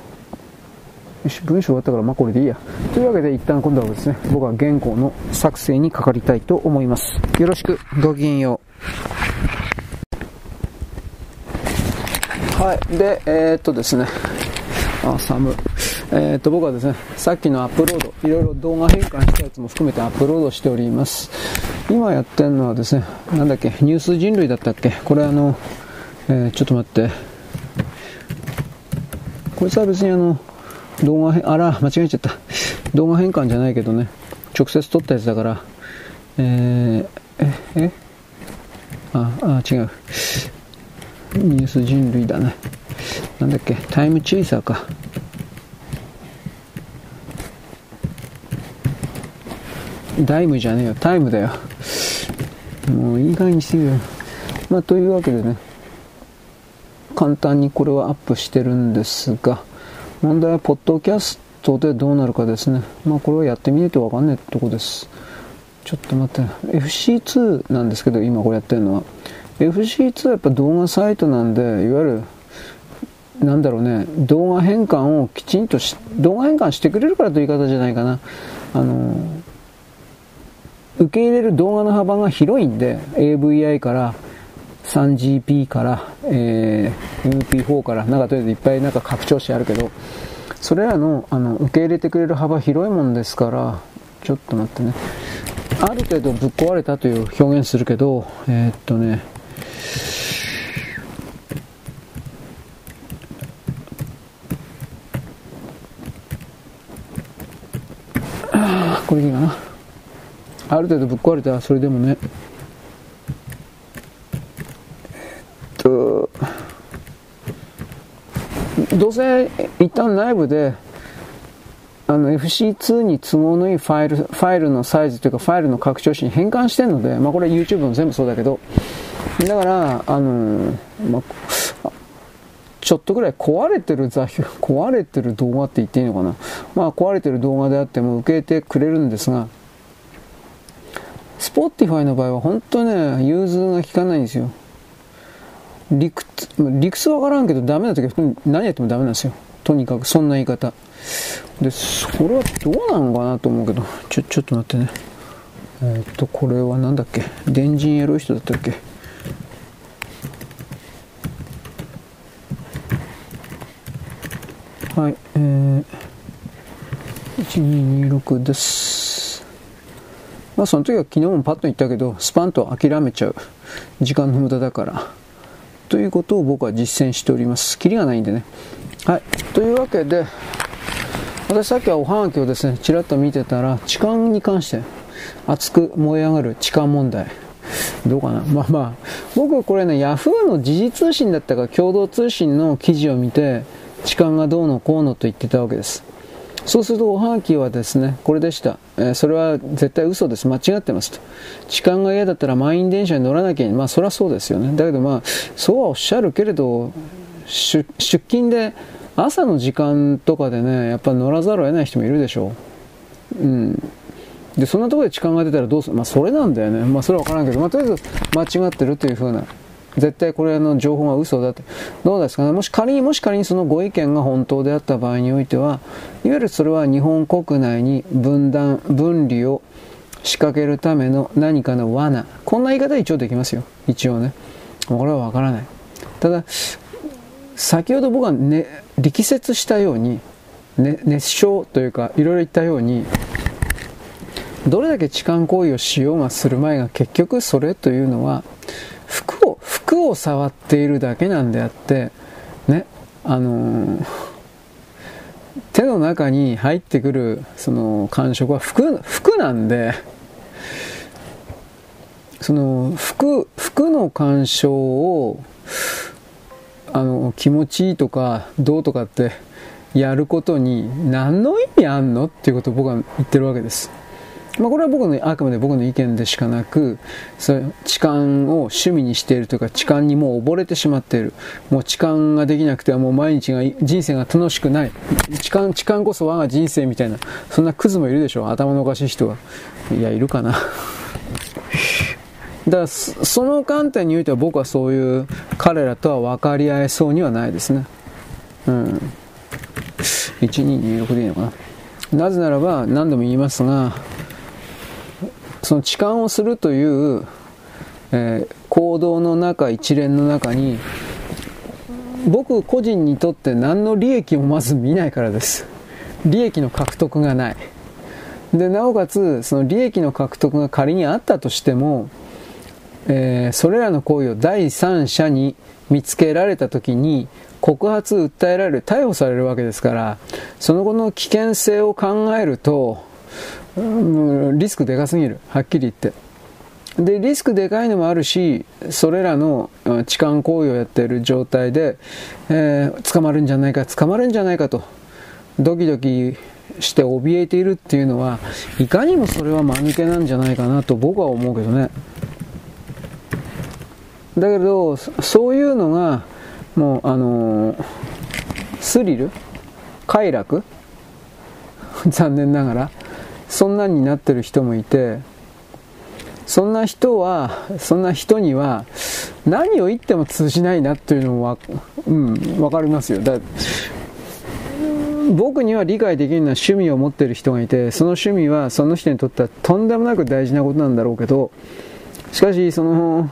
よし、文章終わったから、まあこれでいいや。というわけで、一旦今度はですね、僕は原稿の作成にかかりたいと思います。よろしく、ごきげんよう。はい。で、えー、っとですね、あ、寒い。えー、っと、僕はですね、さっきのアップロード、いろいろ動画変換したやつも含めてアップロードしております。今やってるのはですね、なんだっけ、ニュース人類だったっけ？これあの、えー、ちょっと待って。こいつは別にあの、動画変、あら、間違えちゃった。動画変換じゃないけどね、直接撮ったやつだから、えー、え、え？あ、あ、違う。ニュース人類だね。なんだっけ、タイムチェイサーか。ダイムじゃねえよ、タイムだよ。もういい加減にしてよ。まあ、というわけでね、簡単にこれはアップしてるんですが、問題はポッドキャストでどうなるかですね。まあこれはやってみないとわかんないとこです。ちょっと待って、FC2 なんですけど、今これやってるのは。FC2 はやっぱ動画サイトなんで、いわゆる、なんだろうね、動画変換をきちんとし、動画変換してくれるからという言い方じゃないかな。あの、受け入れる動画の幅が広いんで、AVI から 3GP から、えー、MP4 から、なんかとりあえずいっぱいなんか拡張子あるけど、それらのあの受け入れてくれる幅広いもんですから、ちょっと待ってね。ある程度ぶっ壊れたという表現するけど、えー、っとね、これでいいかな。ある程度ぶっ壊れたらそれでもね、えっと、どうせ一旦内部であの FC2 に都合のいいファイル、ファイルのサイズというかファイルの拡張子に変換してるので、まあこれ YouTube も全部そうだけど、だから、あのまあ、ちょっとぐらい壊れてる座標、壊れてる動画って言っていいのかな。まあ壊れてる動画であっても受けてくれるんですが、Spotify の場合は本当ね、融通が効かないんですよ。理屈、理屈わからんけどダメな時は何やってもダメなんですよ。とにかくそんな言い方。で、それはどうなのかなと思うけど、ちょ、ちょっと待ってね。えー、っと、これは何だっけ？電人エロい人だったっけ？はい、えー、1226です。まあその時は昨日もパッと言ったけど、スパンと諦めちゃう。時間の無駄だから。ということを僕は実践しております。キリがないんでね。はい。というわけで、私さっきはおはがきをですね、ちらっと見てたら、痴漢に関して熱く燃え上がる痴漢問題。どうかな？まあまあ、僕これね、ヤフーの時事通信だったか共同通信の記事を見て、痴漢がどうのこうのと言ってたわけです。そうするとおはがきはですね、これでした。えー、それは絶対嘘です。間違ってますと。痴漢が嫌だったら満員電車に乗らなきゃいけない。まあそれはそうですよね。だけどまあ、そうはおっしゃるけれど、出勤で朝の時間とかでね、やっぱ乗らざるを得ない人もいるでしょう。うん。で、そんなところで痴漢が出たらどうする？まあ、それなんだよね。まあ、それはわからんけど、まあ、とりあえず間違ってるというふうな、絶対これの情報が嘘だって。どうですかね？もし仮に、もし仮にそのご意見が本当であった場合においては、いわゆるそれは日本国内に分断、分離を仕掛けるための何かの罠。こんな言い方は一応できますよ。一応ね。これはわからない。ただ、先ほど僕はね、力説したように、ね、熱唱というかいろいろ言ったようにどれだけ痴漢行為をしようがする前が結局それというのは服を服を触っているだけなんであってねあのー、手の中に入ってくるその感触は服服なんでその服服の干渉をあの気持ちいいとかどうとかってやることに何の意味あんのっていうことを僕は言ってるわけです。まあ、これは僕のあくまで僕の意見でしかなくそう痴漢を趣味にしているというか痴漢にもう溺れてしまっているもう痴漢ができなくてはもう毎日が人生が楽しくない痴漢痴漢こそ我が人生みたいなそんなクズもいるでしょ頭のおかしい人がいやいるかな だからその観点においては僕はそういう彼らとは分かり合えそうにはないですね。うん。1226でいいのかな。なぜならば何度も言いますが、その痴漢をするという、えー、行動の中、一連の中に、僕個人にとって何の利益もまず見ないからです。利益の獲得がない。で、なおかつ、その利益の獲得が仮にあったとしても、えー、それらの行為を第三者に見つけられた時に告発訴えられる逮捕されるわけですからその後の危険性を考えると、うん、リスクでかすぎる。はっきり言って。でリスクでかいのもあるしそれらの痴漢行為をやっている状態で、えー、捕まるんじゃないか捕まるんじゃないかとドキドキして怯えているっていうのはいかにもそれは間抜けなんじゃないかなと僕は思うけどね。だけどそういうのがもうあのー、スリル？快楽？残念ながら。そんなんになってる人もいてそんな人はそんな人には何を言っても通じないなっていうのは、うん、わかりますよ。だ僕には理解できるのは趣味を持ってる人がいてその趣味はその人にとってはとんでもなく大事なことなんだろうけどしかしその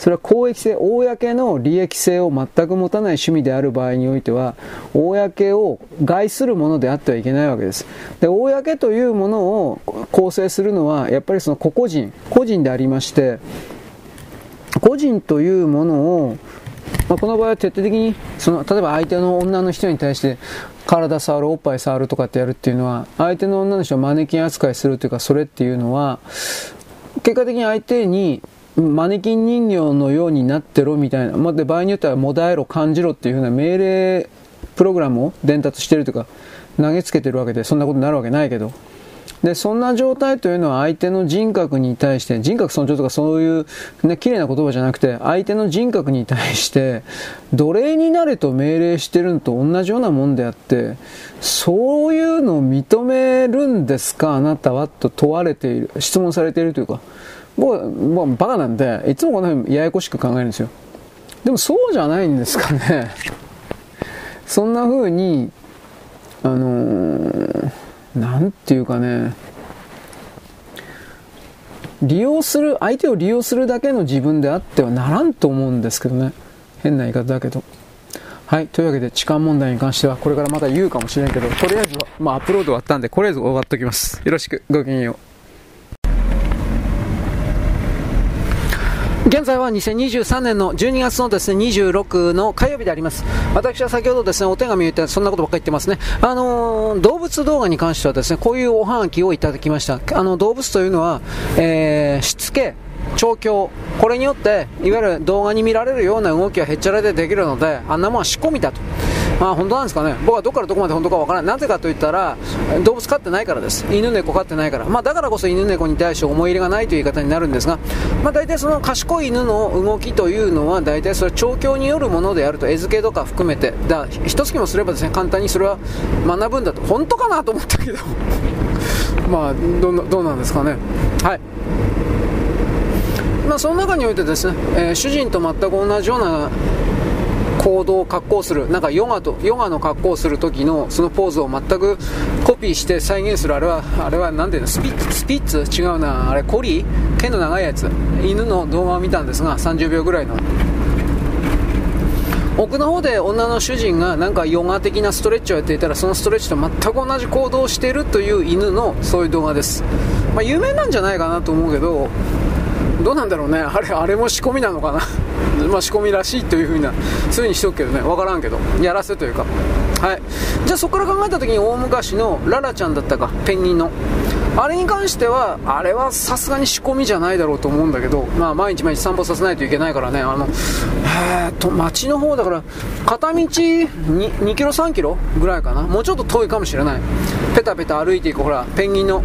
それは公益性、公の利益性を全く持たない趣味である場合においては、公を害するものであってはいけないわけです。で、公というものを構成するのは、やっぱりその個々人、個人でありまして、個人というものを、まあ、この場合は徹底的にその例えば相手の女の人に対して体触るおっぱい触るとかってやるっていうのは相手の女の人をマネキン扱いするというかそれっていうのは結果的に相手にマネキン人形のようになってろみたいな、まあ、で場合によってはもだえろ感じろっていうふうな命令プログラムを伝達してるというか投げつけてるわけでそんなことになるわけないけど。でそんな状態というのは相手の人格に対して人格尊重とかそういう、ね、綺麗な言葉じゃなくて相手の人格に対して奴隷になれと命令してるのと同じようなもんであってそういうのを認めるんですかあなたはと問われている質問されているというか僕はもうバカなんでいつもこの辺ややこしく考えるんですよでもそうじゃないんですかね そんな風にあのー、なんていうかね利用する相手を利用するだけの自分であってはならんと思うんですけどね変な言い方だけどはい。というわけで、痴漢問題に関しては、これからまた言うかもしれんけど、とりあえずは、まあ、アップロード終わったんで、とりあえず終わっておきます。よろしく、ごきげんよう。現在は2023年の12月のですね26の火曜日であります。私は先ほどですねお手紙を言ってそんなことばっかり言ってますね。あのー、動物動画に関してはですねこういうおはがきをいただきました。あの動物というのは、えー、しつけ調教、これによって、いわゆる動画に見られるような動きはへっちゃらでできるので、あんなもんは仕込みだと。まあ本当なんですかね。僕はどこからどこまで本当かわからない。なぜかと言ったら、動物飼ってないからです。犬猫飼ってないから。まあだからこそ犬猫に対して思い入れがないという言い方になるんですが、まあ大体その賢い犬の動きというのは、大体それは調教によるものであると、餌付けとか含めて、だ一月もすればですね、簡単にそれは学ぶんだと。本当かなと思ったけど。まあど、どうなんですかね。はい。まあ、その中においてですね、えー、主人と全く同じような行動を格好するなんかヨガとヨガの格好をする時のそのポーズを全くコピーして再現するあれはあれは何ていうのスピッツスピッツ？違うなあれコリ？ー剣の長いやつ。犬の動画を見たんですが30秒ぐらいの。奥の方で女の主人がなんかヨガ的なストレッチをやっていたらそのストレッチと全く同じ行動をしているという犬のそういう動画です、まあ、有名なんじゃないかなと思うけどどうなんだろうね。あれあれも仕込みなのかな。まあ仕込みらしいというふうなそういう風にしとくけどね。分からんけど。やらせというか。はい。じゃあそこから考えた時に大昔のララちゃんだったか。ペンギンの。あれに関してはあれはさすがに仕込みじゃないだろうと思うんだけど、まあ、毎日毎日散歩させないといけないからね。あのえー、と町の方だから片道 2, 2キロ3キロぐらいかな。もうちょっと遠いかもしれない。ペタペタ歩いていくほらペンギンの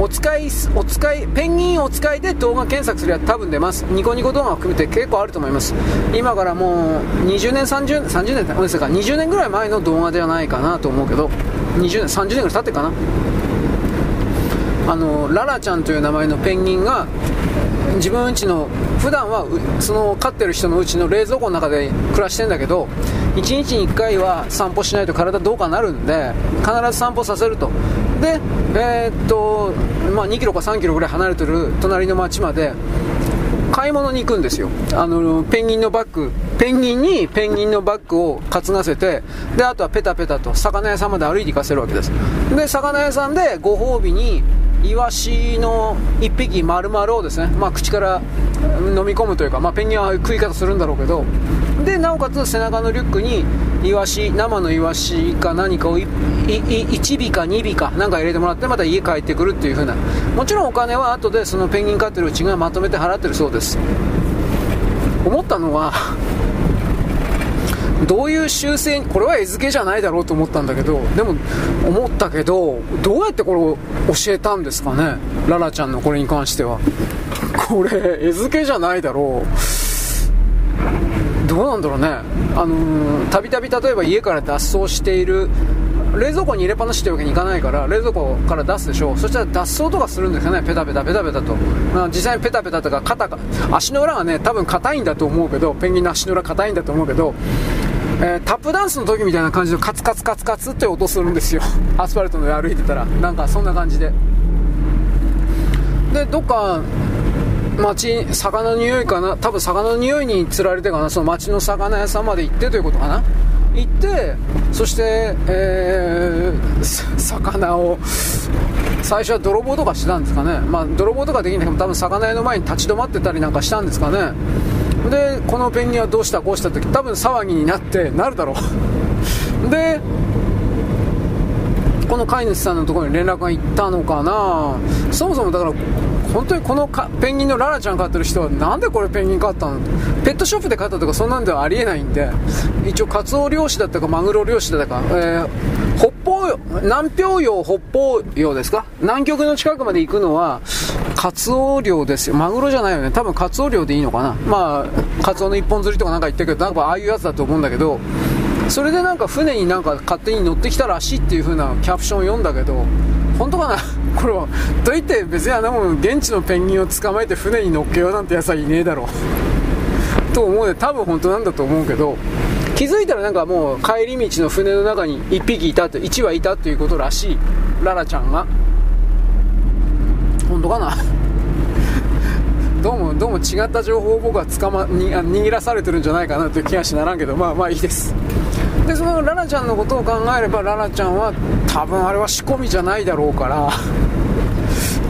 お使い、お使い、ペンギンお使いで動画検索すれば多分出ます。ニコニコ動画を含めて結構あると思います。今からもう20年、30、30年、ごめんなさいか、20年ぐらい前の動画ではないかなと思うけど、20年、30年ぐらい経ってかな。あの、ララちゃんという名前のペンギンが、自分うちの普段はその飼ってる人のうちの冷蔵庫の中で暮らしてんだけど1日に1回は散歩しないと体どうかなるんで必ず散歩させるとでえー、っとまあ2キロか3キロぐらい離れてる隣の町まで買い物に行くんですよ。あのペンギンのバッグ。ペンギンにペンギンのバッグを担がせてであとはペタペタと魚屋さんまで歩いて行かせるわけです。で魚屋さんでご褒美にイワシの1匹丸々をですね、まあ、口から飲み込むというか、まあ、ペンギンは食い方するんだろうけどでなおかつ背中のリュックにイワシ生のイワシか何かを1尾か2尾かなんか入れてもらってまた家帰ってくるっていう風な。もちろんお金は後でそのペンギン飼ってるうちがまとめて払ってるそうです。思ったのはどういう修正これは餌付けじゃないだろうと思ったんだけどでも思ったけどどうやってこれを教えたんですかね？ララちゃんのこれに関しては。これ餌付けじゃないだろう。どうなんだろうね。あのたびたび例えば家から脱走している冷蔵庫に入れっぱなしってわけにいかないから冷蔵庫から出すでしょ。そしたら脱走とかするんですよね。ペタペタペタペタと、まあ、実際にペタペタとか肩が足の裏がね多分硬いんだと思うけどペンギンの足の裏硬いんだと思うけどえー、タップダンスの時みたいな感じのカツカツカツカツって音するんですよ。アスファルトの上歩いてたら。なんかそんな感じで。でどっか町魚の匂いかな？多分魚の匂いにつられてかな？その町の魚屋さんまで行ってということかな？行ってそして、えー、魚を最初は泥棒とかしてたんですかね？まあ泥棒とかできないけど多分魚屋の前に立ち止まってたりなんかしたんですかね？でこのペンギンはどうしたこうした時多分騒ぎになってなるだろう。でこの飼い主さんのところに連絡が行ったのかな。そもそもだから本当にこのペンギンのララちゃん飼ってる人はなんでこれペンギン飼ったの？ペットショップで飼ったとかそんなんではありえないんで一応カツオ漁師だったかマグロ漁師だったか、えー、北方南氷洋北方洋ですか？南極の近くまで行くのはカツオ漁ですよ。マグロじゃないよね。多分カツオ漁でいいのかな。まあカツオの一本釣りとかなんか言ってるけどなんかああいうやつだと思うんだけどそれでなんか船になんか勝手に乗ってきたらしいっていう風なキャプションを読んだけど本当かな？これはといって別にあんなもん現地のペンギンを捕まえて船に乗っけようなんてやつはいねえだろう。と思うね多分本当なんだと思うけど気づいたらなんかもう帰り道の船の中に1匹いたと1羽いたということらしい。ララちゃんが。本当かな？どうもどうも違った情報を僕は捕まにあ握らされてるんじゃないかなという気がしならんけどまあまあいいです。でそのララちゃんのことを考えればララちゃんは多分あれは仕込みじゃないだろうから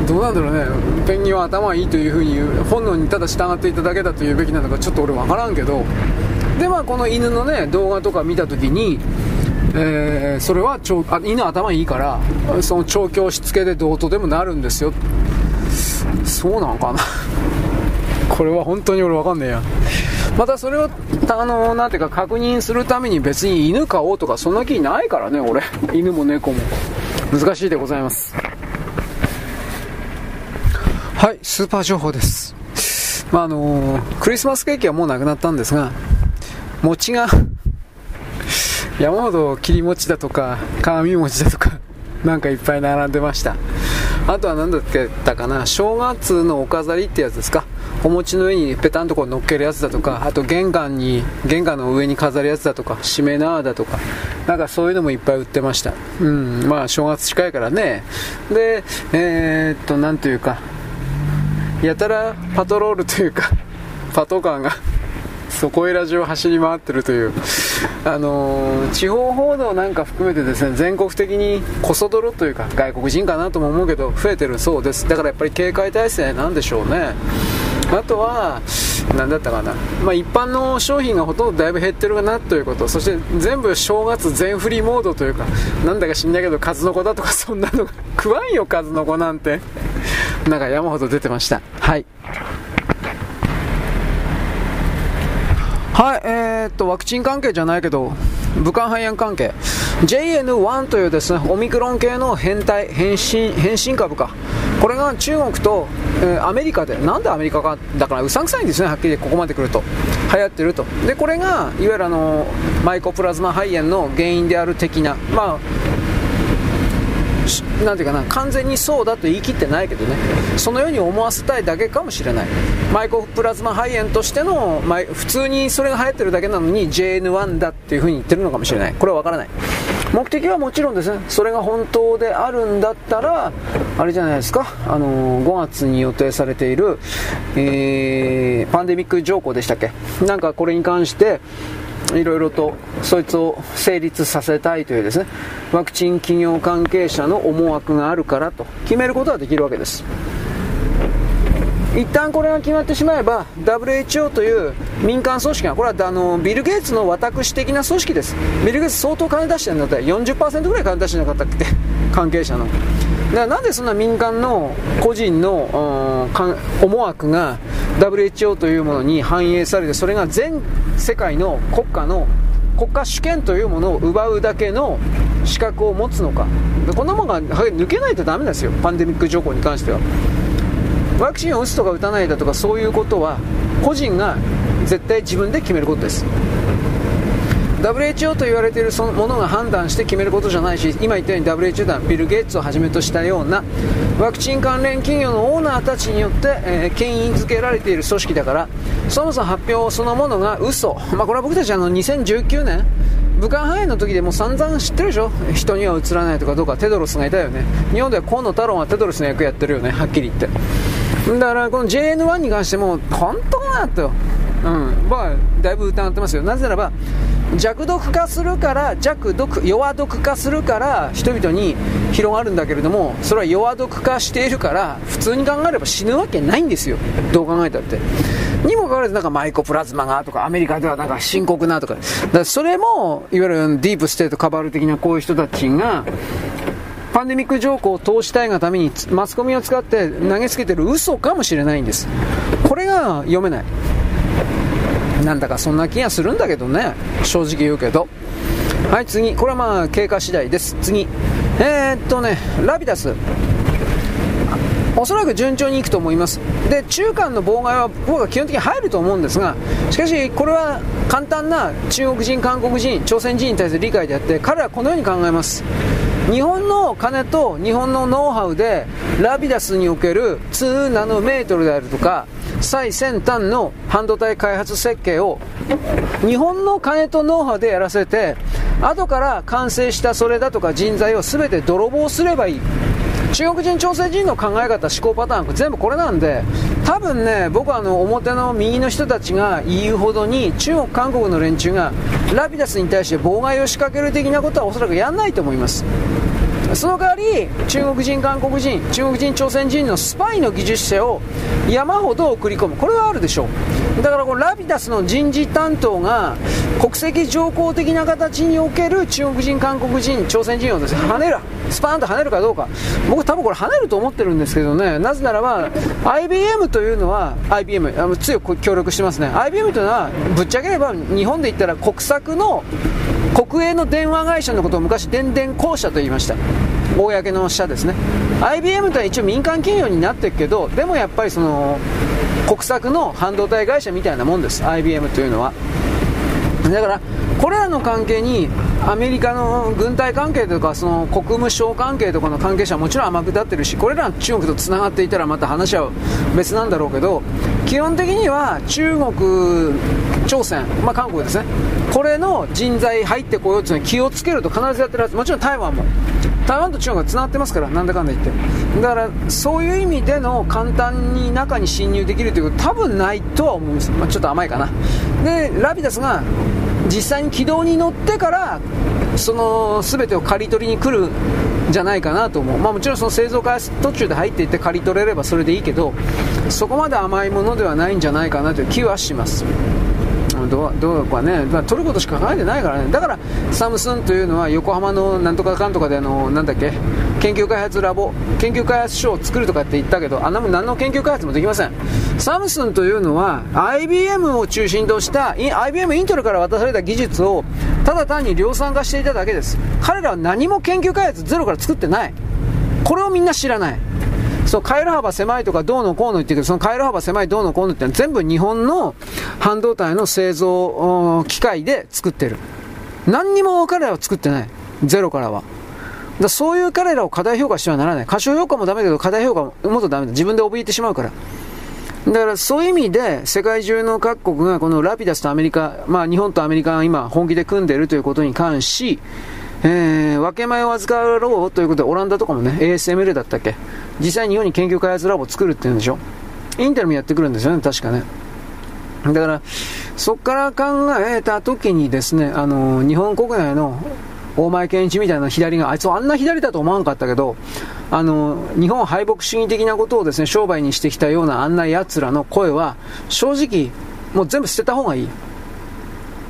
どうなんだろうね。ペンギンは頭いいというふうに言う本能にただ従っていただけだと言うべきなのかちょっと俺分からんけど。でまあこの犬のね動画とか見た時にえー、それはあ犬頭いいからその調教しつけでどうとでもなるんですよ。そうなんかな。これは本当に俺分かんねえや。またそれをあのなんていうか確認するために別に犬飼おうとかそんな気ないからね俺。犬も猫も。難しいでございます。はいスーパー情報です。まああのクリスマスケーキはもうなくなったんですが餅が山ほど切り餅だとか鏡餅だとかなんかいっぱい並んでました。あとは何だったかな正月のお飾りってやつですか。お餅の上にペタンとこう乗っけるやつだとかあと玄関に玄関の上に飾るやつだとかしめ縄だとかなんかそういうのもいっぱい売ってました。うんまあ正月近いからね。でえー、っとなんというかやたらパトロールというかパトカーがそこへラジオ走り回ってるという、あのー、地方報道なんか含めてですね全国的にこそ泥というか外国人かなとも思うけど増えてるそうです。だからやっぱり警戒体制なんでしょうね。あとは何だったかな、まあ、一般の商品がほとんどだいぶ減ってるかなということ。そして全部正月全振りモードというかなんだか知んないけど数の子だとかそんなのが食わんよ数の子なんて。なんか山ほど出てました。はい。はい、えー、っと、ワクチン関係じゃないけど、武漢肺炎関係。JN1 というですね、オミクロン系の変態、変身、変身株か。これが中国と、えー、アメリカで、なんでアメリカか、だからうさんくさいんですね、はっきりここまで来ると。流行ってると。で、これが、いわゆるあの、マイコプラズマ肺炎の原因である的な、まあ、なんていうかな完全にそうだと言い切ってないけどね。そのように思わせたいだけかもしれない。マイコプラズマ肺炎としての、ま、普通にそれが流行ってるだけなのに JN1 だっていうふうに言ってるのかもしれない。これは分からない。目的はもちろんです。ねそれが本当であるんだったらあれじゃないですか、あのー、5月に予定されている、えー、パンデミック条項でしたっけ。なんかこれに関していろいろとそいつを成立させたいというですねワクチン企業関係者の思惑があるからと決めることはできるわけです。一旦これが決まってしまえば WHO という民間組織がこれはあのビル・ゲイツの私的な組織です。ビル・ゲイツ相当金出してるんだったら40%ぐらい金出してなかったっけ？関係者の。なんでそんな民間の個人の思惑が WHO というものに反映されてそれが全世界の国家の国家主権というものを奪うだけの資格を持つのか。こんなものが抜けないとダメですよ。パンデミック条項に関しては。ワクチンを打つとか打たないだとかそういうことは個人が絶対自分で決めることです。WHO と言われているそのものが判断して決めることじゃないし今言ったように WHO 団ビル・ゲイツをはじめとしたようなワクチン関連企業のオーナーたちによって、えー、牽引づけられている組織だからそもそも発表そのものが嘘、まあ、これは僕たちあの2019年武漢肺炎の時でも散々知ってるでしょ？人にはうつらないとかどうか。テドロスがいたよね。日本では河野太郎はテドロスの役やってるよね。はっきり言って。だからこの JN1 に関しても本当かなと。うん、まあ、だいぶ疑ってますよ。なぜならば、弱毒化するから弱毒弱毒化するから人々に広がるんだけれどもそれは弱毒化しているから普通に考えれば死ぬわけないんですよ。どう考えたって。にもかかわらずなんかマイコプラズマがとかアメリカではなんか深刻なとか。だかそれもいわゆるディープステートカバル的なこういう人たちがパンデミック条項を通したいがためにマスコミを使って投げつけてる嘘かもしれないんです。これが読めない。なんだかそんな気がするんだけどね。正直言うけど。はい次。これはまあ経過次第です。次。えー、っとねラビダス。おそらく順調にいくと思います。で中間の妨害は僕は基本的に入ると思うんですがしかしこれは簡単な中国人韓国人朝鮮人に対する理解であって彼はこのように考えます。日本の金と日本のノウハウでラビダスにおける2ナノメートルであるとか最先端の半導体開発設計を日本の金とノウハウでやらせて後から完成したそれだとか人材を全て泥棒すればいい。中国人、朝鮮人の考え方、思考パターン、全部これなんで、多分ね、僕はあの表の右の人たちが言うほどに、中国、韓国の連中がラピダスに対して妨害を仕掛ける的なことはおそらくやらないと思います。その代わり中国人、韓国人、中国人、朝鮮人のスパイの技術者を山ほど送り込む、これはあるでしょう、だからこのラピダスの人事担当が国籍条項的な形における中国人、韓国人、朝鮮人をです。ね跳ねる、スパーンと跳ねるかどうか、僕、多分これ跳ねると思ってるんですけどね、なぜならば、IBM というのは、IBM、強く協力してますね、IBM というのは、ぶっちゃければ日本で言ったら国策の国営の電話会社のことを昔電電公社と言いました。公の社ですね。IBM とは一応民間企業になってるけどでもやっぱりその国策の半導体会社みたいなもんです。IBM というのは。だからこれらの関係にアメリカの軍隊関係とかその国務省関係とかの関係者はもちろん甘く立ってるしこれら中国とつながっていたらまた話は別なんだろうけど基本的には中国、朝鮮、まあ、韓国ですね。これの人材入ってこようというの気をつけると必ずやってるはず。もちろん台湾も。台湾と中国がつながってますからなんだかんだ言って。だからそういう意味での簡単に中に侵入できるということは多分ないとは思うんです、まあ、ちょっと甘いかな。でラピダスが実際に軌道に乗ってからその全てを刈り取りに来るんじゃないかなと思う、まあ、もちろんその製造開発途中で入っていって刈り取れればそれでいいけどそこまで甘いものではないんじゃないかなという気はします。どうどうかね、まあ、取ることしか考えてないからね。だからサムスンというのは横浜のなんとかかんとかであのなんだっけ研究開発ラボ研究開発所を作るとかって言ったけどあんなも何の研究開発もできません。サムスンというのは IBM を中心とした IBM インテルから渡された技術をただ単に量産化していただけです。彼らは何も研究開発ゼロから作ってない。これをみんな知らない。そう、回路幅狭いとかどうのこうの言ってるけど、その回路幅狭いどうのこうのってのは全部日本の半導体の製造機械で作ってる。何にも彼らは作ってない。ゼロからは。だそういう彼らを過大評価してはならない。過小評価もダメだけど、過大評価ももっとダメだ。自分で怯えてしまうから。だからそういう意味で世界中の各国がこのラピダスとアメリカ、まあ日本とアメリカが今本気で組んでいるということに関し、えー、分け前を預かろうということでオランダとかもね ASML だったっけ？実際に日本に研究開発ラボを作るっていうんでしょ？インテルもやってくるんですよね確かね。だからそこから考えた時にですねあの日本国内の大前健一みたいな左があいつあんな左だと思わなかったけどあの日本敗北主義的なことをですね商売にしてきたようなあんな奴らの声は正直もう全部捨てた方がいい。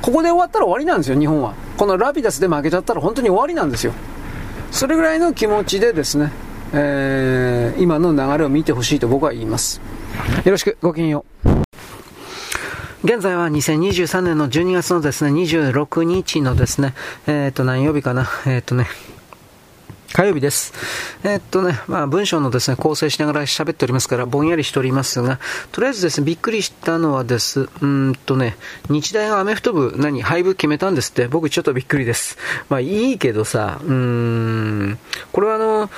ここで終わったら終わりなんですよ日本は。このラピダスで負けちゃったら本当に終わりなんですよ。それぐらいの気持ちでですね、えー、今の流れを見てほしいと僕は言います。よろしくごきげんよう。現在は2023年の12月のですね、26日のですね、えっ、ー、と、何曜日かな、えっ、ー、とね、火曜日です。えー、っとね、まあ文章のですね、構成しながら喋っておりますから、ぼんやりしておりますが、とりあえずですね、びっくりしたのはです、うんとね、日大がアメフト部、何、廃部決めたんですって、僕ちょっとびっくりです。まあいいけどさ、うーん、これはあの、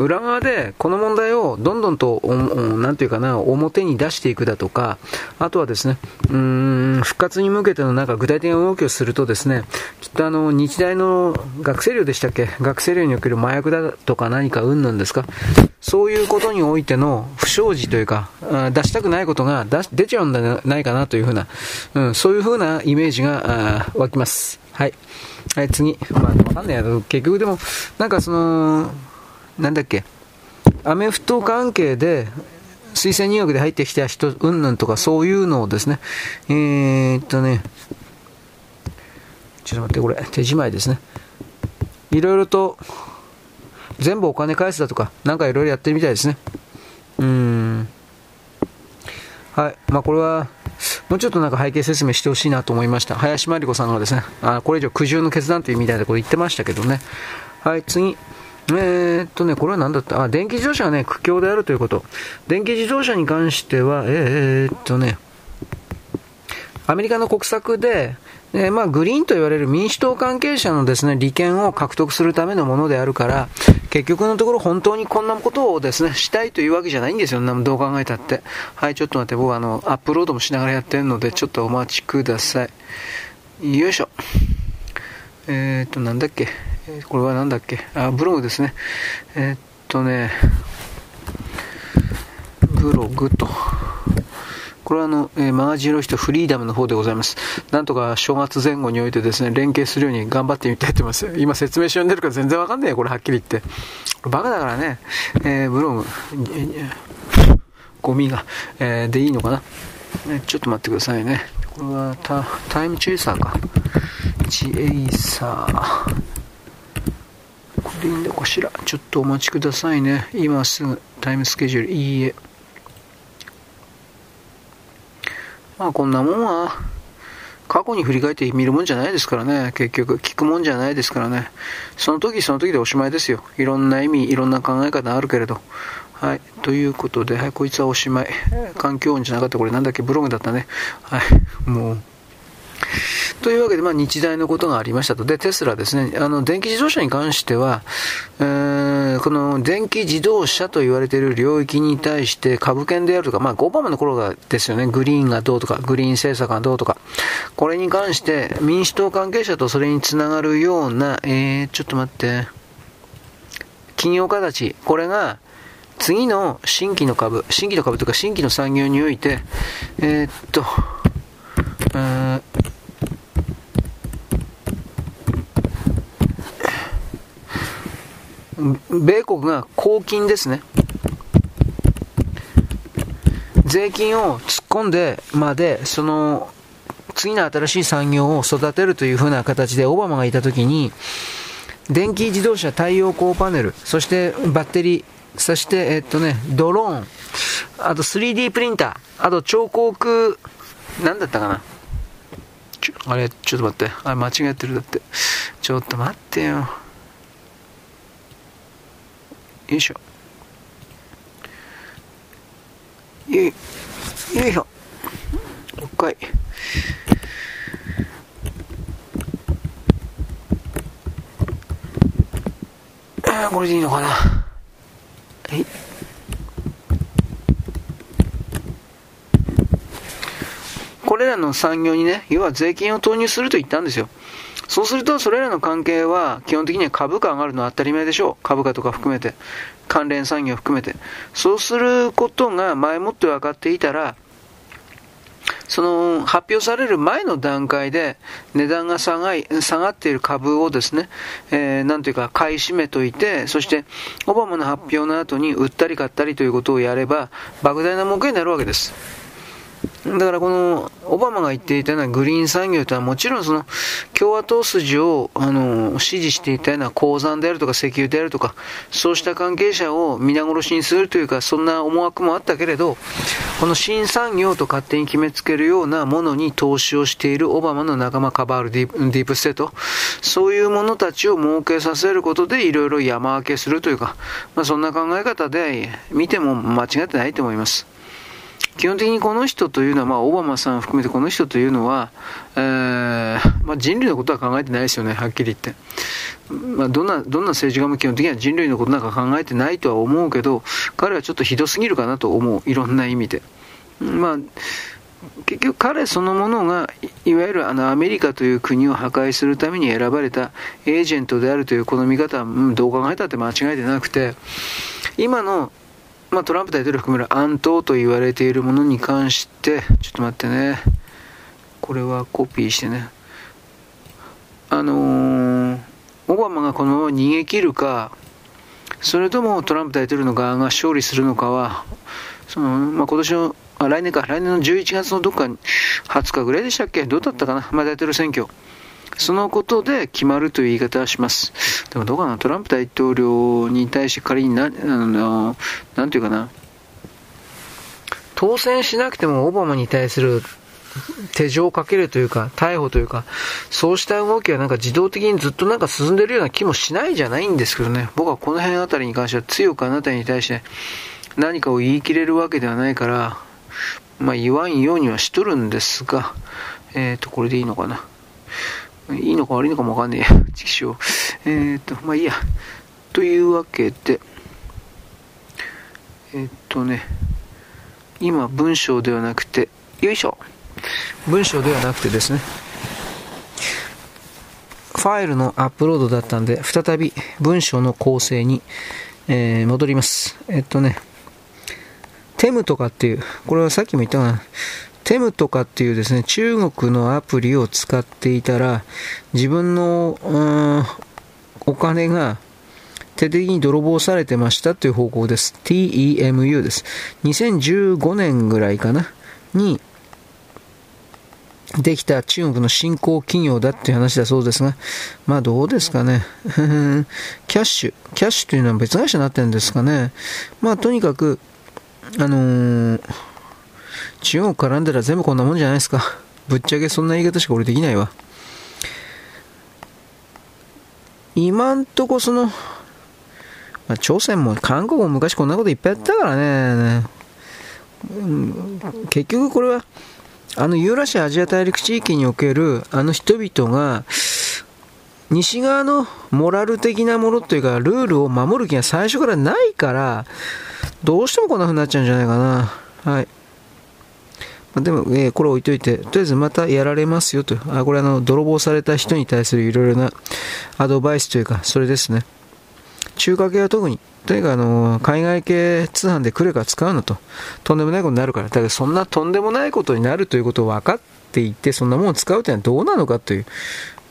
裏側でこの問題をどんどんと、なんていうかな、表に出していくだとか、あとはですね、うん、復活に向けてのなんか具体的な動きをするとですね、きっとあの、日大の学生寮でしたっけ？学生寮における麻薬だとか何かうんなんですか？そういうことにおいての不祥事というか、出したくないことが出ちゃうんじゃないかなというふうな、うん、そういうふうなイメージが湧きます。はい。はい、次。まあ、わかんないけど、結局でも、なんかその、なんだっけ、アメフト関係で、推薦入学で入ってきた人、うんぬんとかそういうのをですね、えー、っとね、ちょっと待って、これ、手仕舞いですね。いろいろと、全部お金返すだとか、なんかいろいろやってるみたいですね。うん。はい。まあ、これは、もうちょっとなんか背景説明してほしいなと思いました。林真理子さんがですね、あこれ以上苦渋の決断というみたいなこと言ってましたけどね。はい、次。えー、っとね、これは何だった？あ、電気自動車がね、苦境であるということ。電気自動車に関しては、えー、っとね、アメリカの国策で、えまあ、グリーンと言われる民主党関係者のですね、利権を獲得するためのものであるから、結局のところ本当にこんなことをですね、したいというわけじゃないんですよ。どう考えたって。はい、ちょっと待って、僕はあの、アップロードもしながらやってるので、ちょっとお待ちください。よいしょ。えー、っと、なんだっけ？これは何だっけ？あ、ブログですね。えー、っとね、ブログと。これはあの、えー、マガジンの人フリーダムの方でございます。なんとか正月前後においてですね、連携するように頑張ってみたいと思います。今説明書読んでるから全然わかんないよ、これはっきり言って。バカだからね、えー、ブログ、ゴミが、えー、でいいのかな、ね、ちょっと待ってくださいね。これはタタイムチェイサーか。チェイサー。これでいいんだかしら。ちょっとお待ちくださいね。今すぐタイムスケジュール。いいえ。まあこんなもんは、過去に振り返ってみるもんじゃないですからね。結局、聞くもんじゃないですからね。その時その時でおしまいですよ。いろんな意味、いろんな考え方あるけれど。はい。ということで、はい、こいつはおしまい。環境音じゃなかった。これなんだっけ？ブログだったね。はい。もう。というわけで、まあ、日大のことがありましたと。で、テスラですね。あの、電気自動車に関しては、えー、この電気自動車と言われている領域に対して株券であるとか、まあ、オバマの頃がですよね。グリーンがどうとか、グリーン政策がどうとか。これに関して、民主党関係者とそれにつながるような、えー、ちょっと待って、企業家たち、これが、次の新規の株、新規の株というか新規の産業において、えー、っと、米国が公金ですね。税金を突っ込んでまで、その、次の新しい産業を育てるというふうな形でオバマがいたときに、電気自動車太陽光パネル、そしてバッテリー、そして、えっとね、ドローン、あと 3D プリンター、あと彫刻、なんだったかな。あれ、ちょっと待って。あ、間違えてる。だって。ちょっと待ってよ。よいしょよいよいしょもう一回これでいいのかなはいこれらの産業にね、要は税金を投入すると言ったんですよ。そうすると、それらの関係は、基本的には株価上がるのは当たり前でしょう。株価とか含めて。関連産業含めて。そうすることが前もって分かっていたら、その発表される前の段階で値段が下が下がっている株をですね、えー、なんていうか買い占めといて、そしてオバマの発表の後に売ったり買ったりということをやれば、莫大な儲けになるわけです。だからこのオバマが言っていたようなグリーン産業というのはもちろんその共和党筋をあの支持していたような鉱山であるとか石油であるとかそうした関係者を皆殺しにするというかそんな思惑もあったけれどこの新産業と勝手に決めつけるようなものに投資をしているオバマの仲間カバールディープステートそういう者たちを設けさせることでいろいろ山分けするというか、まあ、そんな考え方で見ても間違ってないと思います。基本的にこの人というのは、まあ、オバマさん含めてこの人というのは、えー、まあ、人類のことは考えてないですよね、はっきり言って。まあ、どんな、どんな政治家も基本的には人類のことなんか考えてないとは思うけど、彼はちょっとひどすぎるかなと思う。いろんな意味で。まあ、結局彼そのものが、いわゆるあのアメリカという国を破壊するために選ばれたエージェントであるというこの見方は、うん、どう考えたって間違いでなくて、今の、まあ、トランプ大統領含める暗闘と言われているものに関して、ちょっと待ってね。これはコピーしてね。あのー、オバマがこのまま逃げ切るか、それともトランプ大統領の側が勝利するのかは、その、まあ、今年のあ、来年か、来年の11月のどっか20日ぐらいでしたっけ？どうだったかな？まあ、大統領選挙。そのことで決まるという言い方はします。でもどうかなトランプ大統領に対して仮にな、あの、なんていうかな。当選しなくてもオバマに対する手錠をかけるというか、逮捕というか、そうした動きはなんか自動的にずっとなんか進んでるような気もしないじゃないんですけどね。僕はこの辺あたりに関しては強くあなたに対して何かを言い切れるわけではないから、まあ言わんようにはしとるんですが、えっ、ー、と、これでいいのかな。いいのか悪いのかもわかんねえや。チキショー。えっ、と、まあいいや。というわけで、えっ、とね、今文章ではなくて、よいしょ。文章ではなくてですね、ファイルのアップロードだったんで、再び文章の構成に、えー、戻ります。えっとね、テムとかっていう、これはさっきも言ったかな、テムとかっていうですね、中国のアプリを使っていたら、自分の、お金が徹底的に泥棒されてましたという報告です。TEMU です。2015年ぐらいかな、に、できた中国の新興企業だっていう話だそうですが、まあどうですかね。キャッシュ。キャッシュというのは別会社になってるんですかね。まあとにかく、あのー、中国絡んだら全部こんなもんじゃないですか。ぶっちゃけそんな言い方しか俺できないわ。今んとこその、まあ、朝鮮も韓国も昔こんなこといっぱいやったからね。結局これは、あのユーラシアアジア大陸地域におけるあの人々が、西側のモラル的なものというか、ルールを守る気が最初からないから、どうしてもこんな風になっちゃうんじゃないかな。はい。ま、でも、えー、これ置いといて、とりあえずまたやられますよと。あ、これあの、泥棒された人に対するいろいろなアドバイスというか、それですね。中華系は特に、とにかくあの、海外系通販でクレカ使うのと、とんでもないことになるから。だからそんなとんでもないことになるということを分かっていて、そんなものを使うというのはどうなのかという、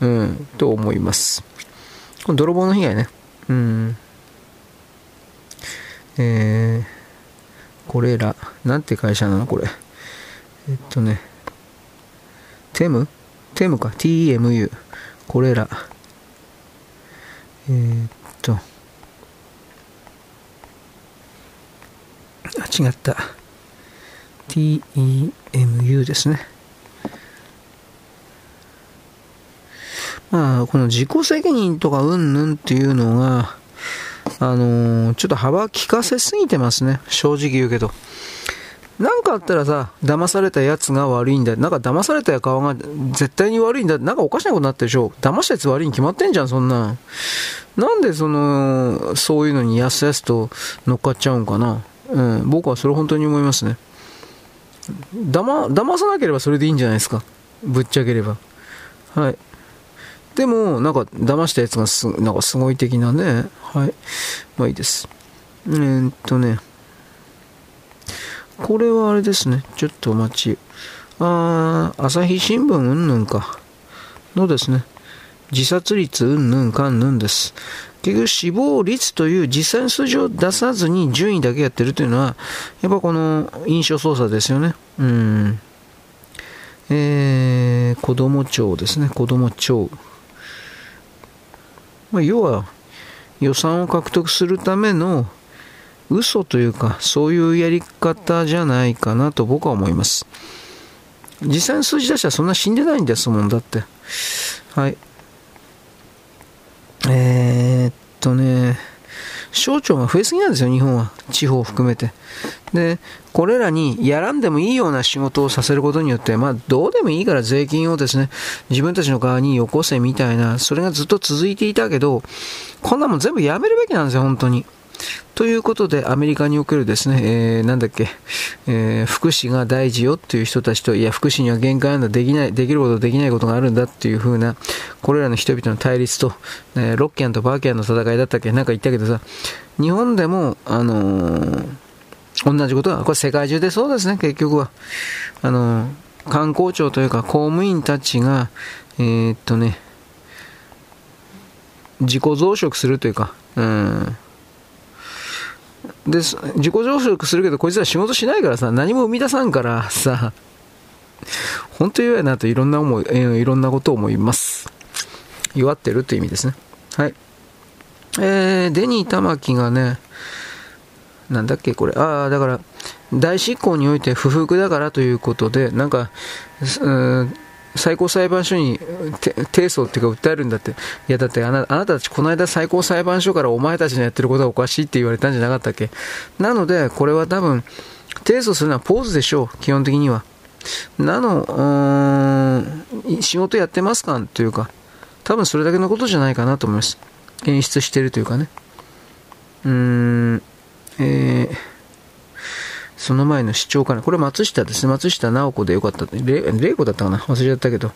うん、と思います。この泥棒の被害ね。うん。えー、これら、なんて会社なの？これ。えっとね、テム？テムか、TEMU。これら。えー、っと、あ、違った。TEMU ですね。まあ、この自己責任とかうんぬんっていうのが、あのー、ちょっと幅利かせすぎてますね。正直言うけど。なんかあったらさ、騙されたやつが悪いんだ。なんか騙された顔が絶対に悪いんだ。なんかおかしなことになってるでしょ。騙したやつ悪いに決まってんじゃん、そんな。なんでその、そういうのにやすやすと乗っかっちゃうんかな。うん、僕はそれ本当に思いますね。騙、騙さなければそれでいいんじゃないですか。ぶっちゃければ。はい。でも、なんか、騙したやつがす、なんかすごい的なね。はい。まあいいです。えー、っとね。これはあれですね。ちょっとお待ち。あー、朝日新聞うんぬんか。のですね。自殺率うんぬんかんぬんです。結局死亡率という実際の数字を出さずに順位だけやってるというのは、やっぱこの印象操作ですよね。うん。えー、子供庁ですね。子供庁。まあ、要は予算を獲得するための嘘というかそういうやり方じゃないかなと僕は思います実際の数字出したらそんな死んでないんですもんだってはいえー、っとね、省庁が増えすぎなんですよ、日本は。地方を含めて。で、これらにやらんでもいいような仕事をさせることによって、まあ、どうでもいいから税金をですね、自分たちの側によこせみたいな、それがずっと続いていたけど、こんなもん全部やめるべきなんですよ、本当に。ということで、アメリカにおけるですね、えー、なんだっけ、えー、福祉が大事よっていう人たちと、いや、福祉には限界なんだ、できない、できることできないことがあるんだっていう風な、これらの人々の対立と、えー、ロッキャンとバーキャンの戦いだったっけなんか言ったけどさ、日本でも、あのー、同じことが、これ世界中でそうですね、結局は。あのー、観光庁というか公務員たちが、えー、っとね、自己増殖するというか、うん、で、自己増殖するけど、こいつら仕事しないからさ、何も生み出さんからさ、本当に弱いなといろんな思い、えー、いろんなことを思います。弱ってるという意味ですね。はい。えー、デニー玉木がね、なんだっけ、これ。ああ、だから、大執行において不服だからということで、なんか、うん最高裁判所に提訴っていうか訴えるんだって。いやだってあなあなたたちこの間最高裁判所からお前たちのやってることはおかしいって言われたんじゃなかったっけ？なので、これは多分、提訴するのはポーズでしょう、基本的には。なの、うん仕事やってますかというか、多分それだけのことじゃないかなと思います。演出してるというかね。うーん、えー、その前の市長かな。これ松下です。松下直子でよかった。れ、玲子だったかな？忘れちゃったけど。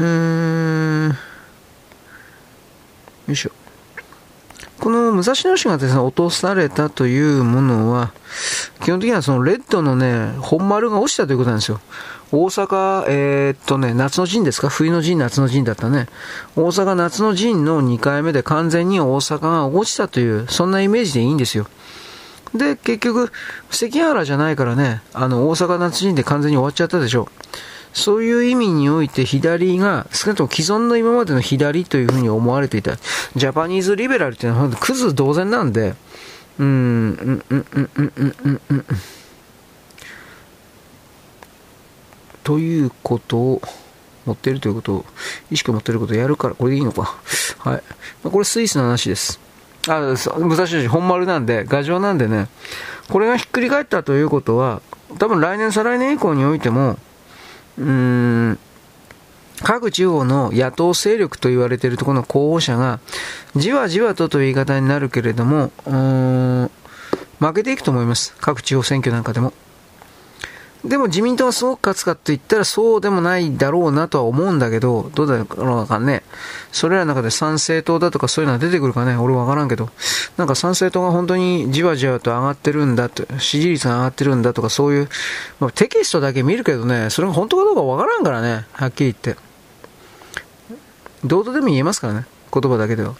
うーん。よいしょ。この武蔵野市がですね、落とされたというものは、基本的にはそのレッドのね、本丸が落ちたということなんですよ。大阪、えー、っとね、夏の陣ですか？冬の陣、夏の陣だったね。大阪夏の陣の2回目で完全に大阪が落ちたという、そんなイメージでいいんですよ。で、結局、関原じゃないからね、あの、大阪夏陣で完全に終わっちゃったでしょ。そういう意味において左が、少なくとも既存の今までの左というふうに思われていた。ジャパニーズリベラルっていうのはクズ同然なんで、うーん、うん、うん、うん、うん、うん、うん、うん。ということを、持ってるということを、意識を持ってることをやるから、これでいいのか。はい。これスイスの話です。あ、武蔵野市本丸なんで、牙城なんでね、これがひっくり返ったということは、多分来年、再来年以降においても、うーん、各地方の野党勢力と言われているところの候補者が、じわじわとという言い方になるけれども、負けていくと思います。各地方選挙なんかでも。でも自民党はすごく勝つかと言ったらそうでもないだろうなとは思うんだけど、どうだろうかね。それらの中で参政党だとかそういうのは出てくるかね。俺わからんけど。なんか参政党が本当にじわじわと上がってるんだと、支持率が上がってるんだとかそういう、まあ、テキストだけ見るけどね、それが本当かどうかわからんからね。はっきり言って。どうとでも言えますからね。言葉だけでは。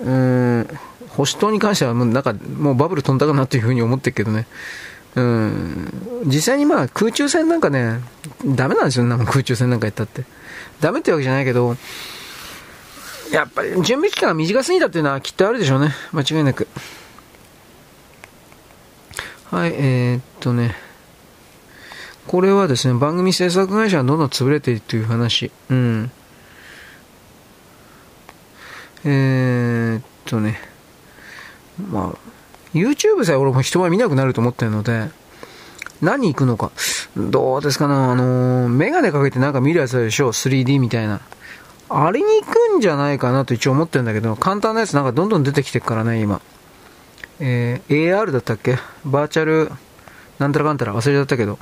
うーん。保守党に関してはもうなんかもうバブル飛んだかなというふうに思ってるけどね。うん、実際にまあ空中戦なんかね、ダメなんですよ、なんか空中戦なんかやったって。ダメってわけじゃないけど、やっぱり準備期間が短すぎたっていうのはきっとあるでしょうね。間違いなく。はい、えー、っとね。これはですね、番組制作会社がどんどん潰れているという話。うん。えー、っとね。まあ、YouTube さえ俺も人は見なくなると思ってるので、何行くのか。どうですかね、あのー、メガネかけてなんか見るやつでしょ ?3D みたいな。あれに行くんじゃないかなと一応思ってるんだけど、簡単なやつなんかどんどん出てきてるからね、今。えー、AR だったっけ？バーチャル、なんたらかんたら忘れちゃったけど。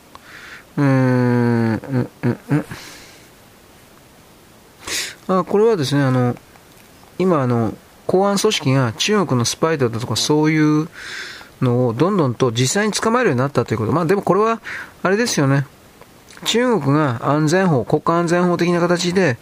うーん、うん、うん、うん。あ、これはですね、あの、今あの、公安組織が中国のスパイだとかそういうのをどんどんと実際に捕まえるようになったということ。まあでもこれは、あれですよね。中国が安全法、国家安全法的な形で、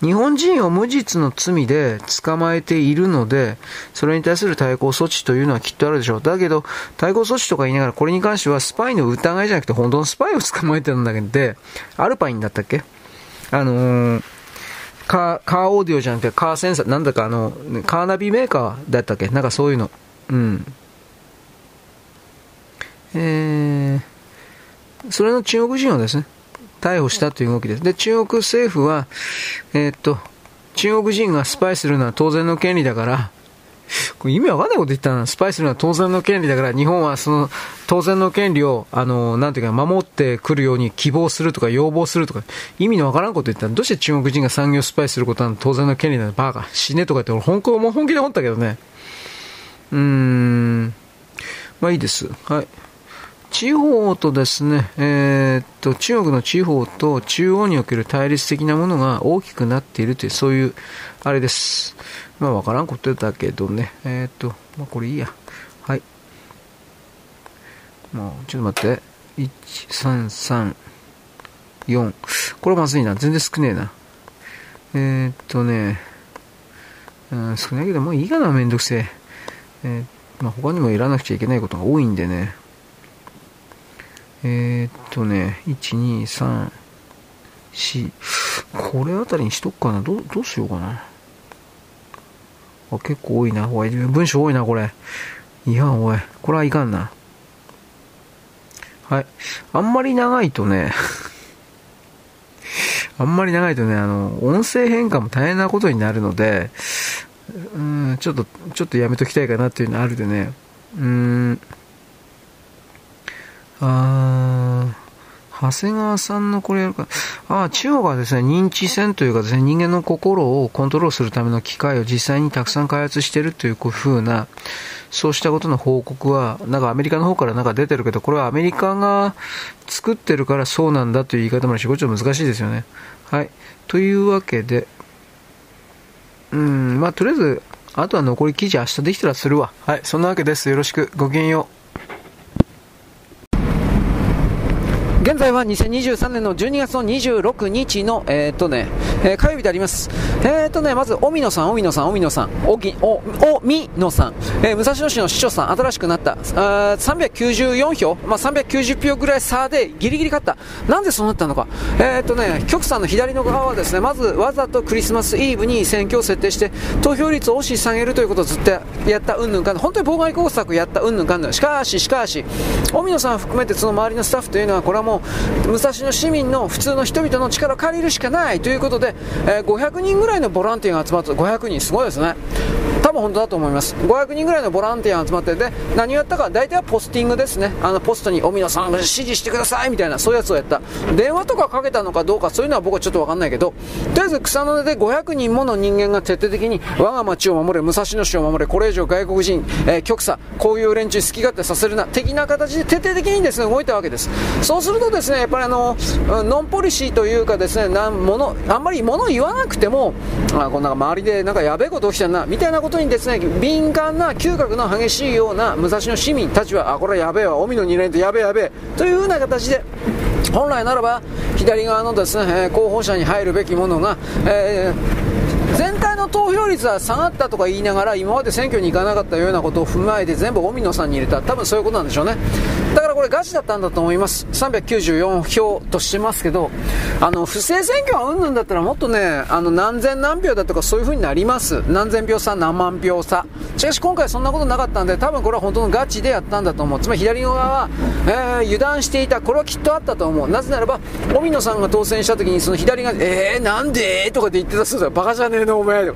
日本人を無実の罪で捕まえているので、それに対する対抗措置というのはきっとあるでしょう。だけど、対抗措置とか言いながら、これに関してはスパイの疑いじゃなくて、本当のスパイを捕まえてるんだけど、でアルパインだったっけ？あのーカー、カーオーディオじゃなくて、カーセンサー、なんだかあの、カーナビメーカーだったっけ？なんかそういうの。うん。えー、それの中国人をですね、逮捕したという動きです。で、中国政府は、えー、っと、中国人がスパイするのは当然の権利だから、これ意味わかんないこと言ったな。スパイするのは当然の権利だから、日本はその当然の権利を、あの、なんていうか、守ってくるように希望するとか要望するとか、意味のわからんこと言ったら、どうして中国人が産業スパイすることは当然の権利なのバカ。死ねとかって俺、本気、もう本気で思ったけどね。うーん。まあいいです。はい。地方とですね、えー、っと、中国の地方と中央における対立的なものが大きくなっているという、そういう、あれです。まあ、わからんことだけどね。えー、っと、まあ、これいいや。はい。もう、ちょっと待って。1、3、3、4。これまずいな。全然少ねえな。えー、っとね、うん、少ないけど、もういいかな、めんどくせえ。えー、まあ、他にもいらなくちゃいけないことが多いんでね。えー、っとね、1、2、3、4、これあたりにしとくかな。どどうしようかな。あ、結構多いな。おい、文章多いな、これ。いや、おい。これはいかんな。はい。あんまり長いとね あんまり長いとね、あの、音声変換も大変なことになるので、うん、ちょっと、ちょっとやめときたいかなっていうのあるでね。うーん。あー。長谷川さんのこれやるか。ああ、中国はですね、認知戦というかですね、人間の心をコントロールするための機械を実際にたくさん開発しているというふうな、そうしたことの報告は、なんかアメリカの方からなんか出てるけど、これはアメリカが作ってるからそうなんだという言い方もあるし、これちょっと難しいですよね。はい。というわけで、うん、まあ、とりあえず、あとは残り記事明日できたらするわ。はい。そんなわけです。よろしく。ごきげんよう。現在は2023年の12月の26日の、えー、っとね、えー、火曜日であります。えー、っとね、まず、おみのさん、おみのさん、おみのさん、おぎ、お、おみのさん、えー、武蔵野市の市長さん、新しくなった、あ394票、まあ、390票ぐらい差でギリギリ勝った。なんでそうなったのか。えー、っとね、局さんの左の側はですね、まずわざとクリスマスイブに選挙を設定して、投票率を押し下げるということをずっとやったうんぬんかん本当に妨害工作やったうんぬんかんぬん。しかし、しかし、おみのさん含めてその周りのスタッフというのは、これはもう、武蔵野市民の普通の人々の力を借りるしかないということで、えー、500人ぐらいのボランティアが集まった500人すごいですね。多分本当だと思います。500人ぐらいのボランティアが集まってで何をやったか大体はポスティングですね。あのポストにお皆さん指示してくださいみたいなそういうやつをやった。電話とかかけたのかどうかそういうのは僕はちょっと分かんないけどとりあえず草の根で500人もの人間が徹底的に我が町を守れ武蔵野市を守れこれ以上外国人、えー、極左こういう連中好き勝手させるな的な形で徹底的にですね動いたわけです。そうするとですね。やっぱりあのノンポリシーというかですねなんものあんまり物言わなくてもあこんな周りでなんかやべえこと起きてるなみたいなことにですね敏感な嗅覚の激しいような武蔵野市民たちはあこれやべえわ海の2連とやべえやべえというふうな形で本来ならば左側のですね候補者に入るべきものが、えー全体の投票率は下がったとか言いながら今まで選挙に行かなかったようなことを踏まえて全部荻野さんに入れた。多分そういうことなんでしょうね。だからこれガチだったんだと思います。394票としてますけどあの不正選挙はうんぬんだったらもっとねあの何千何票だとかそういう風になります。何千票差何万票差。しかし今回そんなことなかったんで多分これは本当のガチでやったんだと思う。つまり左側は、えー、油断していた。これはきっとあったと思う。なぜならば荻野さんが当選した時にその左側えー、なんで？とかって言ってたそうだよ。バカじゃねえのお前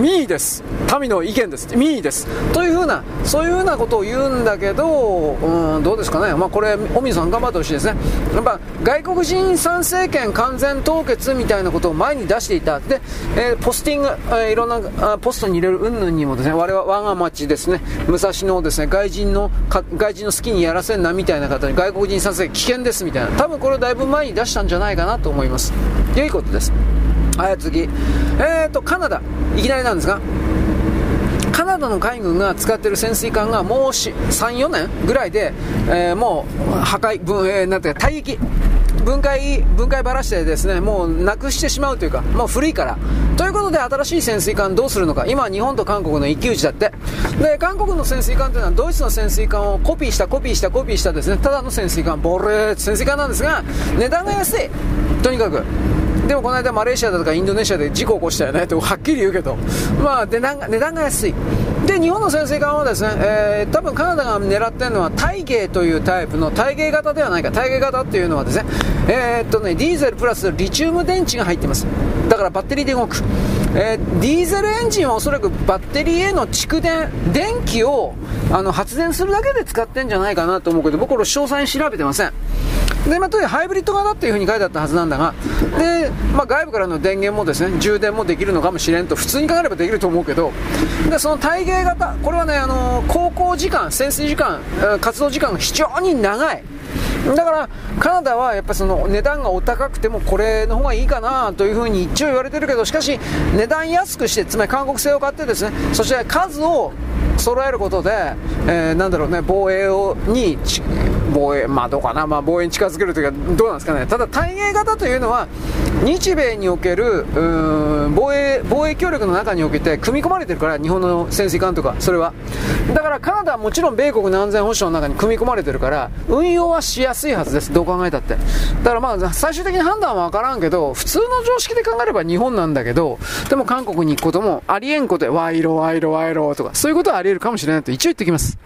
民意です。民の意見です。民意です。というふうなそういうふうなことを言うんだけどうんどうですかね。まあこれ尾身さん頑張ってほしいですね。やっぱ外国人参政権完全凍結みたいなことを前に出していた。で、えー、ポスティング、えー、いろんなポストに入れる云々にもですね我々我が町ですね。武蔵野をですね外人の外人の好きにやらせんなみたいな方に外国人参政権危険ですみたいな。多分これをだいぶ前に出したんじゃないかなと思います。良いことです。はい、次。えーと、カナダ。いきなりなんですが、カナダの海軍が使っている潜水艦がもう3、4年ぐらいで、えー、もう破壊、分、えー、なんていうか、退役。分解、分解ばらしてですね、もうなくしてしまうというか、もう古いから。ということで、新しい潜水艦どうするのか。今、日本と韓国の一騎打ちだって。で、韓国の潜水艦というのは、ドイツの潜水艦をコピーした、コピーした、コピーしたですね、ただの潜水艦、ボレー潜水艦なんですが、値段が安い。とにかく。でもこの間マレーシアだとかインドネシアで事故起こしたよねとはっきり言うけど、まあ値段が値段が安い。で、日本の潜水艦はですね、えー、多分カナダが狙ってるのは体芸というタイプの体芸型ではないか。体芸型っていうのはですね、えー、っとね、ディーゼルプラスリチウム電池が入っています。だからバッテリーで動く。えー、ディーゼルエンジンはおそらくバッテリーへの蓄電、電気をあの発電するだけで使ってんじゃないかなと思うけど、僕これ詳細に調べてません。で、まあ、とにかくハイブリッド型っていう風に書いてあったはずなんだが、で、まあ、外部からの電源もですね、充電もできるのかもしれんと、普通に考えればできると思うけど、で、その体芸型、これはね、あのー、航行時間、潜水時間、活動時間が非常に長い。だからカナダはやっぱその値段がお高くてもこれの方がいいかなというふうに一応言われてるけどしかし値段安くしてつまり韓国製を買ってですねそして数を揃えることで、えー、なんだろうね防衛をに防衛、まあどうかな、まあ、防衛に近づけるというか、どうなんですかね、ただ、対芸型というのは、日米における防衛防衛協力の中におけて組み込まれてるから、日本の潜水艦とか、それは。だからカナダはもちろん米国の安全保障の中に組み込まれてるから、運用はしやすいはずです、どう考えたって。だからまあ、最終的に判断は分からんけど、普通の常識で考えれば日本なんだけど、でも韓国に行くこともありえんことで、賄賂、賄賂、賄賂とか、そういうことはあり得るかもしれないと一応言ってきます。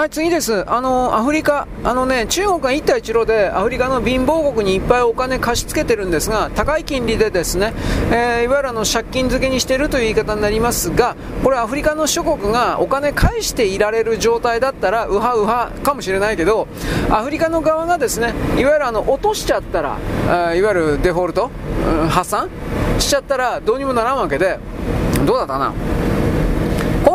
はい、次です。あの、アフリカ、あのね、中国が一帯一路でアフリカの貧乏国にいっぱいお金貸し付けてるんですが、高い金利でですね、えー、いわゆるあの借金付けにしているという言い方になりますが、これアフリカの諸国がお金返していられる状態だったら、ウハウハかもしれないけど、アフリカの側がですね、いわゆるあの、落としちゃったら、あいわゆるデフォルト、うん、破産しちゃったらどうにもならんわけで、どうだったな？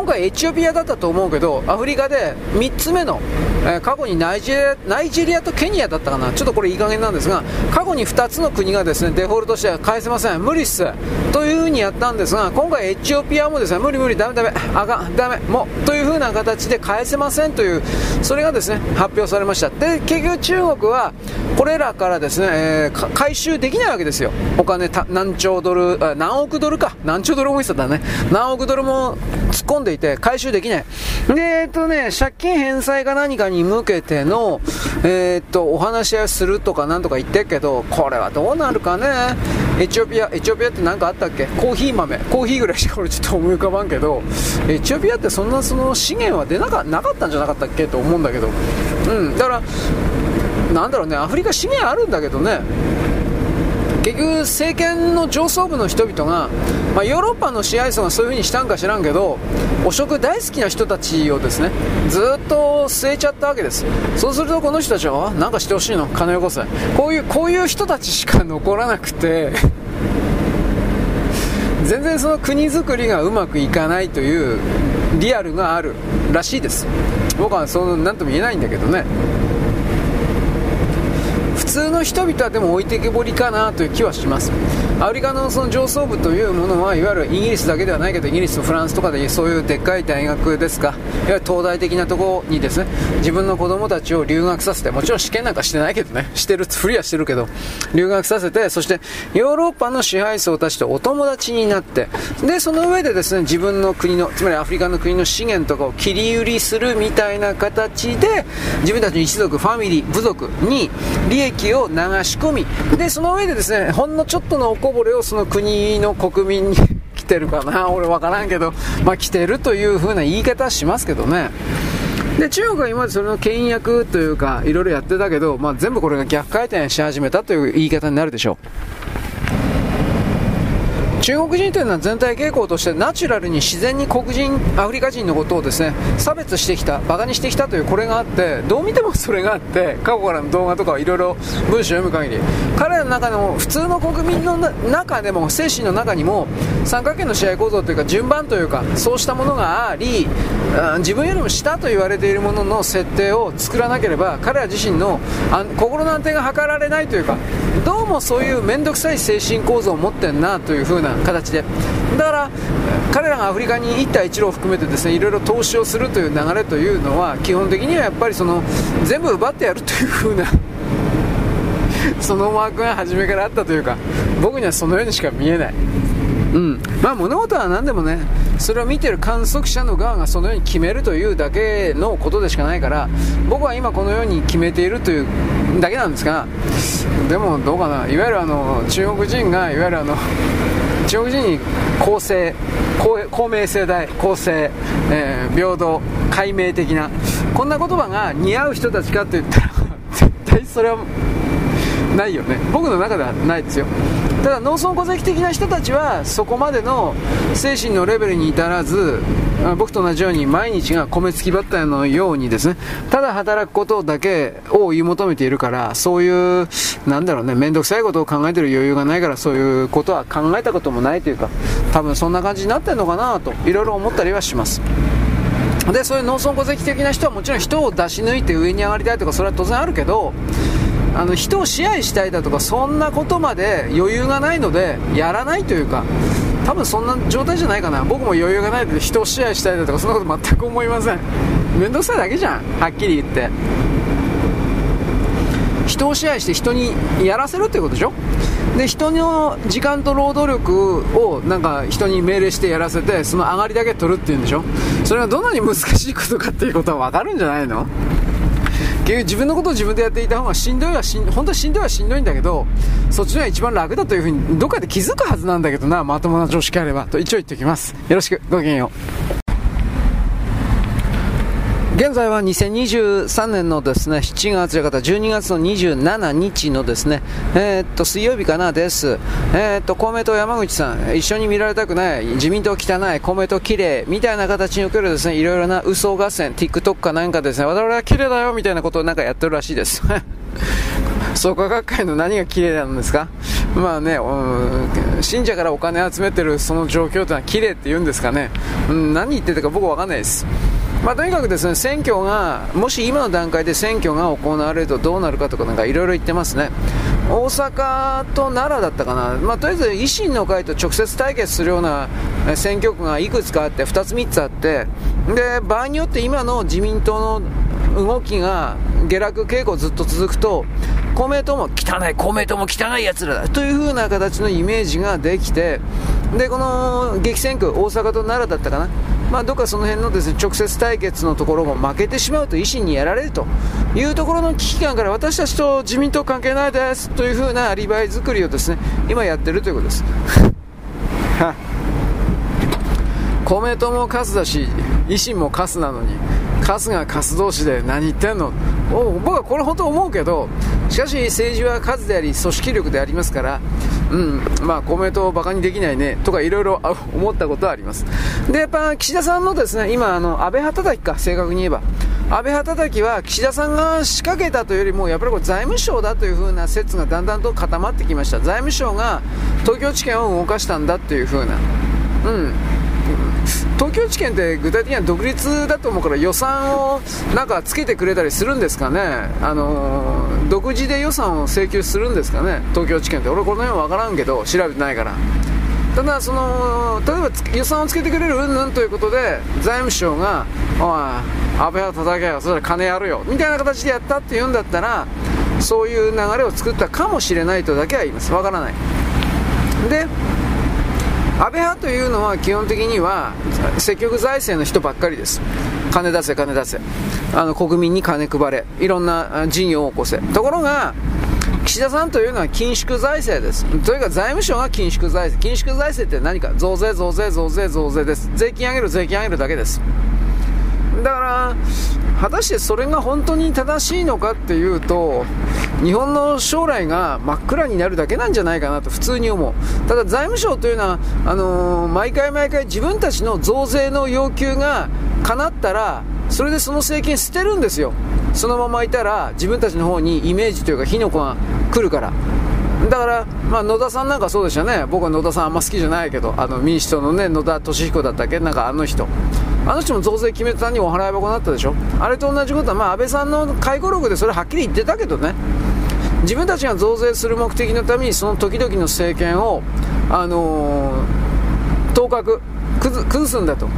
今回エチオピアだったと思うけどアフリカで3つ目の、えー、過去にナイジェリアナイジェリアとケニアだったかな。ちょっとこれいい加減なんですが過去に2つの国がですねデフォルトして返せません。無理っす。というふうにやったんですが今回エチオピアもですね無理無理ダメダメあかんダメもうというふうな形で返せません。というそれがですね発表されました。で結局中国はこれらからですね、えー、回収できないわけですよ。お金何兆ドル何億ドルか。何兆ドル思いてたね。何億ドルも突っ込んでいて回収できない。で、えっとね、借金返済か何かにに向けての、えー、っと、お話し合いするとかなんとか言ってるけど、これはどうなるかね？エチオピア、エチオピアって何かあったっけ？コーヒー豆。コーヒーぐらいしか俺ちょっと思い浮かばんけど、エチオピアってそんなその資源は出なかなかったんじゃなかったっけと思うんだけど。うん、だから、なんだろうね、アフリカ資源あるんだけどね、結局政権の上層部の人々が、まあ、ヨーロッパの支配層がそういう風にしたんか知らんけど汚職大好きな人たちをですねずっと据えちゃったわけです。そうするとこの人たちは何かしてほしいの？金よこせ。こういうこういう人たちしか残らなくて 全然その国づくりがうまくいかないというリアルがあるらしいです。僕はその何とも言えないんだけどね。通の人々はでも置いてけぼりかなという気はします。アフリカのその上層部というものはいわゆるイギリスだけではないけどイギリスとフランスとかでそういうでっかい大学ですか。いわゆる東大的なところにですね自分の子供たちを留学させてもちろん試験なんかしてないけどね。してるふりはしてるけど。留学させてそしてヨーロッパの支配層たちとお友達になって。でその上でですね自分の国のつまりアフリカの国の資源とかを切り売りするみたいな形で自分たちの一族ファミリー部族に利益を流し込み。でその上でですねほんのちょっとのおこぼれをその国の国民に来てるかな。俺分からんけど。まあ来てるという風な言い方しますけどね。で中国は今までそれの倹約というかいろいろやってたけど、まあ、全部これが逆回転し始めたという言い方になるでしょう。中国人というのは全体傾向としてナチュラルに自然に黒人アフリカ人のことをですね差別してきたバカにしてきたというこれがあってどう見てもそれがあって過去からの動画とかいろいろ文章を読む限り。彼らの中でも普通の国民の中でも精神の中にも三角形の試合構造というか順番というかそうしたものがあり自分よりも下と言われているものの設定を作らなければ彼ら自身の心の安定が図られないというかどうもそういう面倒くさい精神構造を持ってんなという風な形で。だから彼らがアフリカに一帯一路を含めてですねいろいろ投資をするという流れというのは基本的にはやっぱりその全部奪ってやるという風な その思惑が初めからあったというか僕にはそのようにしか見えない。うん。まあ、物事は何でもねそれを見てる観測者の側がそのように決めるというだけのことでしかないから僕は今このように決めているというだけなんですがでもどうかな。いわゆるあの中国人がいわゆるあの中国人に公正公明正大公正、えー、平等解明的なこんな言葉が似合う人たちかといったら絶対それはないよね。僕の中ではないですよ。ただ農村戸籍的な人たちはそこまでの精神のレベルに至らず僕と同じように毎日が米付きバッターのようにですねただ働くことだけを追い求めているからそういうなんだろうね面倒くさいことを考えてる余裕がないからそういうことは考えたこともないというか多分そんな感じになってるのかなといろいろ思ったりはします。でそういう農村戸籍的な人はもちろん人を出し抜いて上に上がりたいとかそれは当然あるけどあの人を支配したいだとかそんなことまで余裕がないのでやらないというか多分そんな状態じゃないかな。僕も余裕がないので人を支配したいだとかそんなこと全く思いません。面倒くさいだけじゃん。はっきり言って。人を支配して人にやらせるってことでしょ？で人の時間と労働力をなんか人に命令してやらせてその上がりだけ取るっていうんでしょ？それがどんなに難しいことかっていうことは分かるんじゃないの？自分のことを自分でやっていた方がしんどいはしん本当はしんどいはしんどいんだけどそっちの方が一番楽だというふうにどっかで気づくはずなんだけどなまともな常識あればと一応言っておきます。よろしくごきげんよう。現在は2023年のですね7月方12月の27日のですねえー、っと水曜日かなです、えー、っと公明党山口さん一緒に見られたくない自民党汚い公明党綺麗みたいな形におけるですねいろいろな嘘合戦 TikTok かなんかですね我々は綺麗だよみたいなことをなんかやってるらしいです。創価学会の何が綺麗なんですか？まあね、うん、信者からお金集めてるその状況というのは綺麗って言うんですかね、うん、何言ってるか僕わかんないです。まあ、とにかくですね選挙がもし今の段階で選挙が行われるとどうなるかとかなんかいろいろ言ってますね。大阪と奈良だったかな、まあ、とりあえず維新の会と直接対決するような選挙区がいくつかあって2つ3つあってで場合によって今の自民党の動きが下落傾向ずっと続くと公明党も汚い公明党も汚いやつらだという風な形のイメージができてでこの激戦区大阪と奈良だったかな。まあ、どっかその辺のです、ね、直接対決のところも負けてしまうと維新にやられるというところの危機感から私たちと自民党関係ないですというふうなアリバイ作りをですね今やってるということです。公明党もカスだし維新もカスなのにカスがカス同士で何言ってんの？僕はこれ本当思うけどしかし政治は数であり組織力でありますからうんまあ、公明党をバカにできないねとかいろいろ 思ったことはあります。でやっぱ岸田さんのですね今あの安倍派叩きか正確に言えば。安倍派叩きは岸田さんが仕掛けたというよりもやっぱりこれ財務省だという風な説がだんだんと固まってきました。財務省が東京地検を動かしたんだという風な。うん。東京地検って具体的には独立だと思うから予算をなんかつけてくれたりするんですかね、あのー、独自で予算を請求するんですかね、東京地検って、俺、この辺は分からんけど、調べてないから。ただその、例えば予算をつけてくれるうんぬんということで、財務省が、おい、安倍は叩けよ、そしたら金やるよみたいな形でやったって言うんだったら、そういう流れを作ったかもしれないとだけは言います、分からない。で安倍派というのは基本的には積極財政の人ばっかりです金出せ金出せあの国民に金配れいろんな事業を起こせところが岸田さんというのは緊縮財政です。というか財務省が緊縮財政。緊縮財政って何か増税、増税、増税、増税です。税金上げる、税金上げるだけです。だから、果たしてそれが本当に正しいのかっていうと、日本の将来が真っ暗になるだけなんじゃないかなと普通に思う。ただ財務省というのは、あのー、毎回毎回自分たちの増税の要求が叶ったら、それでその政権捨てるんですよ。そのままいたら自分たちの方にイメージというか火の粉が来るから。だから、まあ、野田さんなんかそうでしたね、僕は野田さんあんま好きじゃないけど、あの民主党の、ね、野田俊彦だったっけ、なんかあの人、あの人も増税決めたにお払い箱になったでしょ、あれと同じことは、まあ、安倍さんの回顧録でそれはっきり言ってたけどね、自分たちが増税する目的のために、その時々の政権を、あのー、当確崩すんだと。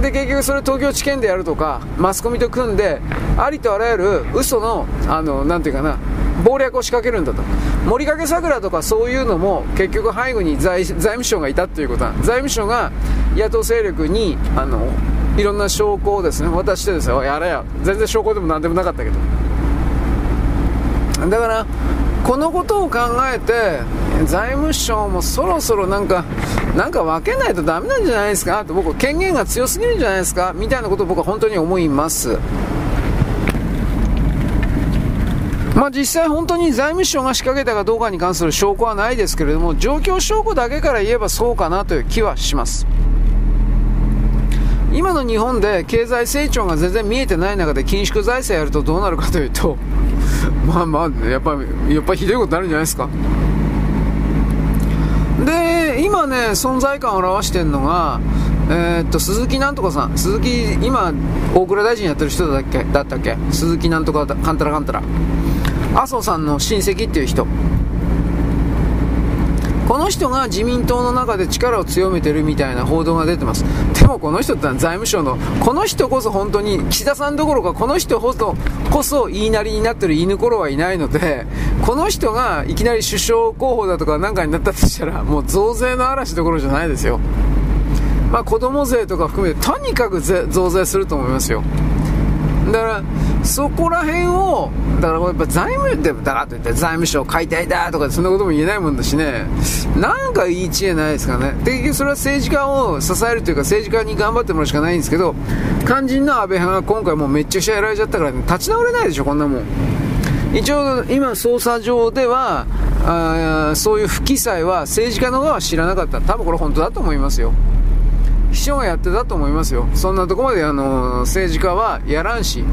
で結局それ東京地検でやるとかマスコミと組んでありとあらゆる嘘のあのなんていうかな謀略を仕掛けるんだと。森掛さくらとかそういうのも結局背後に財務省がいたということは財務省が野党勢力にあのいろんな証拠をですね渡してですよやれよ。全然証拠でも何でもなかったけど。だからこのことを考えて財務省もそろそろなんかなんか分けないとダメなんじゃないですか？と僕権限が強すぎるんじゃないですか？みたいなことを僕は本当に思います。まあ、実際本当に財務省が仕掛けたかどうかに関する証拠はないですけれども状況証拠だけから言えばそうかなという気はします。今の日本で経済成長が全然見えてない中で緊縮財政やるとどうなるかというと まあまあやっぱやっぱひどいことになるんじゃないですか。で今ね存在感を表してるのがえー、っと鈴木なんとかさん。鈴木今大蔵大臣やってる人だっけ？だったっけ？鈴木なんとかかんたらかんたら。麻生さんの親戚っていう人この人が自民党の中で力を強めてるみたいな報道が出てます。でもこの人ってのは財務省の、この人こそ本当に岸田さんどころかこの人こそこそ言いなりになってる犬頃はいないので、この人がいきなり首相候補だとかなんかになったとしたら、もう増税の嵐どころじゃないですよ。まあ子供税とか含めてとにかく増税すると思いますよ。だからそこら辺をだからやっぱ財務でだからといって財務省解体だとかそんなことも言えないもんだしね。なんかいい知恵ないですかね。結局それは政治家を支えるというか政治家に頑張ってもらうしかないんですけど肝心の安倍派が今回もうめっちゃくちゃやられちゃったから、ね、立ち直れないでしょこんなもん。一応今捜査上ではあそういう不記載は政治家の側は知らなかった。多分これ本当だと思いますよ。秘書がやってたと思いますよ。そんなとこまであの政治家はやらんし。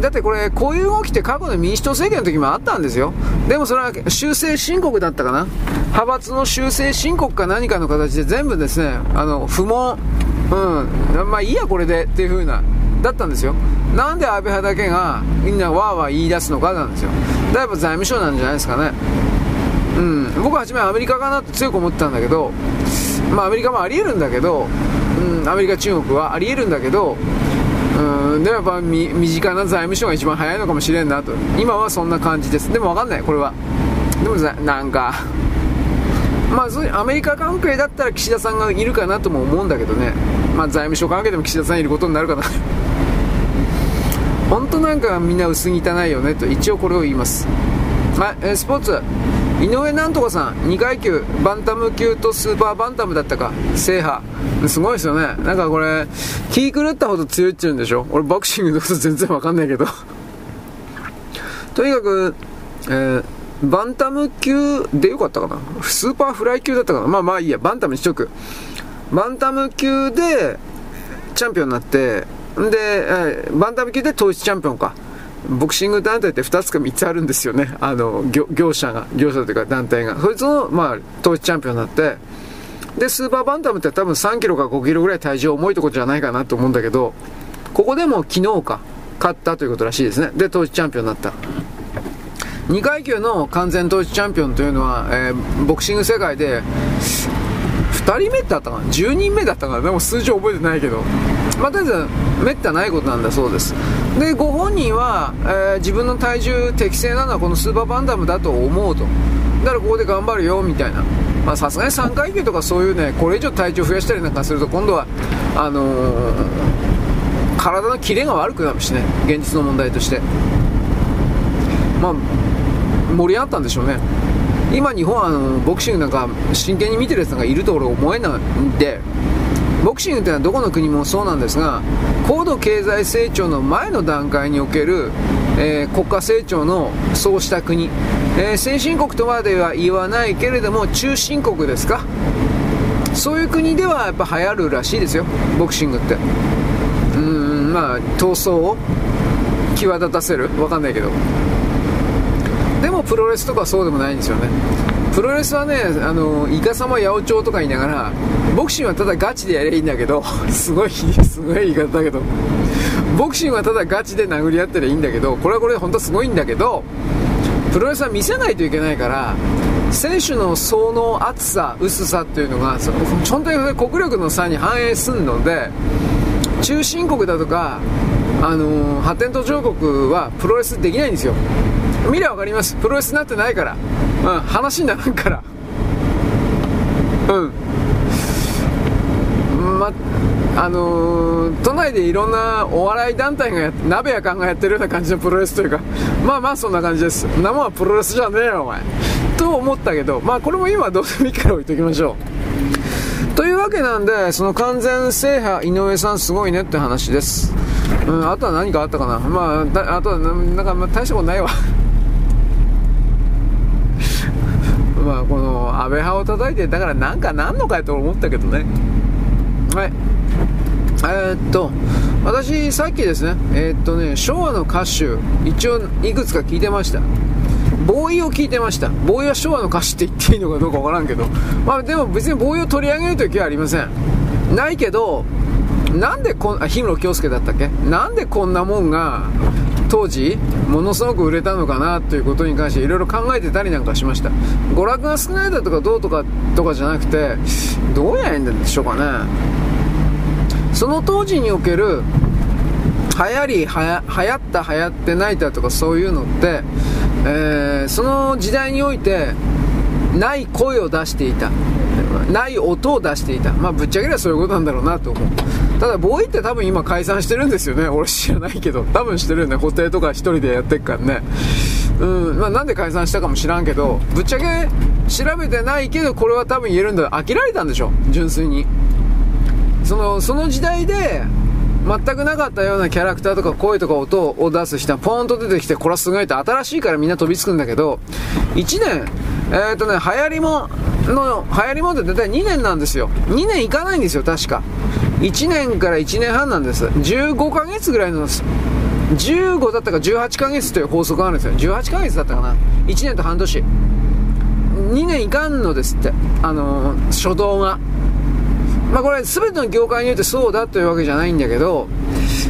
だってこれ、こういう動きって過去の民主党政権の時もあったんですよ。でもそれは修正申告だったかな派閥の修正申告か何かの形で全部ですね、あの、不問、うん、まあいいやこれでっていう風な、だったんですよ。なんで安倍派だけがみんなわーわー言い出すのかなんですよ。だいぶ財務省なんじゃないですかね。うん、僕は初めアメリカかなって強く思ってたんだけど、まあアメリカもあり得るんだけど、アメリカ、中国はあり得るんだけど、うん、でもやっぱ身近な財務省が一番早いのかもしれんなと。今はそんな感じです。でも分かんない、これは。でもなんか、まあそういうアメリカ関係だったら岸田さんがいるかなとも思うんだけどね。まあ財務省関係でも岸田さんいることになるかな。本当なんかみんな薄汚いよねと一応これを言います。はい、え、スポーツ。井上なんとかさん、2階級、バンタム級とスーパーバンタムだったか、制覇。すごいですよね。なんかこれ、気狂ったほど強いっちゅうんでしょ？俺ボクシングのこと全然わかんないけど。とにかく、えー、バンタム級でよかったかな？スーパーフライ級だったかな？まあまあいいや、バンタムにしとく。バンタム級でチャンピオンになって、で、えー、バンタム級で統一チャンピオンか。ボクシング団体って2つか3つあるんですよね。あの、業者が、業者というか団体が。そいつの、まあ、統一チャンピオンになって、で、スーパーバンタムって多分3キロか5キロぐらい体重重いとこじゃないかなと思うんだけど、ここでも昨日か、勝ったということらしいですね。で、統一チャンピオンになった。2階級の完全統一チャンピオンというのは、えー、ボクシング世界で、2人目だったかな ?10 人目だったかな？でも数字覚えてないけど。まあ、とりあえず、めったないことなんだそうです。で、ご本人は、えー、自分の体重適正なのはこのスーパーバンダムだと思うと。だからここで頑張るよ、みたいな。さすがに3階級とかそういうね、これ以上体重増やしたりなんかすると今度は、あのー、体のキレが悪くなるしね、現実の問題として。まあ、盛り上がったんでしょうね。今日本はあのボクシングなんか真剣に見てるやつなんかいると俺思えないんで、ボクシングってのはどこの国もそうなんですが高度経済成長の前の段階における、えー、国家成長のそうした国、えー、先進国とまでは言わないけれども中進国ですか？そういう国ではやっぱ流行るらしいですよボクシングって。うんまあ闘争を際立たせる？わかんないけど。プロレスとかそうでもないんですよねプロレスはね、あの、イカ様八百長とか言いながら、ボクシングはただガチでやればいいんだけど、すごい、すごい言い方だけど、ボクシングはただガチで殴り合ってりゃいいんだけど、これはこれで本当すごいんだけど、プロレスは見せないといけないから、選手の層の厚さ、薄さっていうのが、その本当に国力の差に反映するので、中心国だとか、あのー、発展途上国はプロレスできないんですよ。見りゃ分かります。プロレスになってないから。うん。話にならんから。うん。まあのー、都内でいろんなお笑い団体がや鍋やかんがやってるような感じのプロレスというか。まあまあそんな感じです。なもんはプロレスじゃねえよお前。と思ったけどまあこれも今どうでもいいから置いときましょう。というわけなんでその完全制覇井上さんすごいねって話です。うん、あとは何かあったかな。まあ、あとはなんか、まあ、大したことないわ。まあこの安倍派を叩いてだからなんかなんのかいと思ったけどね。はい。えー、っと私さっきですねえー、っとね昭和の歌手一応いくつか聞いてました。ボーイを聞いてました。ボーイは昭和の歌手って言っていいのかどうかわからんけど。まあでも別にボーイを取り上げるという気はありません。ないけどなんでこんあ氷室京介だったっけ？なんでこんなもんが当時ものすごく売れたのかなということに関していろいろ考えてたりなんかしました。娯楽が少ないだとかどうとかとかじゃなくてどうやるんでしょうかね。その当時における流行りはや流行った流行ってないだとかそういうのって、えー、その時代においてない声を出していた。ない音を出していた。まあぶっちゃけりゃそういうことなんだろうなと思う。ただボーイって多分今解散してるんですよね。俺知らないけど。多分してるよね。布袋とか1人でやってっからね。うん。まあ、なんで解散したかも知らんけどぶっちゃけ調べてないけどこれは多分言えるんだ。飽きられたんでしょ？純粋に。そのその時代で全くなかったようなキャラクターとか声とか音を出す人はポーンと出てきてこれはすごいって新しいからみんな飛びつくんだけど1年えっ、ー、とね流行りもの流行りもんって大体2年なんですよ。2年いかないんですよ確か。1年から1年半なんです。15ヶ月ぐらいの15だったか18ヶ月という法則があるんですよ。18ヶ月だったかな。1年と半年。2年いかんのですって。あのー、初動が。まあこれ全ての業界においてそうだというわけじゃないんだけど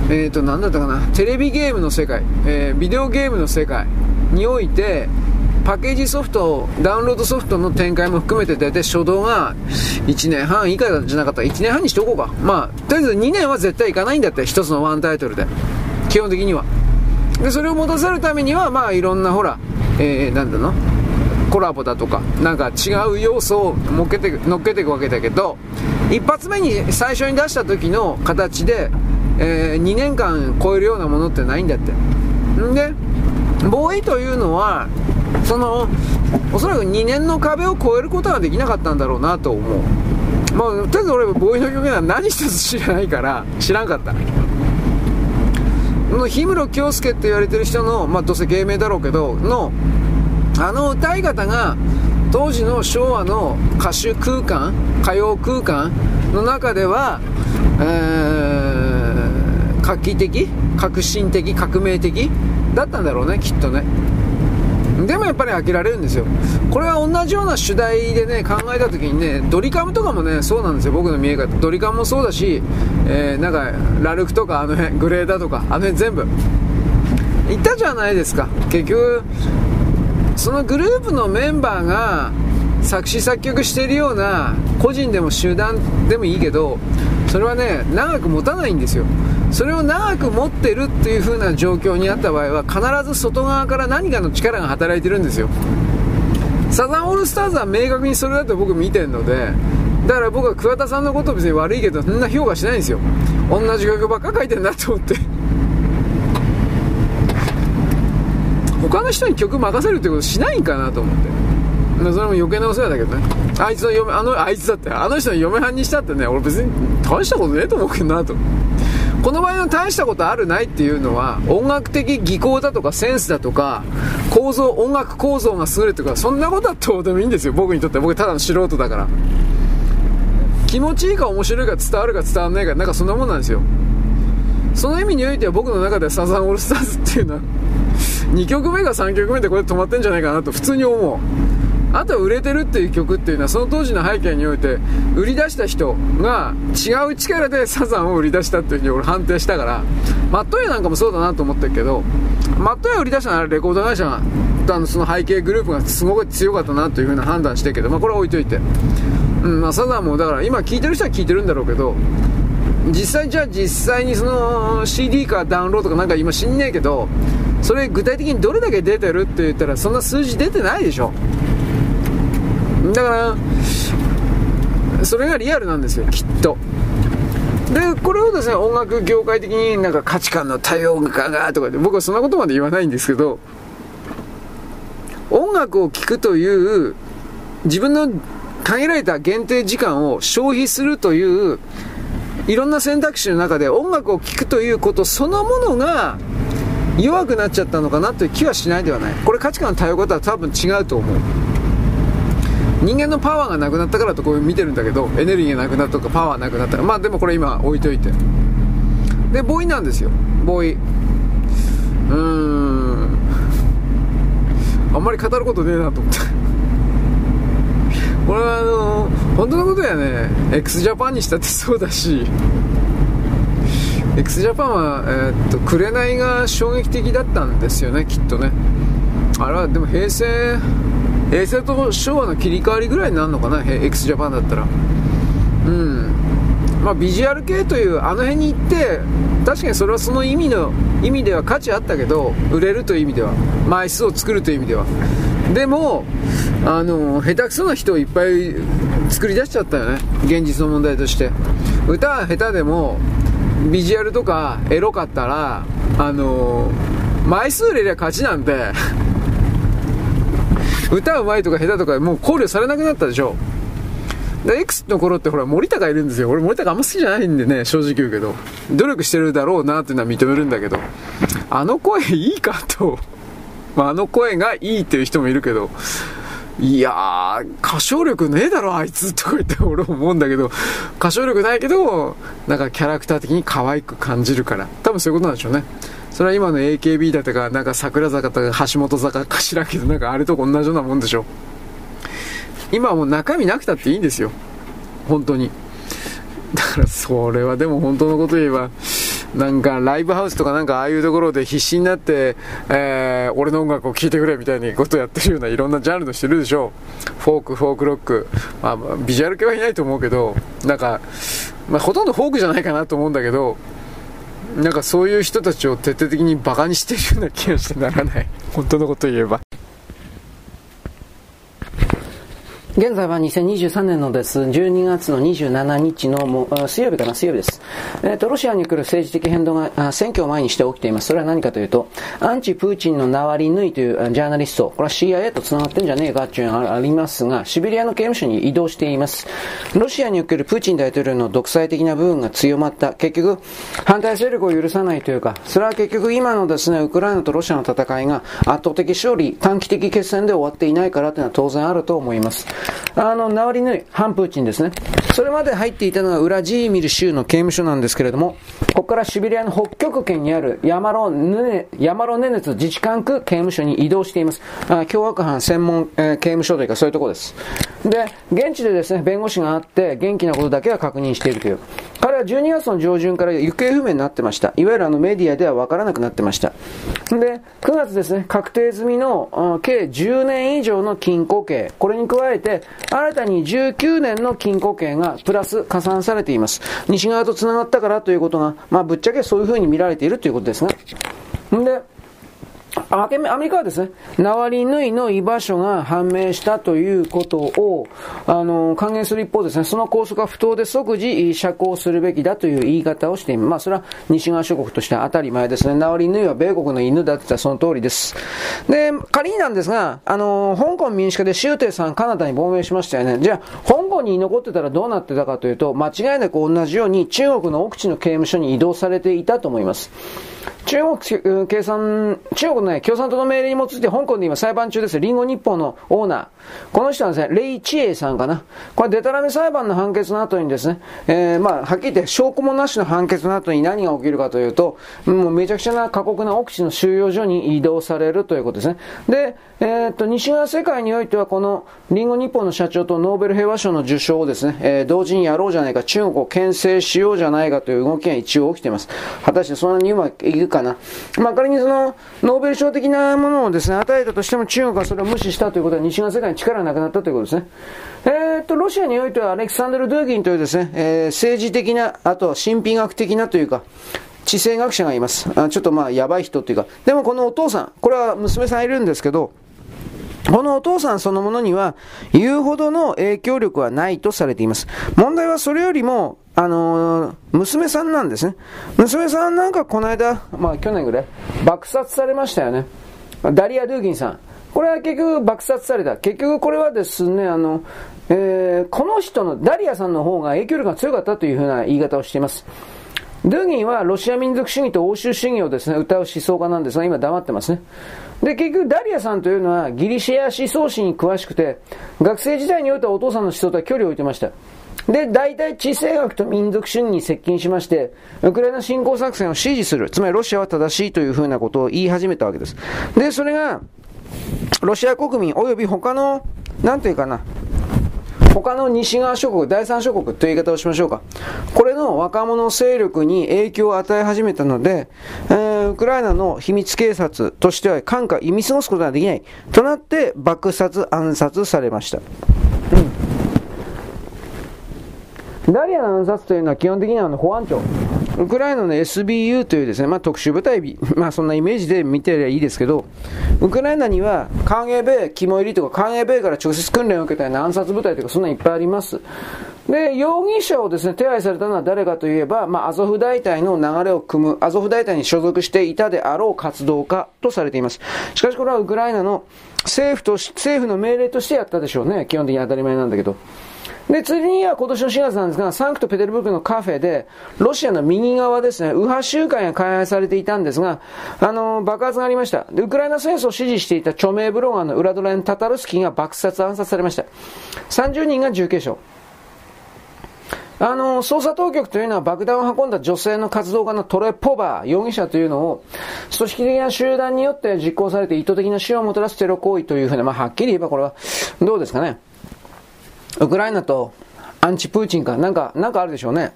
えっ、ー、と何だったかな。テレビゲームの世界、えー、ビデオゲームの世界においてパッケージソフト、ダウンロードソフトの展開も含めて大体初動が1年半以下じゃなかったら1年半にしておこうか。まあ、とりあえず2年は絶対いかないんだって、1つのワンタイトルで。基本的には。で、それを持たせるためには、まあいろんなほら、えー、なんだのコラボだとか、なんか違う要素を乗っけて乗っけていくわけだけど、一発目に最初に出した時の形で、えー、2年間超えるようなものってないんだって。んで、ボーイというのは、そのおそらく2年の壁を越えることができなかったんだろうなと思う。まあとりあえず俺ボーイの曲は何一つ知らないから知らんかった。の氷室京介って言われてる人のまあどうせ芸名だろうけどのあの歌い方が当時の昭和の歌手空間歌謡空間の中では、えー、画期的革新的革命的だったんだろうねきっとね。でもやっぱり飽きられるんですよ。これは同じような主題でね考えた時にねドリカムとかもねそうなんですよ。僕の見え方。ドリカムもそうだし、えー、なんかラルクとかあの辺グレーダとかあの辺全部。言ったじゃないですか。結局そのグループのメンバーが作詞作曲してるような個人でも集団でもいいけどそれはね長く持たないんですよ。それを長く持ってるっていう風な状況にあった場合は必ず外側から何かの力が働いてるんですよ。サザンオールスターズは明確にそれだと僕見てるのでだから僕は桑田さんのこと別に悪いけどそんな評価しないんですよ。同じ曲ばっか書いてんだと思って。他の人に曲任せるってことしないんかなと思って。それも余計なお世話だけどね。あいつの嫁あのあいつだってあの人の嫁はんにしたってね俺別に大したことねえと思うけどなと。この場合の大したことあるないっていうのは音楽的技巧だとかセンスだとか構造音楽構造が優れてるからそんなことはどうでもいいんですよ。僕にとって僕ただの素人だから。気持ちいいか面白いか伝わるか伝わらないかなんかそんなもんなんですよ。その意味においては僕の中でサザンオールスターズっていうのは2曲目か3曲目でこれ止まってんじゃないかなと普通に思う。あと売れてるっていう曲っていうのはその当時の背景において売り出した人が違う力でサザンを売り出したっていうふうに俺判定したからマットエなんかもそうだなと思ってるけどマットエ売り出したのはレコード会社がその背景グループがすごく強かったなというふうな判断してるけど、まあ、これは置いといて、うんまあ、サザンもだから今聴いてる人は聴いてるんだろうけど実際じゃあ実際にその CD かダウンロードかなんか今知んねえけどそれ具体的にどれだけ出てるって言ったらそんな数字出てないでしょ。だからそれがリアルなんですよきっと。でこれをですね音楽業界的になんか価値観の多様化がとかで僕はそんなことまで言わないんですけど音楽を聴くという自分の限られた限定時間を消費するといういろんな選択肢の中で音楽を聴くということそのものが弱くなっちゃったのかなという気はしないではない。これ価値観の多様化とは多分違うと思う。人間のパワーがなくなったからとこう見てるんだけどエネルギーがなくなったとかパワーなくなったまあでもこれ今置いといて。でボーイなんですよ。ボーイ。うーん。あんまり語ることねえなと思って。これはあの本当のことやね。X ジャパンにしたってそうだし。X ジャパンは、えー、っと紅が衝撃的だったんですよねきっとね。あれはでも平成平成と昭和の切り替わりぐらいになるのかな？x ジャパンだったら。うん。まあビジュアル系というあの辺に行って確かにそれはその意味の意味では価値あったけど売れるという意味では。枚数を作るという意味では。でもあの下手くそな人をいっぱい作り出しちゃったよね。現実の問題として。歌は下手でもビジュアルとかエロかったらあの枚数売れりゃ勝ちなんで。歌うまいとか下手とかもう考慮されなくなったでしょ。で X の頃ってほら森高いるんですよ。俺森高あんま好きじゃないんでね正直言うけど。努力してるだろうなっていうのは認めるんだけど。あの声いいかと、まあ、の声がいいっていう人もいるけど。いやー、歌唱力ねえだろ、あいつとか言って俺思うんだけど、歌唱力ないけど、なんかキャラクター的に可愛く感じるから。多分そういうことなんでしょうね。それは今の AKB だとか、なんか桜坂とか橋本坂かしらけど、なんかあれと同じようなもんでしょ。今はもう中身なくたっていいんですよ。本当に。だからそれはでも本当のこと言えば、なんかライブハウスとかなんかああいうところで必死になって、えー、俺の音楽を聴いてくれみたいなことやってるようないろんなジャンルの人いるでしょフォーク、フォークロック、まあ、ビジュアル系はいないと思うけど、なんか、まあ、ほとんどフォークじゃないかなと思うんだけど、なんかそういう人たちを徹底的にバカにしてるような気がしてならない。本当のこと言えば。現在は2023年のです、12月の27日のも水曜日かな、水曜日です。えっ、ー、と、ロシアに来る政治的変動が選挙を前にして起きています。それは何かというと、アンチプーチンのナワリヌイというジャーナリスト、これは CIA と繋がってんじゃねえかっていうのがありますが、シベリアの刑務所に移動しています。ロシアにおけるプーチン大統領の独裁的な部分が強まった。結局、反対勢力を許さないというか、それは結局今のですね、ウクライナとロシアの戦いが圧倒的勝利、短期的決戦で終わっていないからというのは当然あると思います。あの、ナワリヌイ、反プーチンですね。それまで入っていたのがウラジーミル州の刑務所なんですけれども、ここからシベリアの北極圏にあるヤマロネネ、ヤマロネネツ自治管区刑務所に移動しています。あ凶悪犯専門、えー、刑務所というかそういうところです。で、現地でですね、弁護士があって元気なことだけは確認しているという。彼は12月の上旬から行方不明になってました。いわゆるあのメディアでは分からなくなってました。で、9月ですね、確定済みの計10年以上の禁錮刑。これに加えて、新たに19年の禁錮刑がプラス加算されています。西側と繋がったからということが、まあぶっちゃけそういうふうに見られているということですね。で、アメリカはですね、ナワリヌイの居場所が判明したということを、あの、歓迎する一方ですね、その拘束は不当で即時釈放するべきだという言い方をしています。まあ、それは西側諸国としては当たり前ですね。ナワリヌイは米国の犬だって言ったらその通りです。で、仮になんですが、あの、香港民主化で周庭さんカナダに亡命しましたよね。じゃあ、香港に残ってたらどうなってたかというと、間違いなく同じように中国の奥地の刑務所に移動されていたと思います。中国計算、中国のね、共産党の命令に基づいて香港で今裁判中です。リンゴ日報のオーナー。この人はですね、レイ・チエイさんかな。これデタラメ裁判の判決の後にですね、えー、まあ、はっきり言って証拠もなしの判決の後に何が起きるかというと、もうめちゃくちゃな過酷な奥地の収容所に移動されるということですね。で、えー、っと、西側世界においてはこのリンゴ日報の社長とノーベル平和賞の受賞をですね、えー、同時にやろうじゃないか、中国を牽制しようじゃないかという動きが一応起きています。果たしてそんなにうまくいくかな。まあ、仮にその、ノーベル賞的なものをですね、与えたとしても中国はそれを無視したということは西側世界に力がなくなったということですね。えー、っと、ロシアにおいてはアレクサンドル・ドゥーギンというですね、えー、政治的な、あとは神秘学的なというか、地政学者がいます。あちょっとまあ、やばい人っていうか、でもこのお父さん、これは娘さんいるんですけど、このお父さんそのものには言うほどの影響力はないとされています。問題はそれよりも、あのー、娘さんなんですね。娘さんなんかこの間、まあ去年ぐらい、爆殺されましたよね。ダリア・ドゥーギンさん。これは結局爆殺された。結局これはですね、あの、えー、この人の、ダリアさんの方が影響力が強かったというふうな言い方をしています。ドゥーギンはロシア民族主義と欧州主義をですね、歌う思想家なんですが、今黙ってますね。で、結局ダリアさんというのはギリシア思想史に詳しくて、学生時代においてはお父さんの思想とは距離を置いてました。で、大体地政学と民族主義に接近しまして、ウクライナ侵攻作戦を支持する。つまりロシアは正しいというふうなことを言い始めたわけです。で、それが、ロシア国民及び他の、なんていうかな、他の西側諸国、第三諸国という言い方をしましょうか。これの若者勢力に影響を与え始めたので、えー、ウクライナの秘密警察としては感化、見過ごすことができない。となって爆殺、暗殺されました。うんダリアの暗殺というのは基本的には保安庁。ウクライナの SBU というですね、まあ、特殊部隊、まあ、そんなイメージで見てりゃいいですけど、ウクライナには、カーゲベ、肝入りとか、カーゲベから直接訓練を受けたような暗殺部隊とか、そんなにいっぱいあります。で、容疑者をですね、手配されたのは誰かといえば、まあ、アゾフ大隊の流れを組む、アゾフ大隊に所属していたであろう活動家とされています。しかしこれはウクライナの政府と、政府の命令としてやったでしょうね。基本的に当たり前なんだけど。で、次には今年の4月なんですが、サンクトペテルブルクのカフェで、ロシアの右側ですね、右派集会が開催されていたんですが、あの、爆発がありました。で、ウクライナ戦争を支持していた著名ブロガーのウラドレン・タタルスキーが爆殺、暗殺されました。30人が重軽傷。あの、捜査当局というのは爆弾を運んだ女性の活動家のトレポバー容疑者というのを、組織的な集団によって実行されて意図的な死をもたらすテロ行為というふうな、まあ、はっきり言えばこれは、どうですかね。ウクライナとアンチプーチンか、なんか、なんかあるでしょうね。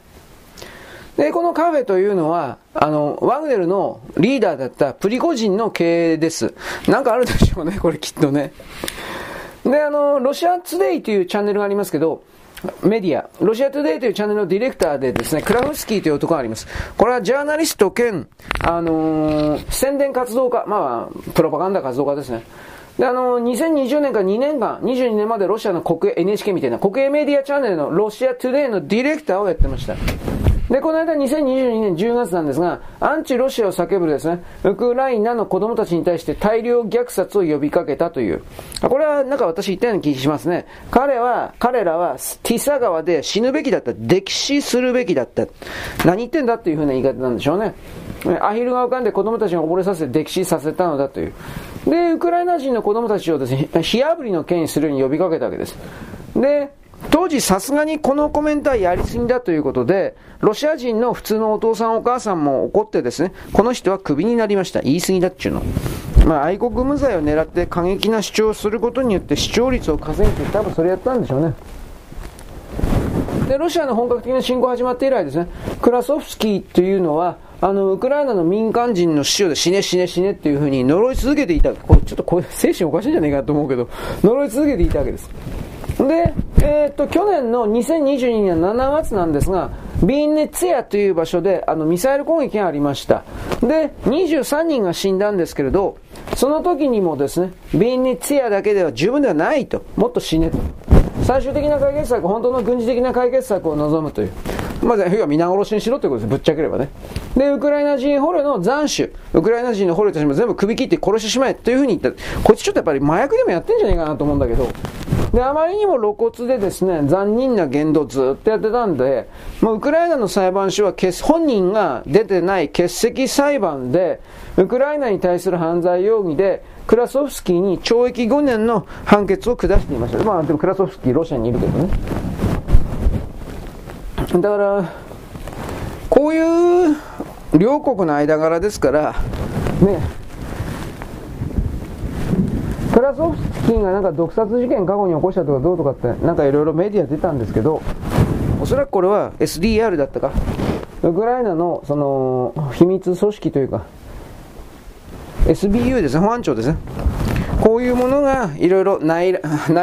で、このカフェというのは、あの、ワグネルのリーダーだったプリゴジンの経営です。なんかあるでしょうね、これきっとね。で、あの、ロシアトゥデイというチャンネルがありますけど、メディア、ロシアトゥデイというチャンネルのディレクターでですね、クラフスキーという男があります。これはジャーナリスト兼、あのー、宣伝活動家、まあ、プロパガンダ活動家ですね。で、あの、2020年から2年間、22年までロシアの国営 NHK みたいな国営メディアチャンネルのロシアトゥデイのディレクターをやってました。で、この間2022年10月なんですが、アンチロシアを叫ぶですね、ウクライナの子供たちに対して大量虐殺を呼びかけたという。これはなんか私言ったような気がしますね。彼は、彼らはティサ川で死ぬべきだった。溺死するべきだった。何言ってんだっていうふうな言い方なんでしょうね。アヒルが浮かんで子供たちが溺れさせて溺死させたのだという。で、ウクライナ人の子供たちをですね、火あぶりの件にするように呼びかけたわけです。で、当時さすがにこのコメントはやりすぎだということで、ロシア人の普通のお父さんお母さんも怒ってですね、この人はクビになりました。言い過ぎだっちゅうの。まあ、愛国無罪を狙って過激な主張をすることによって視聴率を稼げて多分それやったんでしょうね。で、ロシアの本格的な侵攻始まって以来ですね、クラソフスキーというのは、あの、ウクライナの民間人の死で死ね死ね死ねっていうふうに呪い続けていた。これちょっとこれ精神おかしいんじゃないかと思うけど、呪い続けていたわけです。で、えー、っと、去年の2022年7月なんですが、ビンネツィアという場所で、あの、ミサイル攻撃がありました。で、23人が死んだんですけれど、その時にもですね、ビンネツィアだけでは十分ではないと。もっと死ねと。最終的な解決策、本当の軍事的な解決策を望むという。まず、要は皆殺しにしろということです。ぶっちゃければね。で、ウクライナ人捕虜の斬首。ウクライナ人の捕虜たちも全部首切って殺してしまえというふうに言った。こいつちょっとやっぱり麻薬でもやってんじゃないかなと思うんだけど。で、あまりにも露骨でですね、残忍な言動ずっとやってたんで、もうウクライナの裁判所は本人が出てない欠席裁判で、ウクライナに対する犯罪容疑で、クラソフスキーに懲役5年の判決を下していました。まあでもクラソフスキーロシアにいるけどね。だから、こういう両国の間柄ですから、ね、クラソフスキーがなんか毒殺事件過去に起こしたとかどうとかってなんかいろいろメディア出たんですけど、おそらくこれは SDR だったか、ウクライナのその秘密組織というか、SBU ですね、保安庁ですね。こういうものがいろいろ内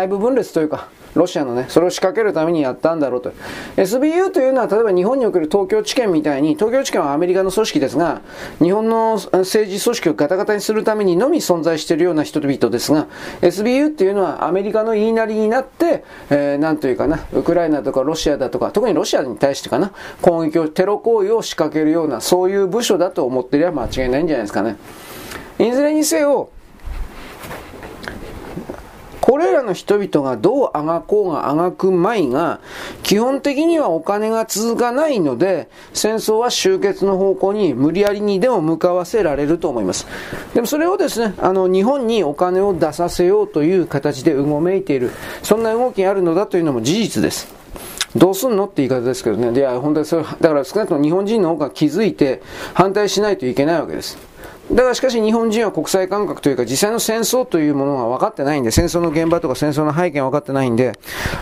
部分裂というか、ロシアのね、それを仕掛けるためにやったんだろうと。SBU というのは、例えば日本における東京地検みたいに、東京地検はアメリカの組織ですが、日本の政治組織をガタガタにするためにのみ存在しているような人々ですが、SBU っていうのはアメリカの言いなりになって、えー、なんというかな、ウクライナとかロシアだとか、特にロシアに対してかな、攻撃を、テロ行為を仕掛けるような、そういう部署だと思っていれば間違いないんじゃないですかね。いずれにせよ、これらの人々がどうあがこうがあがくまいが、基本的にはお金が続かないので、戦争は終結の方向に無理やりにでも向かわせられると思います。でもそれをですね、あの、日本にお金を出させようという形でうごめいている、そんな動きがあるのだというのも事実です。どうすんのって言い方ですけどね。いや、本当にそれ、だから少なくとも日本人の方が気づいて反対しないといけないわけです。だからしかし日本人は国際感覚というか実際の戦争というものが分かってないんで、戦争の現場とか戦争の背景が分かってないんで、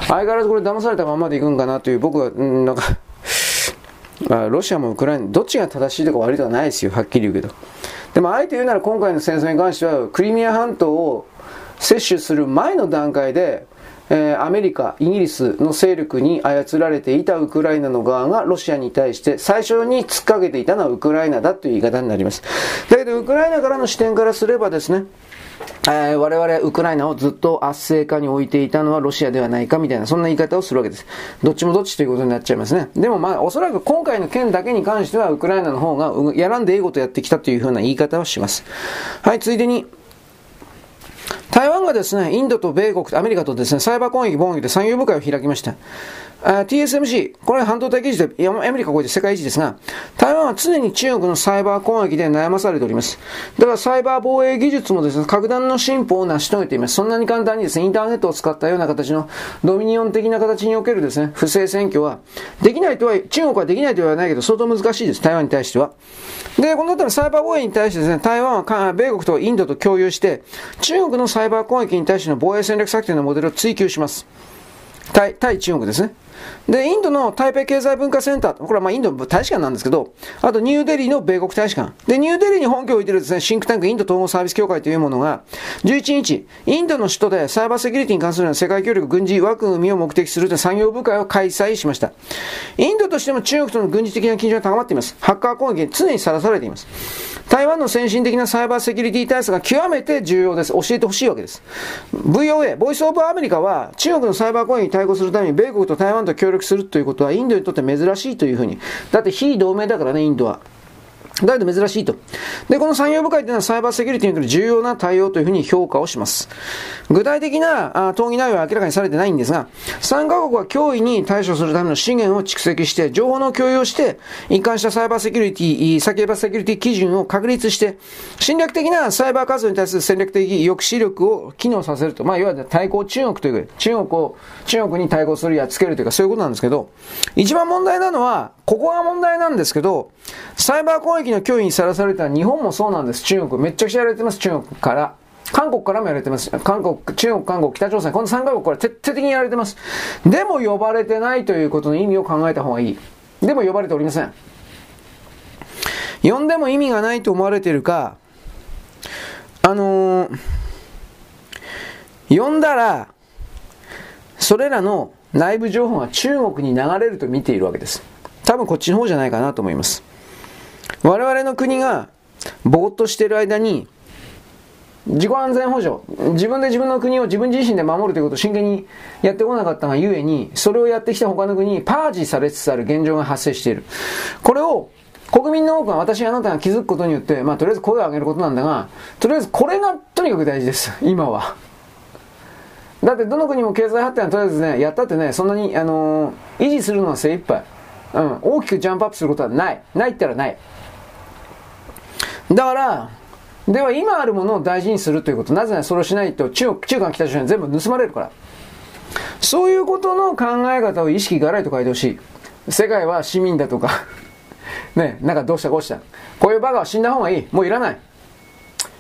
相変わらずこれ騙されたままでいくんかなという僕は、ん、なんか あ、ロシアもウクライナ、どっちが正しいとか悪いとかないですよ、はっきり言うけど。でも、あえて言うなら今回の戦争に関しては、クリミア半島を接種する前の段階で、えー、アメリカ、イギリスの勢力に操られていたウクライナの側がロシアに対して最初に突っかけていたのはウクライナだという言い方になります。だけど、ウクライナからの視点からすればですね、えー、我々ウクライナをずっと圧政下に置いていたのはロシアではないかみたいな、そんな言い方をするわけです。どっちもどっちということになっちゃいますね。でもまあ、おそらく今回の件だけに関しては、ウクライナの方がやらんでいいことやってきたというふうな言い方をします。はい、ついでに、台湾がですね、インドと米国、アメリカとですね、サイバー攻撃、防御で産業部会を開きました。TSMC、これは半導体技術で、アメリカこれで世界一ですが、台湾は常に中国のサイバー攻撃で悩まされております。だからサイバー防衛技術もですね、格段の進歩を成し遂げています。そんなに簡単にですね、インターネットを使ったような形のドミニオン的な形におけるですね、不正選挙は、できないとは、中国はできないとは言わないけど、相当難しいです。台湾に対しては。で、この後のサイバー防衛に対してですね、台湾は米国とインドと共有して、中国のサイバー攻撃に対しての防衛戦略策定のモデルを追求します。対、対中国ですね。で、インドの台北経済文化センター、これはまあインドの大使館なんですけど、あとニューデリーの米国大使館。で、ニューデリーに本拠を置いてるですね、シンクタンクインド統合サービス協会というものが、11日、インドの首都でサイバーセキュリティに関する世界協力軍事枠組みを目的するという産業部会を開催しました。インドとしても中国との軍事的な緊張が高まっています。ハッカー攻撃に常にさらされています。台湾の先進的なサイバーセキュリティ対策が極めて重要です。教えてほしいわけです。VOA、ボイスオブアメリカは中国のサイバー攻撃に対抗するために米国と台湾と協力するということはインドにとって珍しいというふうに。だって非同盟だからね、インドは。だけど珍しいと。で、この産業部会というのはサイバーセキュリティにおける重要な対応というふうに評価をします。具体的なあ討議内容は明らかにされてないんですが、3カ国は脅威に対処するための資源を蓄積して、情報の共有をして、一貫したサイバーセキュリティ、サイバーセキュリティ基準を確立して、侵略的なサイバー活動に対する戦略的抑止力を機能させると。まあ、いわゆる対抗中国という、中国を、中国に対抗するやっつけるというか、そういうことなんですけど、一番問題なのは、ここが問題なんですけど、サイバー攻撃の脅威にさらされた日本もそうなんです。中国。めっちゃくちゃやられてます、中国から。韓国からもやられてます。韓国、中国、韓国、北朝鮮、この3カ国から徹底的にやられてます。でも呼ばれてないということの意味を考えた方がいい。でも呼ばれておりません。呼んでも意味がないと思われてるか、あのー、呼んだら、それらの内部情報が中国に流れると見ているわけです。多分こっちの方じゃないかなと思います。我々の国がぼーっとしている間に、自己安全保障、自分で自分の国を自分自身で守るということを真剣にやってこなかったがゆえに、それをやってきた他の国にパージされつつある現状が発生している。これを国民の多くは私あなたが気づくことによって、まあとりあえず声を上げることなんだが、とりあえずこれがとにかく大事です。今は。だってどの国も経済発展はとりあえずね、やったってね、そんなに、あのー、維持するのは精一杯。うん、大きくジャンプアップすることはない。ないったらない。だから、では今あるものを大事にするということ。なぜならそれをしないと中国、中間北朝鮮全部盗まれるから。そういうことの考え方を意識がらいと書いてほしい。世界は市民だとか ね、なんかどうしたこうした。こういうバカは死んだ方がいい。もういらない。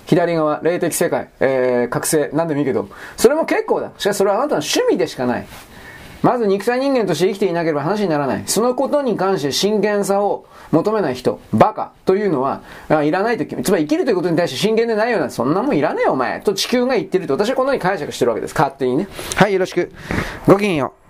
左側、霊的世界、えー、覚醒、なんでもいいけど、それも結構だ。しかしそれはあなたの趣味でしかない。まず肉体人間として生きていなければ話にならない。そのことに関して真剣さを求めない人、バカというのは、いらないとつまり生きるということに対して真剣でないような、そんなもんいらねえよお前、と地球が言ってると私はこのように解釈してるわけです。勝手にね。はい、よろしく。ごきげんよう。